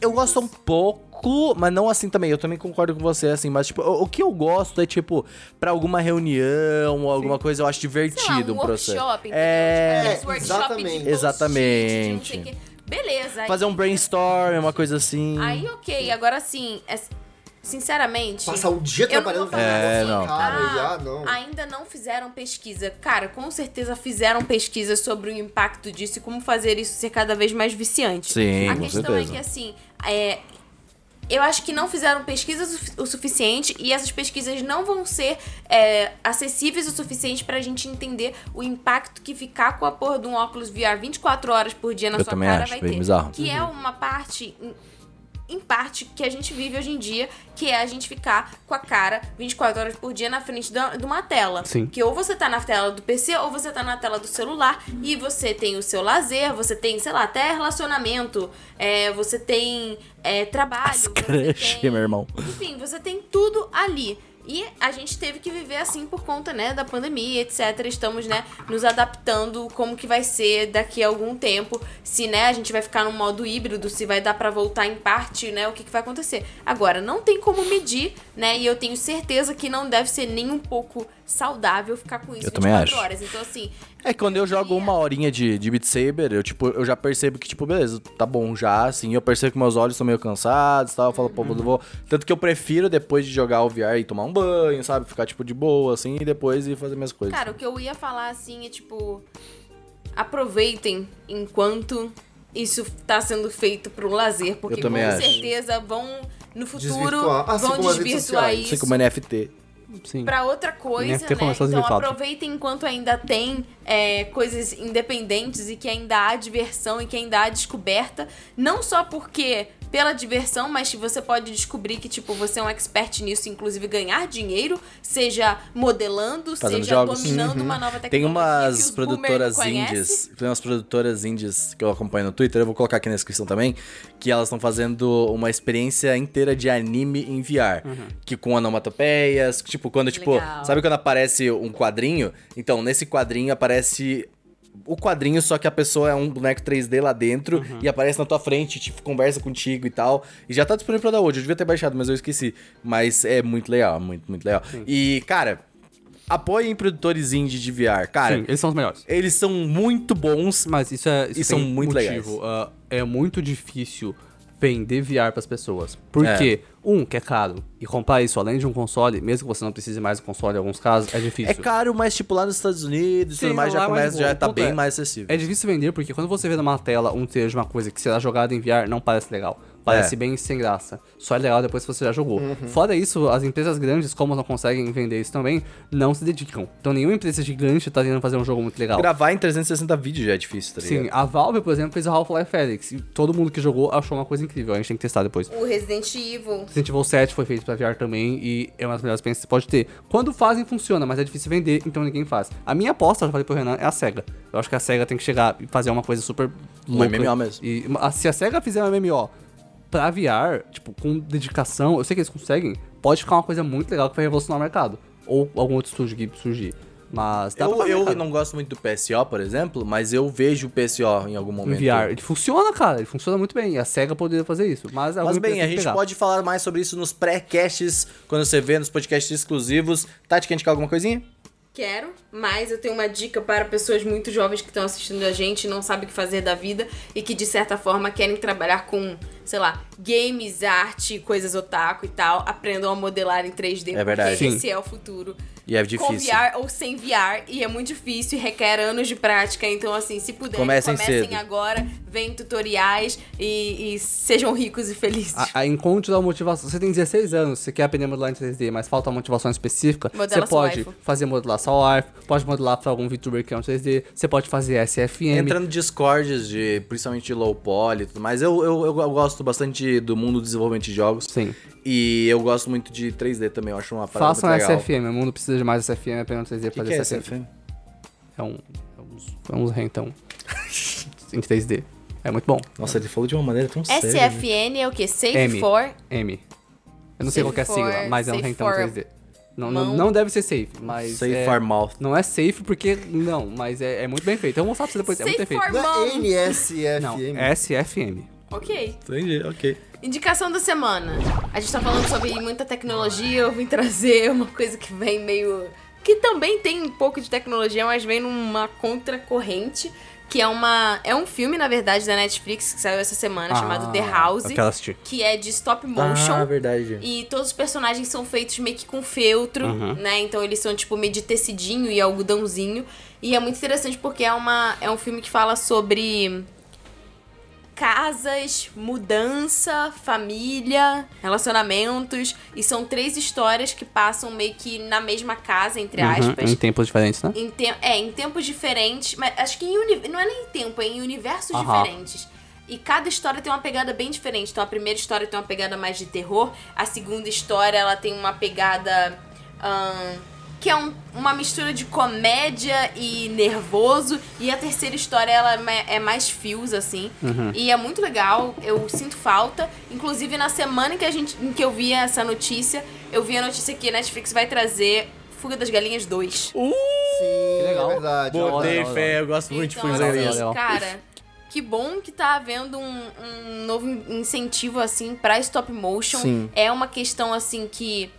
Speaker 1: Eu gosto um pouco, mas não assim também. Eu também concordo com você, assim. Mas, tipo, o, o que eu gosto é, tipo, pra alguma reunião ou alguma coisa, eu acho
Speaker 3: Sei lá,
Speaker 1: divertido
Speaker 3: um
Speaker 1: um processo.
Speaker 3: workshop, entendeu?
Speaker 1: É.
Speaker 3: Tipo, workshop
Speaker 4: exatamente.
Speaker 3: de
Speaker 1: Exatamente.
Speaker 3: de não sei o quê. Beleza. aí-
Speaker 1: Fazer um brainstorm, uma coisa assim.
Speaker 3: Aí, ok. Agora, assim, é- sinceramente...
Speaker 4: Passar o dia trabalhando
Speaker 3: falar
Speaker 1: É,
Speaker 3: assim,
Speaker 1: não.
Speaker 4: cara,
Speaker 3: ah,
Speaker 4: e, ah, não.
Speaker 3: Ainda não fizeram pesquisa. Cara, com certeza fizeram pesquisa sobre o impacto disso e como fazer isso ser cada vez mais viciante.
Speaker 1: Sim,
Speaker 3: A
Speaker 1: com
Speaker 3: questão
Speaker 1: certeza.
Speaker 3: é que, assim, é, eu acho que não fizeram pesquisa o sufi- o suficiente e essas pesquisas não vão ser é, acessíveis o suficiente pra gente entender o impacto que ficar com a porra de um óculos VR 24 horas por dia na
Speaker 1: Eu
Speaker 3: sua cara
Speaker 1: acho,
Speaker 3: vai ter.
Speaker 1: bizarro.
Speaker 3: Que é uma parte em- parte que a gente vive hoje em dia, que é a gente ficar com a cara 24 horas por dia na frente de uma tela.
Speaker 2: Sim.
Speaker 3: Que ou você tá na tela do PC ou você tá na tela do celular e você tem o seu lazer, você tem, sei lá, até relacionamento, é, você tem é, trabalho.
Speaker 1: As crush,
Speaker 3: tem-
Speaker 1: meu irmão.
Speaker 3: Enfim, você tem tudo ali. E a gente teve que viver assim por conta, né, da pandemia, etc. Estamos, né, nos adaptando como que vai ser daqui a algum tempo. Se, né, a gente vai ficar no modo híbrido, se vai dar pra voltar em parte, né, o que, que vai acontecer. Agora, não tem como medir, né, e eu tenho certeza que não deve ser nem um pouco saudável ficar com isso
Speaker 1: Eu também acho.
Speaker 3: horas. Então, assim,
Speaker 1: É que quando eu jogo uma horinha de, de Beat Saber, eu, tipo, eu já percebo que, tipo, beleza, tá bom já, assim. Eu percebo que meus olhos estão meio cansados e tal. Eu falo, pô, eu vou. Tanto que eu prefiro, depois de jogar o VR, ir tomar um banho, sabe? Ficar, tipo, de boa, assim, e depois ir fazer minhas coisas.
Speaker 3: Cara, o que eu ia falar assim é tipo. Aproveitem enquanto isso tá sendo feito pro lazer, porque com
Speaker 1: acho.
Speaker 3: certeza vão no futuro
Speaker 4: Desvirtuar. Assim
Speaker 3: vão
Speaker 4: como as redes
Speaker 3: desvirtuar
Speaker 4: sociais.
Speaker 1: Assim
Speaker 3: isso
Speaker 1: como NFT.
Speaker 3: Pra outra coisa, né? Então aproveitem enquanto ainda tem é, coisas independentes e que ainda há diversão e que ainda há descoberta, não só porque pela diversão, mas que você pode descobrir que tipo você é um expert nisso, inclusive ganhar dinheiro, seja modelando,
Speaker 1: Fazendo
Speaker 3: seja
Speaker 1: jogos.
Speaker 3: dominando uma nova tecnologia.
Speaker 1: Tem
Speaker 3: que
Speaker 1: umas produtoras indies. Tem umas produtoras indies que eu acompanho no Twitter, eu vou colocar aqui na descrição também. Que elas estão fazendo uma experiência inteira de anime em VR. Que com onomatopeias. Tipo, quando, tipo,
Speaker 3: Legal.
Speaker 1: sabe quando aparece um quadrinho? Então, nesse quadrinho aparece o quadrinho, só que a pessoa é um boneco 3D lá dentro
Speaker 2: Uhum.
Speaker 1: e aparece na tua frente, tipo, conversa contigo e tal. E já tá disponível pra download. Eu devia ter baixado, mas eu esqueci. Mas é muito legal, muito, muito legal. E, cara, apoiem produtores indie de VR. Cara,
Speaker 2: Sim, eles são os melhores.
Speaker 1: eles são muito bons.
Speaker 2: Mas isso é. Isso
Speaker 1: E são muito
Speaker 2: motivo. Ah, é muito difícil vender VR pras pessoas. Por quê? Um, que é caro. E comprar isso além de um console, mesmo que você não precise mais do console em alguns casos, é difícil.
Speaker 1: É caro, mas tipo lá nos Estados Unidos e
Speaker 2: Sim,
Speaker 1: tudo mais já
Speaker 2: é mais
Speaker 1: começa, já tá bem
Speaker 2: é,
Speaker 1: mais acessível.
Speaker 2: É difícil vender porque quando você vê numa tela um trailer de uma coisa que será jogada em VR, não parece legal. Parece
Speaker 1: É.
Speaker 2: bem sem graça. Só é legal depois que você já jogou. Fora isso, as empresas grandes, como não conseguem vender isso também, não se dedicam. Então nenhuma empresa gigante tá tentando fazer um jogo muito legal.
Speaker 1: Gravar em 360 vídeos já é difícil, tá ligado?
Speaker 2: Sim, a Valve, por exemplo, fez o Half-Life Alyx. E todo mundo que jogou achou uma coisa incrível. A gente tem que testar depois.
Speaker 3: O Resident Evil.
Speaker 2: Resident Evil 7 foi feito pra VR também e é uma das melhores experiências que você pode ter. Quando fazem, funciona, mas é difícil vender, então ninguém faz. A minha aposta, eu já falei pro Renan, é a SEGA. Eu acho que a SEGA tem que chegar e fazer uma coisa super
Speaker 1: Um
Speaker 2: louca.
Speaker 1: MMO mesmo.
Speaker 2: E a- se a SEGA fizer um MMO pra VR, tipo, com dedicação, eu sei que eles conseguem, pode ficar uma coisa muito legal que vai revolucionar o mercado. Ou algum outro estúdio que surgir. Mas dá pra
Speaker 1: Eu,
Speaker 2: fazer,
Speaker 1: eu não gosto muito do PSO, por exemplo, mas eu vejo o PSO em algum
Speaker 2: Em
Speaker 1: momento.
Speaker 2: VR. Ele funciona, cara. Ele funciona muito bem. E a SEGA poderia fazer isso. Mas, alguma
Speaker 1: Mas bem, a gente
Speaker 2: pegar.
Speaker 1: pode falar mais sobre isso nos pré-casts, quando você vê nos podcasts exclusivos. Tati, quer indicar alguma coisinha?
Speaker 3: Quero, mas eu tenho uma dica para pessoas muito jovens que estão assistindo a gente e não sabem o que fazer da vida e que de certa forma querem trabalhar com, sei lá, games, arte, coisas otaku e tal. Aprendam a modelar em 3D,
Speaker 1: É verdade.
Speaker 3: porque
Speaker 2: Sim.
Speaker 3: esse é o futuro.
Speaker 1: E é
Speaker 3: Com
Speaker 1: difícil.
Speaker 3: VR ou sem VR, e é muito difícil e requer anos de prática. Então, assim, se puderem,
Speaker 1: Comecem
Speaker 3: comecem,
Speaker 1: cedo.
Speaker 3: agora, veem tutoriais e, e sejam ricos e felizes.
Speaker 2: A, a encontre da motivação. Você tem 16 anos, você quer aprender a modelar em 3D, mas falta uma motivação específica.
Speaker 3: Modela
Speaker 2: você pode
Speaker 3: iPhone.
Speaker 2: fazer modelação ao ar, pode modelar pra algum VTuber que é um 3D, você pode fazer SFM.
Speaker 1: Entra no Discords, de, principalmente de low poly e tudo mais. Eu, eu, eu gosto bastante do mundo do desenvolvimento de jogos.
Speaker 2: Sim.
Speaker 1: E eu gosto muito de 3D também, eu acho uma parada
Speaker 2: Façam
Speaker 1: muito legal.
Speaker 2: SFM, o mundo precisa de mais SFM, apenas 3D
Speaker 1: O que,
Speaker 2: fazer
Speaker 1: que é
Speaker 2: SFM.
Speaker 1: SFM?
Speaker 2: É um. É uns, é uns rentão. em 3D. É muito bom.
Speaker 1: Nossa, ele falou de uma maneira tão séria. né?
Speaker 3: SFN é o quê? Safe
Speaker 2: M.
Speaker 3: for
Speaker 2: M. Eu não sei qual que é a
Speaker 3: Safe
Speaker 2: sigla, mas é um
Speaker 3: safe
Speaker 2: rentão
Speaker 3: for
Speaker 2: 3D. Não, não, não deve ser safe, mas.
Speaker 1: Safe
Speaker 2: é,
Speaker 1: for mouth.
Speaker 2: Não é safe porque. Não, mas é, é muito bem feito. Eu vou mostrar pra você depois. é muito bem
Speaker 3: Safe
Speaker 2: feito.
Speaker 3: for
Speaker 4: Não é. NSFM.
Speaker 2: Não, SFM.
Speaker 3: Ok.
Speaker 1: Entendi, ok.
Speaker 3: Indicação da semana. A gente tá falando sobre muita tecnologia, eu vim trazer uma coisa que vem meio. que também tem um pouco de tecnologia, mas vem numa contracorrente. Que é uma. É um filme, na verdade, da Netflix que saiu essa semana, chamado The House.
Speaker 2: Quero assistir.
Speaker 3: Que é de stop motion.
Speaker 1: Ah, verdade.
Speaker 3: E todos os personagens são feitos meio que com feltro,
Speaker 2: Uhum.
Speaker 3: né? Então eles são tipo meio de tecidinho e algodãozinho. E é muito interessante porque é, uma, é um filme que fala sobre casas, mudança, família, relacionamentos. E são três histórias que passam meio que na mesma casa, entre
Speaker 2: Uhum,
Speaker 3: aspas.
Speaker 2: em tempos diferentes, né?
Speaker 3: Em te- é, em tempos diferentes, mas acho que não é nem em tempo, é em universos
Speaker 2: Aham.
Speaker 3: diferentes. E cada história tem uma pegada bem diferente. Então a primeira história tem uma pegada mais de terror, a segunda história ela tem uma pegada ahn, que é um- uma mistura de comédia e nervoso. E a terceira história ela é é mais fios assim. E é muito legal. Eu sinto falta. Inclusive na semana em que a gente, em que eu vi essa notícia, eu vi a notícia que a Netflix vai trazer Fuga das Galinhas 2.
Speaker 4: Sim,
Speaker 2: legal.
Speaker 4: é verdade.
Speaker 1: Botei fé, eu gosto muito de
Speaker 3: Então,
Speaker 1: fazer
Speaker 2: legal,
Speaker 1: isso.
Speaker 2: legal.
Speaker 3: Cara, que bom que tá havendo um, um novo in- incentivo, assim, pra stop motion.
Speaker 4: Sim.
Speaker 3: É uma questão, assim, que...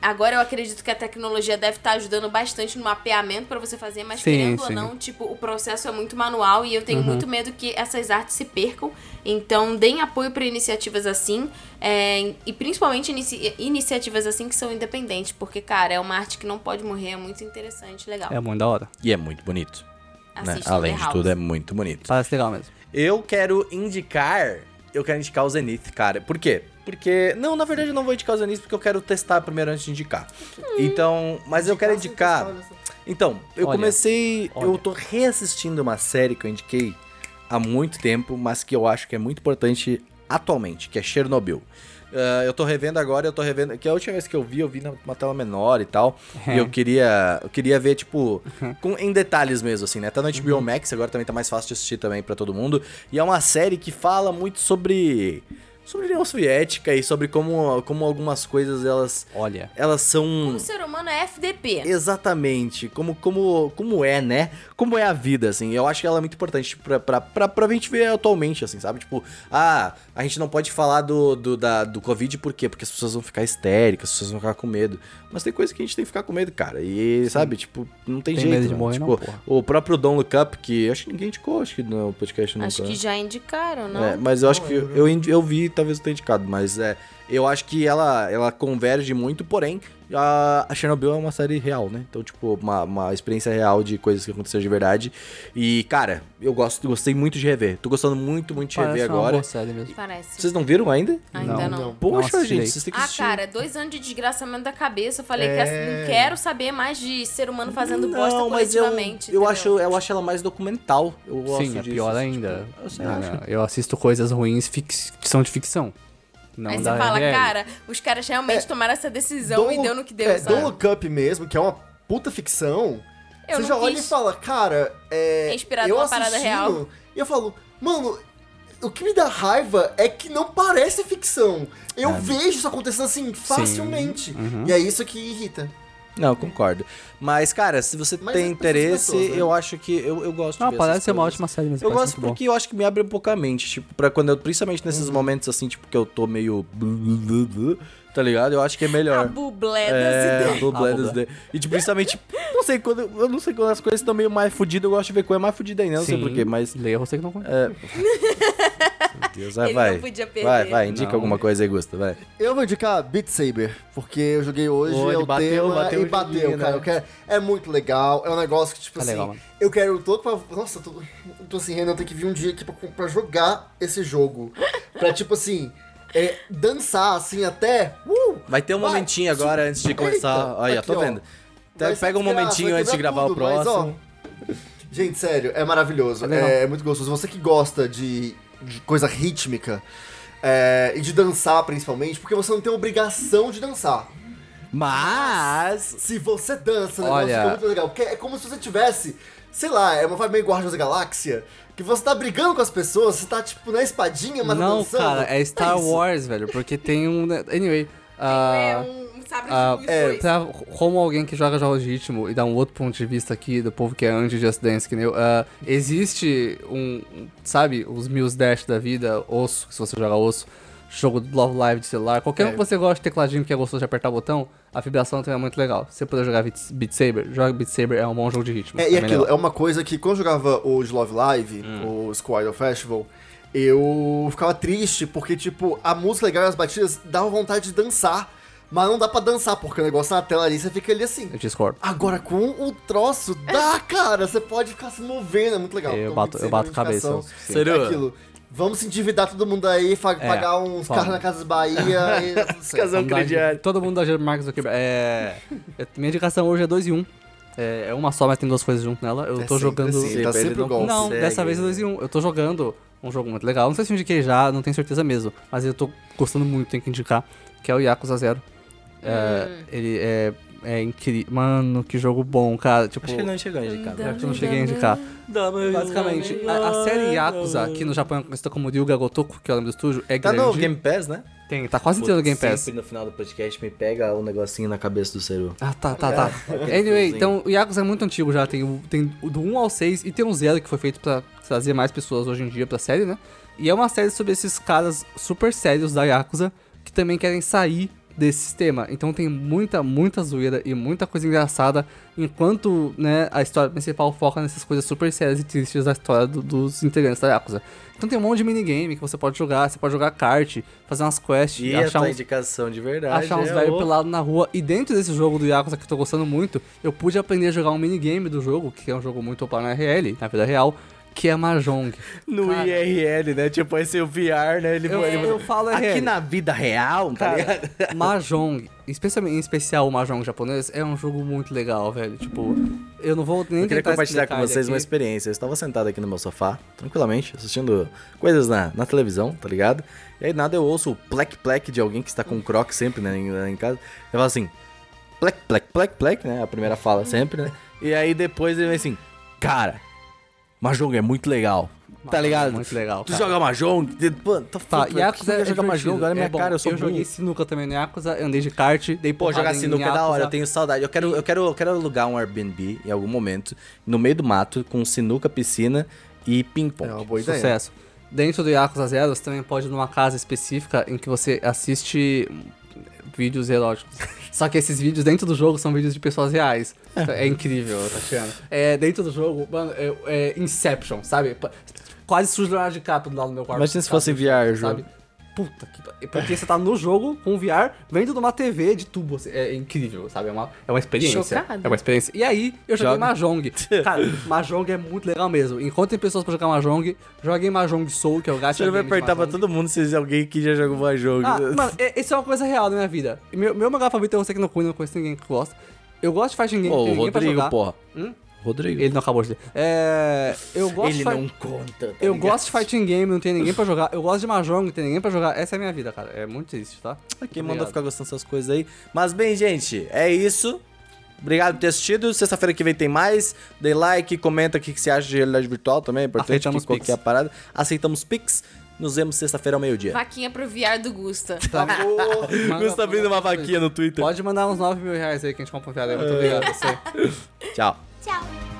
Speaker 3: Agora eu acredito que a tecnologia deve estar ajudando bastante no mapeamento pra você fazer, mas
Speaker 2: Sim,
Speaker 3: querendo
Speaker 2: sim.
Speaker 3: ou não, tipo, o processo é muito manual e eu tenho muito medo que essas artes se percam. Então, deem apoio pra iniciativas assim, é, e principalmente inici- iniciativas assim que são independentes, porque, cara, é uma arte que não pode morrer, é muito interessante, legal.
Speaker 2: É muito da hora.
Speaker 1: E é muito bonito. né? Além
Speaker 3: The
Speaker 1: de
Speaker 3: House.
Speaker 1: tudo, é muito bonito.
Speaker 2: Parece legal mesmo.
Speaker 1: Eu quero indicar. Eu quero indicar o Zenith, cara. Por quê? Porque. Não, na verdade eu não vou indicar o Zenith porque eu quero testar primeiro antes de indicar. Então. Mas eu quero indicar. Então, eu
Speaker 2: Olha,
Speaker 1: comecei. Eu
Speaker 2: olha.
Speaker 1: tô reassistindo uma série que eu indiquei há muito tempo, mas que eu acho que é muito importante atualmente, que é Chernobyl. Ah, eu tô revendo agora, eu tô revendo. Que a última vez que eu vi, eu vi numa tela menor e tal.
Speaker 2: É.
Speaker 1: E eu queria. Eu queria ver, tipo, com, em detalhes mesmo, assim, né? Tá no HBO Max, agora também tá mais fácil de assistir também pra todo mundo. E é uma série que fala muito sobre. Sobre União Soviética e sobre como, como algumas coisas elas,
Speaker 2: Olha.
Speaker 1: elas são.
Speaker 3: O ser humano é FDP.
Speaker 1: Exatamente, como, como, como é, né? Como é a vida, assim. Eu acho que ela é muito importante tipo, pra, pra, pra, pra gente ver atualmente, assim, sabe? Tipo, ah, a gente não pode falar do, do, da, do Covid por quê? Porque as pessoas vão ficar histéricas, as pessoas vão ficar com medo. Mas tem coisa que a gente tem que ficar com medo, cara. E, sabe, tipo, não tem,
Speaker 2: Tem
Speaker 1: jeito.
Speaker 2: medo de
Speaker 1: mano.
Speaker 2: morrer,
Speaker 1: tipo,
Speaker 2: não, porra.
Speaker 1: o próprio Don't Look Up, que acho que ninguém indicou, acho que no podcast
Speaker 3: Acho
Speaker 1: nunca.
Speaker 3: que já indicaram, não?
Speaker 1: É, mas eu acho que eu, eu vi, talvez eu tenha indicado, mas é, eu acho que ela, ela converge muito, porém, a, a Chernobyl é uma série real, né? Então, tipo, uma, uma experiência real de coisas que aconteceram de verdade. E, cara, eu gosto, gostei muito de rever. Tô gostando muito, muito de
Speaker 2: Parece
Speaker 1: rever
Speaker 2: uma
Speaker 1: agora.
Speaker 2: boa série mesmo.
Speaker 3: Parece.
Speaker 1: Vocês não viram ainda?
Speaker 3: Ainda
Speaker 2: Não,
Speaker 3: não.
Speaker 4: não.
Speaker 1: Poxa,
Speaker 2: assistirei.
Speaker 1: gente, vocês têm que
Speaker 3: Ah,
Speaker 1: assistir.
Speaker 3: cara, dois anos de desgraçamento da cabeça. Eu falei que
Speaker 4: É.
Speaker 3: essa- não quero saber mais de ser humano fazendo bosta
Speaker 1: não, mas eu,
Speaker 3: coletivamente.
Speaker 1: eu,
Speaker 3: entendeu?
Speaker 1: acho, eu acho ela mais documental. Eu gosto
Speaker 2: Sim, é
Speaker 1: disso,
Speaker 2: pior
Speaker 1: assim,
Speaker 2: ainda.
Speaker 1: tipo, você
Speaker 2: Não, não, Eu assisto coisas ruins fix- que são de ficção. Não
Speaker 3: Aí você fala,
Speaker 2: RL.
Speaker 3: cara, os caras realmente
Speaker 4: É,
Speaker 3: tomaram essa decisão e deu no que deu,
Speaker 4: é,
Speaker 3: sabe?
Speaker 4: Don't Look Up mesmo, que é uma puta ficção.
Speaker 3: Eu
Speaker 4: você já olha e fala, cara, é.
Speaker 3: É inspirado
Speaker 4: eu
Speaker 3: numa parada real.
Speaker 4: E eu falo, mano, o que me dá raiva é que não parece ficção. Eu
Speaker 2: É.
Speaker 4: vejo isso acontecendo assim facilmente.
Speaker 2: Uhum.
Speaker 4: E é isso que irrita.
Speaker 1: Não, concordo. Mas, cara, se você
Speaker 4: Mas
Speaker 1: tem
Speaker 4: é
Speaker 1: interesse,
Speaker 4: pessoas, né?
Speaker 1: eu acho que eu, eu gosto
Speaker 2: Não,
Speaker 1: de
Speaker 2: parece ser uma ótima série mesmo.
Speaker 1: Eu gosto
Speaker 2: muito bom.
Speaker 1: porque eu acho que me abre um pouco a mente, tipo, pra quando eu, principalmente nesses
Speaker 2: Uhum.
Speaker 1: momentos assim, tipo, que eu tô meio. Tá ligado? Eu acho que é melhor.
Speaker 3: A bublé das
Speaker 1: É,
Speaker 3: ideias.
Speaker 1: do Blend
Speaker 2: Ah,
Speaker 1: das ideias. E tipo, principalmente, não sei, quando, eu não sei quando as coisas estão meio mais fodidas, eu gosto de ver coisa mais fodida ainda, não sei
Speaker 2: Sim,
Speaker 1: porquê, mas.
Speaker 2: Leia você que não conhece.
Speaker 1: É. Meu Deus, vai,
Speaker 3: Ele
Speaker 1: vai.
Speaker 3: não podia perder.
Speaker 1: Vai, vai, indica
Speaker 2: Não.
Speaker 1: alguma coisa aí, Gusta, vai.
Speaker 4: Eu vou indicar Beat Saber, porque eu joguei hoje,
Speaker 1: Ô,
Speaker 4: é o
Speaker 1: bateu,
Speaker 4: tema
Speaker 1: bateu
Speaker 4: e
Speaker 1: o
Speaker 4: bateu,
Speaker 1: joguinho,
Speaker 4: cara.
Speaker 1: né?
Speaker 4: Eu quero, é muito legal, é um negócio que, tipo
Speaker 2: É
Speaker 4: assim,
Speaker 2: legal,
Speaker 4: eu quero, eu tô pra, nossa, eu tô, eu tô assim, Renan, tem que vir um dia aqui pra, pra jogar esse jogo. pra, tipo assim, é, dançar, assim, até, uh,
Speaker 1: Vai ter um
Speaker 4: Vai.
Speaker 1: momentinho agora antes de começar. Ó,
Speaker 4: aqui,
Speaker 1: tô vendo. Então, pega um momentinho antes de gravar o
Speaker 4: tudo, mas, ó,
Speaker 1: próximo.
Speaker 4: Gente, sério, é maravilhoso.
Speaker 2: É legal.
Speaker 4: É, muito gostoso. Você que gosta de, de coisa rítmica é, e de dançar, principalmente, porque você não tem obrigação de dançar.
Speaker 1: Mas.
Speaker 4: Se você dança, negócio
Speaker 2: Olha-
Speaker 4: fica muito legal. Porque é como se você tivesse, sei lá, é uma vibe meio Guardiões da Galáxia, que você tá brigando com as pessoas, você tá, tipo, na espadinha, mas
Speaker 2: não,
Speaker 4: dançando.
Speaker 2: cara, é Star
Speaker 4: isso.
Speaker 2: Wars, velho, porque tem um... Anyway,
Speaker 3: É
Speaker 2: ah,
Speaker 3: um sabre de luz
Speaker 2: é, pra, como alguém que joga jogos de ritmo e dá um outro ponto de vista aqui do povo que é anti-Just Dance, que nem eu, ah, existe um, um, sabe, os Mills Dash da vida, osso, se você joga osso, jogo do Love Live de celular, qualquer um
Speaker 1: É.
Speaker 2: que você gosta de tecladinho que é gostoso de apertar o botão, a vibração também é muito legal. Se você puder jogar Beat, Beat Saber, joga Beat Saber, é um bom jogo de ritmo.
Speaker 4: É, e
Speaker 2: bem
Speaker 4: aquilo,
Speaker 2: legal.
Speaker 4: é uma coisa que quando eu jogava o de Love Live,
Speaker 1: Hum.
Speaker 4: o Squad of Festival, eu ficava triste porque, tipo, a música legal e as batidas davam vontade de dançar, mas não dá pra dançar, porque o negócio na tela ali, você fica ali assim.
Speaker 2: Eu discordo.
Speaker 4: Agora, com o troço, dá, cara, você pode ficar se movendo, é muito legal.
Speaker 2: Eu
Speaker 4: Então,
Speaker 2: bato- eu bato
Speaker 4: é uma
Speaker 2: cabeça.
Speaker 1: Sério?
Speaker 4: É aquilo. Vamos se endividar todo mundo aí,
Speaker 2: É,
Speaker 4: pagar uns carros na Casas Bahia e...
Speaker 1: Casão crediário.
Speaker 2: Todo mundo da Mark Zuckerberg. É, é, minha indicação hoje é 2 em 1. Um. É, é uma só, mas tem duas coisas junto nela. Eu
Speaker 4: É
Speaker 2: tô
Speaker 4: sempre
Speaker 2: jogando.
Speaker 4: assim,
Speaker 1: Sim,
Speaker 4: tá
Speaker 1: pra ele
Speaker 4: sempre
Speaker 1: não.
Speaker 2: Não,
Speaker 1: consegue,
Speaker 2: dessa vez é 2 em 1. Um. Eu tô jogando um jogo muito legal. Não sei se eu indiquei já, não tenho certeza mesmo. Mas eu tô gostando muito, tenho que indicar. Que é o Yakuza Zero. É, Ele é, é incrível. Mano, que jogo bom, cara. Tipo,
Speaker 1: Acho que ele não chegou a indicar.
Speaker 2: já que eu não cheguei a indicar. Basicamente, a, a série Yakuza, aqui no Japão é conhecida como Ryuga Gotoku, que é o nome do estúdio, é
Speaker 1: Tá
Speaker 2: grande.
Speaker 1: no Game Pass, né?
Speaker 2: Tem, tá quase inteiro no Game Pass.
Speaker 1: Sempre no final do podcast me pega um negocinho na cabeça do Seru.
Speaker 2: Ah, tá, tá, tá. Anyway, então o Yakuza é muito antigo já. Tem, o- tem o do 1 ao 6 e tem um 0 que foi feito pra trazer mais pessoas hoje em dia pra série, né? E é uma série sobre esses caras super sérios da Yakuza que também querem sair desse sistema. Então tem muita, muita zoeira e muita coisa engraçada, enquanto né, a história principal foca nessas coisas super sérias e tristes da história do- dos integrantes da Yakuza. Então tem um monte de minigame que você pode jogar, você pode jogar kart, fazer umas quests,
Speaker 1: E
Speaker 2: achar uns
Speaker 1: indicação de verdade.
Speaker 2: achar uns
Speaker 1: é
Speaker 2: velhos pelados na rua. E dentro desse jogo do Yakuza que eu tô gostando muito, eu pude aprender a jogar um minigame do jogo, que é um jogo muito opa na RL, na vida real, que é Mahjong.
Speaker 1: No
Speaker 2: Cara.
Speaker 1: IRL, né? Tipo, esse o VR, né? Ele,
Speaker 2: Eu,
Speaker 1: ele-
Speaker 2: eu falo
Speaker 1: Aqui
Speaker 2: RL.
Speaker 1: na vida real, tá ligado?
Speaker 2: Cara, Mahjong, especialmente em especial o Mahjong japonês, é um jogo muito legal, velho. Tipo, eu não vou nem
Speaker 1: Eu queria
Speaker 2: tentar
Speaker 1: compartilhar com vocês
Speaker 2: ele
Speaker 1: uma
Speaker 2: aqui.
Speaker 1: experiência. Eu estava sentado aqui no meu sofá, tranquilamente, assistindo coisas na, na televisão, tá ligado? E aí nada eu ouço o plec-plec de alguém que está com um croc sempre né, em, em casa. Eu falo assim, plec, plec, plec, plec, né? A primeira fala sempre, né? E aí depois ele vem assim, cara, Mahjong é muito legal. Tá ligado?
Speaker 2: Muito legal.
Speaker 1: Tu
Speaker 2: cara.
Speaker 1: joga Mahjong? Mano, tá
Speaker 2: Tá,
Speaker 1: velho,
Speaker 2: Yakuza é
Speaker 1: ia jogar Mahjong? Olha a minha
Speaker 2: é bom.
Speaker 1: cara, eu sou
Speaker 2: Eu
Speaker 1: burro.
Speaker 2: joguei sinuca também no Yakuza, andei de kart, dei
Speaker 1: Pô, jogar sinuca é da hora, eu tenho saudade. Eu quero, eu quero, eu quero alugar um Airbnb em algum momento, no meio do mato, com sinuca, piscina e
Speaker 4: É
Speaker 1: ping-pong.
Speaker 4: uma boa ideia.
Speaker 2: Sucesso. Dentro do Yakuza Zero, você também pode ir numa casa específica em que você assiste vídeos eróticos. Só que esses vídeos dentro do jogo são vídeos de pessoas reais. É incrível, Tatiana. É, dentro do jogo, mano, é, é Inception, sabe? Quase surge Leonardo DiCaprio lá no meu quarto.
Speaker 1: Imagina se fosse VR,
Speaker 2: sabe? Puta que pa- Porque você tá no jogo com VR, vendo de uma TV de tubo. assim, É incrível, sabe? É uma, é uma experiência.
Speaker 3: Chocada.
Speaker 2: É uma experiência. E aí, eu joguei
Speaker 1: Joga.
Speaker 2: Mahjong. Cara, Mahjong é muito legal mesmo. Enquanto tem pessoas pra jogar Mahjong, joguem Mahjong Soul, que é o gato
Speaker 1: Você vai perguntar pra todo mundo se alguém que já jogou Mahjong.
Speaker 2: Ah, mano, é- isso é uma coisa real na minha vida. Meu, meu mangá favorito é você que não conhece, não conhece ninguém que gosta. Eu gosto de fighting game,
Speaker 1: Pô,
Speaker 2: tem
Speaker 1: o
Speaker 2: ninguém pra
Speaker 1: Rodrigo,
Speaker 2: jogar.
Speaker 1: porra.
Speaker 2: Hum?
Speaker 1: Rodrigo.
Speaker 2: Ele não acabou de ler. É, eu gosto
Speaker 1: Ele
Speaker 2: de
Speaker 1: não conta. tá
Speaker 2: Eu
Speaker 1: ligado?
Speaker 2: gosto de fighting game, não tem ninguém pra jogar. Eu gosto de Mahjong, não tem ninguém pra jogar. Essa é a minha vida, cara. É muito triste, tá?
Speaker 1: Quem mandou ficar gostando dessas coisas aí. Mas bem, gente, é isso. Obrigado por ter assistido. Sexta-feira que vem tem mais. Dê like, comenta o que você acha de realidade virtual também. É importante
Speaker 2: Aceitamos
Speaker 1: que qualquer
Speaker 2: Pix.
Speaker 1: parada. Aceitamos Pix. Nos vemos sexta-feira ao meio-dia.
Speaker 3: Vaquinha pro VR do Gusta.
Speaker 2: Manda-
Speaker 1: Gusta abrindo uma vaquinha no Twitter.
Speaker 2: Pode mandar uns 9 mil reais aí que a gente compra um viado. Muito obrigado a você.
Speaker 1: Tchau. 笑。